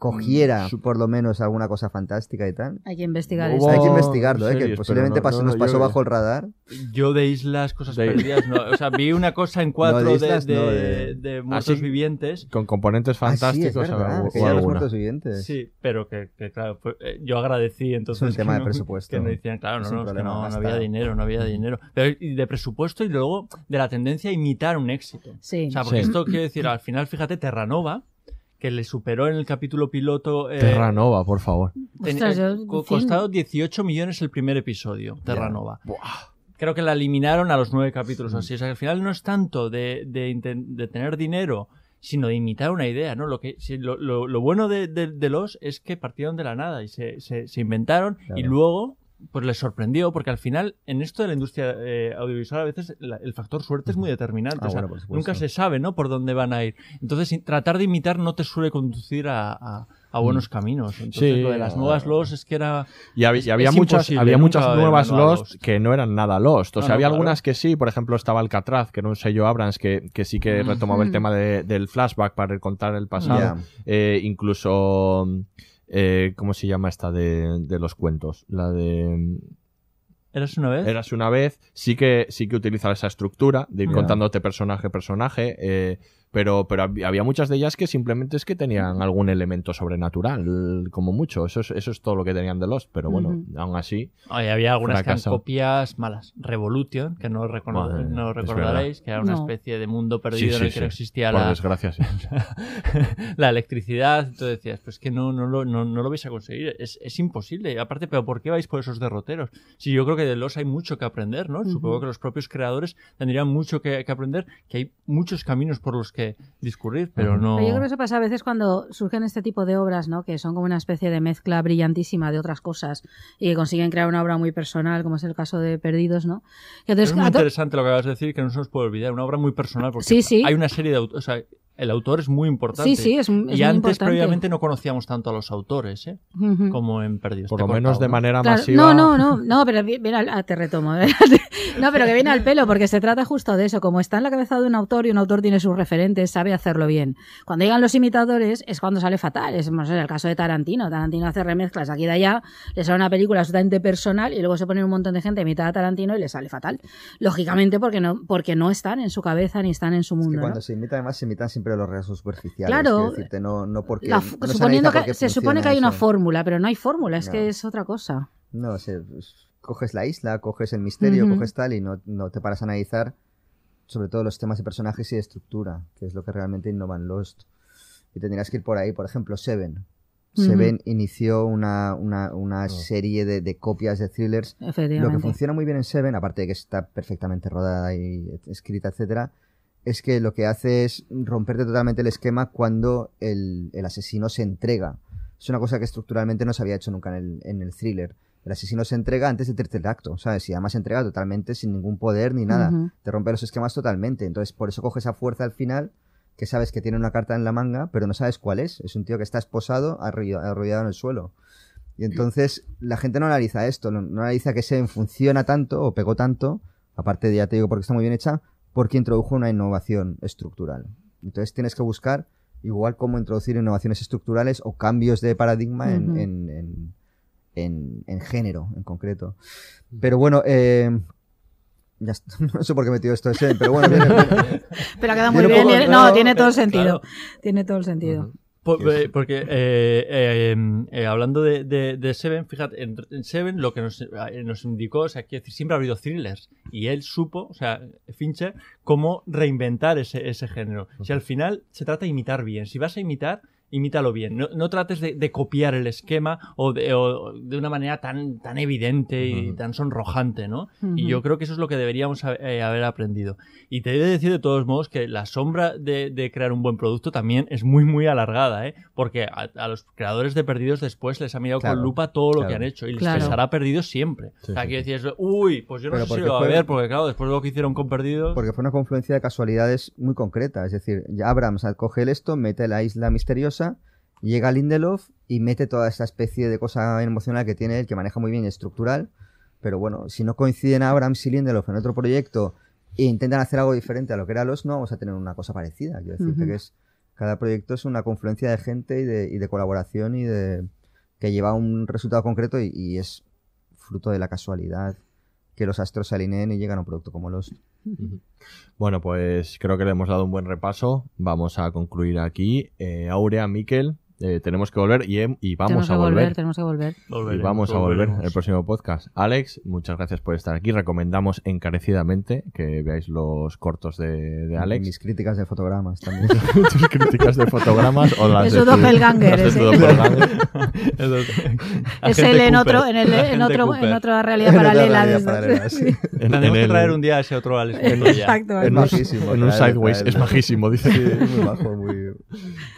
cogiera por lo menos alguna cosa fantástica y tal. Hay que investigar eso. Hay que investigarlo, ¿eh? que posiblemente no- pasó- no, nos no, pasó yo- bajo el radar. Yo de Islas, Cosas De- Perdidas, no. O sea, vi una cosa en cuatro No, de, islas de, no, de- de muertos sí? vivientes. Con componentes Ah, sí, es fantásticos verdad, o- que o ya los alguna. muertos vivientes. Sí, pero que, que, claro, fue- eh, yo agradecí entonces. Es un tema de no- presupuesto. Que no decían, claro, no, Es no, es que no, había dinero, no había dinero. Pero y de presupuesto y luego de la tendencia a imitar un éxito. Sí. O sea, porque Sí. esto quiere decir, al final, fíjate, Terranova, que le superó en el capítulo piloto. eh, Terranova, por favor. ten- Ostras, eh, yo- co- cien- costado 18 millones el primer episodio, Terranova. Creo que la eliminaron a los nueve capítulos o así. O sea, que al final no es tanto de, de, inten- de tener dinero, sino de imitar una idea, ¿no? Lo, que, si- lo, lo- lo bueno de, de- de los es que partieron de la nada y se, se, se inventaron y luego pues les sorprendió porque al final en esto de la industria eh, audiovisual a veces la- el factor suerte es muy determinante. Ah, o sea, bueno, nunca se sabe, ¿no? Por dónde van a ir. Entonces tratar de imitar no te suele conducir a, a- a buenos caminos. Entonces Sí, lo de las nuevas los es que era... Y había, y había muchas, había muchas nuevas Lost, que no eran nada Lost. O sea, no, había claro. algunas que sí. Por ejemplo, estaba Alcatraz, que era un sello Abrams que, que sí que retomaba el Ujú. tema de- del flashback para contar el pasado. Eh, incluso. Eh, ¿Cómo se llama esta de, de los cuentos? La de. ¿Eras una vez? Eras una vez, sí que, sí que utiliza esa estructura de ir contándote personaje a personaje, eh, pero, pero hab- había muchas de ellas que simplemente es que tenían algún elemento sobrenatural, como mucho. Eso es, eso es todo lo que tenían de Lost, pero bueno, Ujú. aún así. Oye, había algunas que eran copias malas. Revolution, que no, recono- Madre no recordaréis, que era una No. especie de mundo Sí, perdido en sí, el que no existía Por la, desgracia, sí. <laughs> la electricidad. Entonces decías, pues que no, no, lo, no, no lo vais a conseguir. Es, es imposible. Aparte, pero ¿por qué vais por esos derroteros? Sí, yo creo que de los hay mucho que aprender, ¿no? Supongo que los propios creadores tendrían mucho que, que aprender, que hay muchos caminos por los que discurrir, pero no... Pero yo creo que eso pasa a veces cuando surgen este tipo de obras, ¿no? Que son como una especie de mezcla brillantísima de otras cosas y que consiguen crear una obra muy personal, como es el caso de Perdidos, ¿no? Que entonces, es muy interesante lo que acabas de decir, que no se nos puede olvidar. Una obra muy personal, porque Sí, sí. hay una serie de autores. O sea, el autor es muy importante. Sí, sí, es, es y muy antes, importante. previamente, no conocíamos tanto a los autores, ¿eh? Como en Perdidos. Por lo menos de manera Claro, masiva. No, no, no, no, pero viene al, ah, te retomo. <laughs> ¿eh? no, pero que viene al pelo, porque se trata justo de eso. Como está en la cabeza de un autor y un autor tiene sus referentes, sabe hacerlo bien. Cuando llegan los imitadores es cuando sale fatal. Es no sé, el caso de Tarantino. Tarantino hace remezclas aquí y de allá, le sale una película absolutamente personal y luego se pone un montón de gente a imitar a Tarantino y le sale fatal. Lógicamente porque no, porque no están en su cabeza ni están en su Es mundo. ¿no? cuando se imita, además, se imitan siempre los rasgos superficiales. Claro. quiero decirte, no, no porque. La no f- se suponiendo que se supone que hay una fórmula, pero no hay fórmula, es No. que es otra cosa. No, se, coges la isla, coges el misterio, coges tal y no, no te paras a analizar sobre todo los temas de personajes y de estructura, que es lo que realmente innovan Lost. Y tendrías que ir por ahí, por ejemplo, Seven. Seven inició una, una, una serie de, de copias de thrillers. Lo que funciona muy bien en Seven, aparte de que está perfectamente rodada y escrita, etcétera, es que lo que hace es romperte totalmente el esquema cuando el, el asesino se entrega. Es una cosa que estructuralmente no se había hecho nunca en el, en el thriller. El asesino se entrega antes del tercer acto, ¿sabes? Y además se entrega totalmente sin ningún poder ni nada. Ujú. Te rompe los esquemas totalmente. Entonces, por eso coge esa fuerza al final, que sabes que tiene una carta en la manga, pero no sabes cuál es. Es un tío que está esposado, arrolla- arrollado en el suelo. Y entonces la gente no analiza esto, no, analiza que Seven funciona tanto o pegó tanto, aparte de ya te digo porque está muy bien hecha, porque introdujo una innovación estructural. Entonces tienes que buscar igual cómo introducir innovaciones estructurales o cambios de paradigma en, en- en- en- en género en concreto. Pero bueno, eh, Ya está. <laughs> No sé por qué he metido esto de pero bueno, <laughs> viene, viene- Pero queda muy viene un bien. poco- no, tiene todo el sentido. Tiene todo el sentido. Por- eh, porque eh, eh, em, hablando de, de- de Seven, fíjate, en, en Seven lo que nos, nos indicó, o sea, quiero decir, siempre ha habido thrillers y él supo, o sea, Fincher, cómo reinventar ese, ese género. Si al final se trata de imitar bien, si vas a imitar, imítalo bien. No, no trates de, de copiar el esquema o de, o de una manera tan, tan evidente y tan sonrojante, ¿no? Y yo creo que eso es lo que deberíamos eh, haber aprendido. Y te he de decir de todos modos que la sombra de, de crear un buen producto también es muy, muy alargada, ¿eh? Porque a, a los creadores de Perdidos después les ha mirado Claro, con lupa todo lo que han hecho y les Claro. pesará Perdidos siempre. Sí, o sea, sí, que decías, uy, pues yo no Pero sé si porque lo va a ver, porque claro, después de lo que hicieron con Perdidos... Porque fue una confluencia de casualidades muy concreta. Es decir, ya Abrams coge el esto, mete la isla misteriosa, llega Lindelof y mete toda esa especie de cosa emocional que tiene él, que maneja muy bien y estructural. Pero bueno, si no coinciden Abrams y Lindelof en otro proyecto e intentan hacer algo diferente a lo que era los, no vamos a tener una cosa parecida. Quiero decirte que es cada proyecto es una confluencia de gente y de, y de colaboración y de que lleva a un resultado concreto y, y es fruto de la casualidad que los astros se alineen y llegan a un producto como los. Bueno, pues creo que le hemos dado un buen repaso. Vamos a concluir aquí. Eh, Aurea, Miquel, eh, tenemos que volver y, em- y vamos tenemos a que volver. volver, tenemos que volver. Y Volveremos, vamos a volver en el próximo podcast. Alex, muchas gracias por estar aquí. Recomendamos encarecidamente que veáis los cortos de, de Alex. Mis críticas de fotogramas también. <laughs> Tus críticas de fotogramas o las Es de doppelganger, doppelganger. Es él en otro, en, el, en, otro, en otra realidad paralela. <laughs> Sí. En- Tenemos en que traer un día a ese otro Alex. Exacto. en un, majísimo, en un traerlo, sideways. Es majísimo, dice. Sí, muy bajo, muy...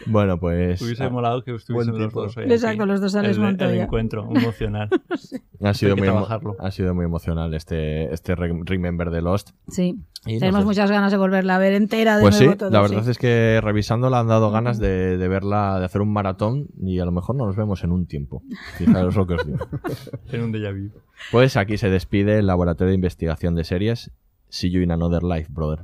Bueno, pues Hubiese ha, molado que estuviesen los dos hoy Exacto, aquí. los dos Alex el, Montoya. El encuentro emocional. <laughs> ha sido Hay que muy emo- trabajarlo. ha sido muy emocional este este re- Remember de Lost. Sí. Y Tenemos muchas ganas de volverla a ver entera de Pues sí, nuevo todo, la verdad sí. es que revisándola han dado ganas de, de verla, de hacer un maratón y a lo mejor no nos vemos en un tiempo. Fijaros lo que os digo. <laughs> en un déjà vu. Pues aquí se despide el Laboratorio de Investigación de Series. See you in another life, brother.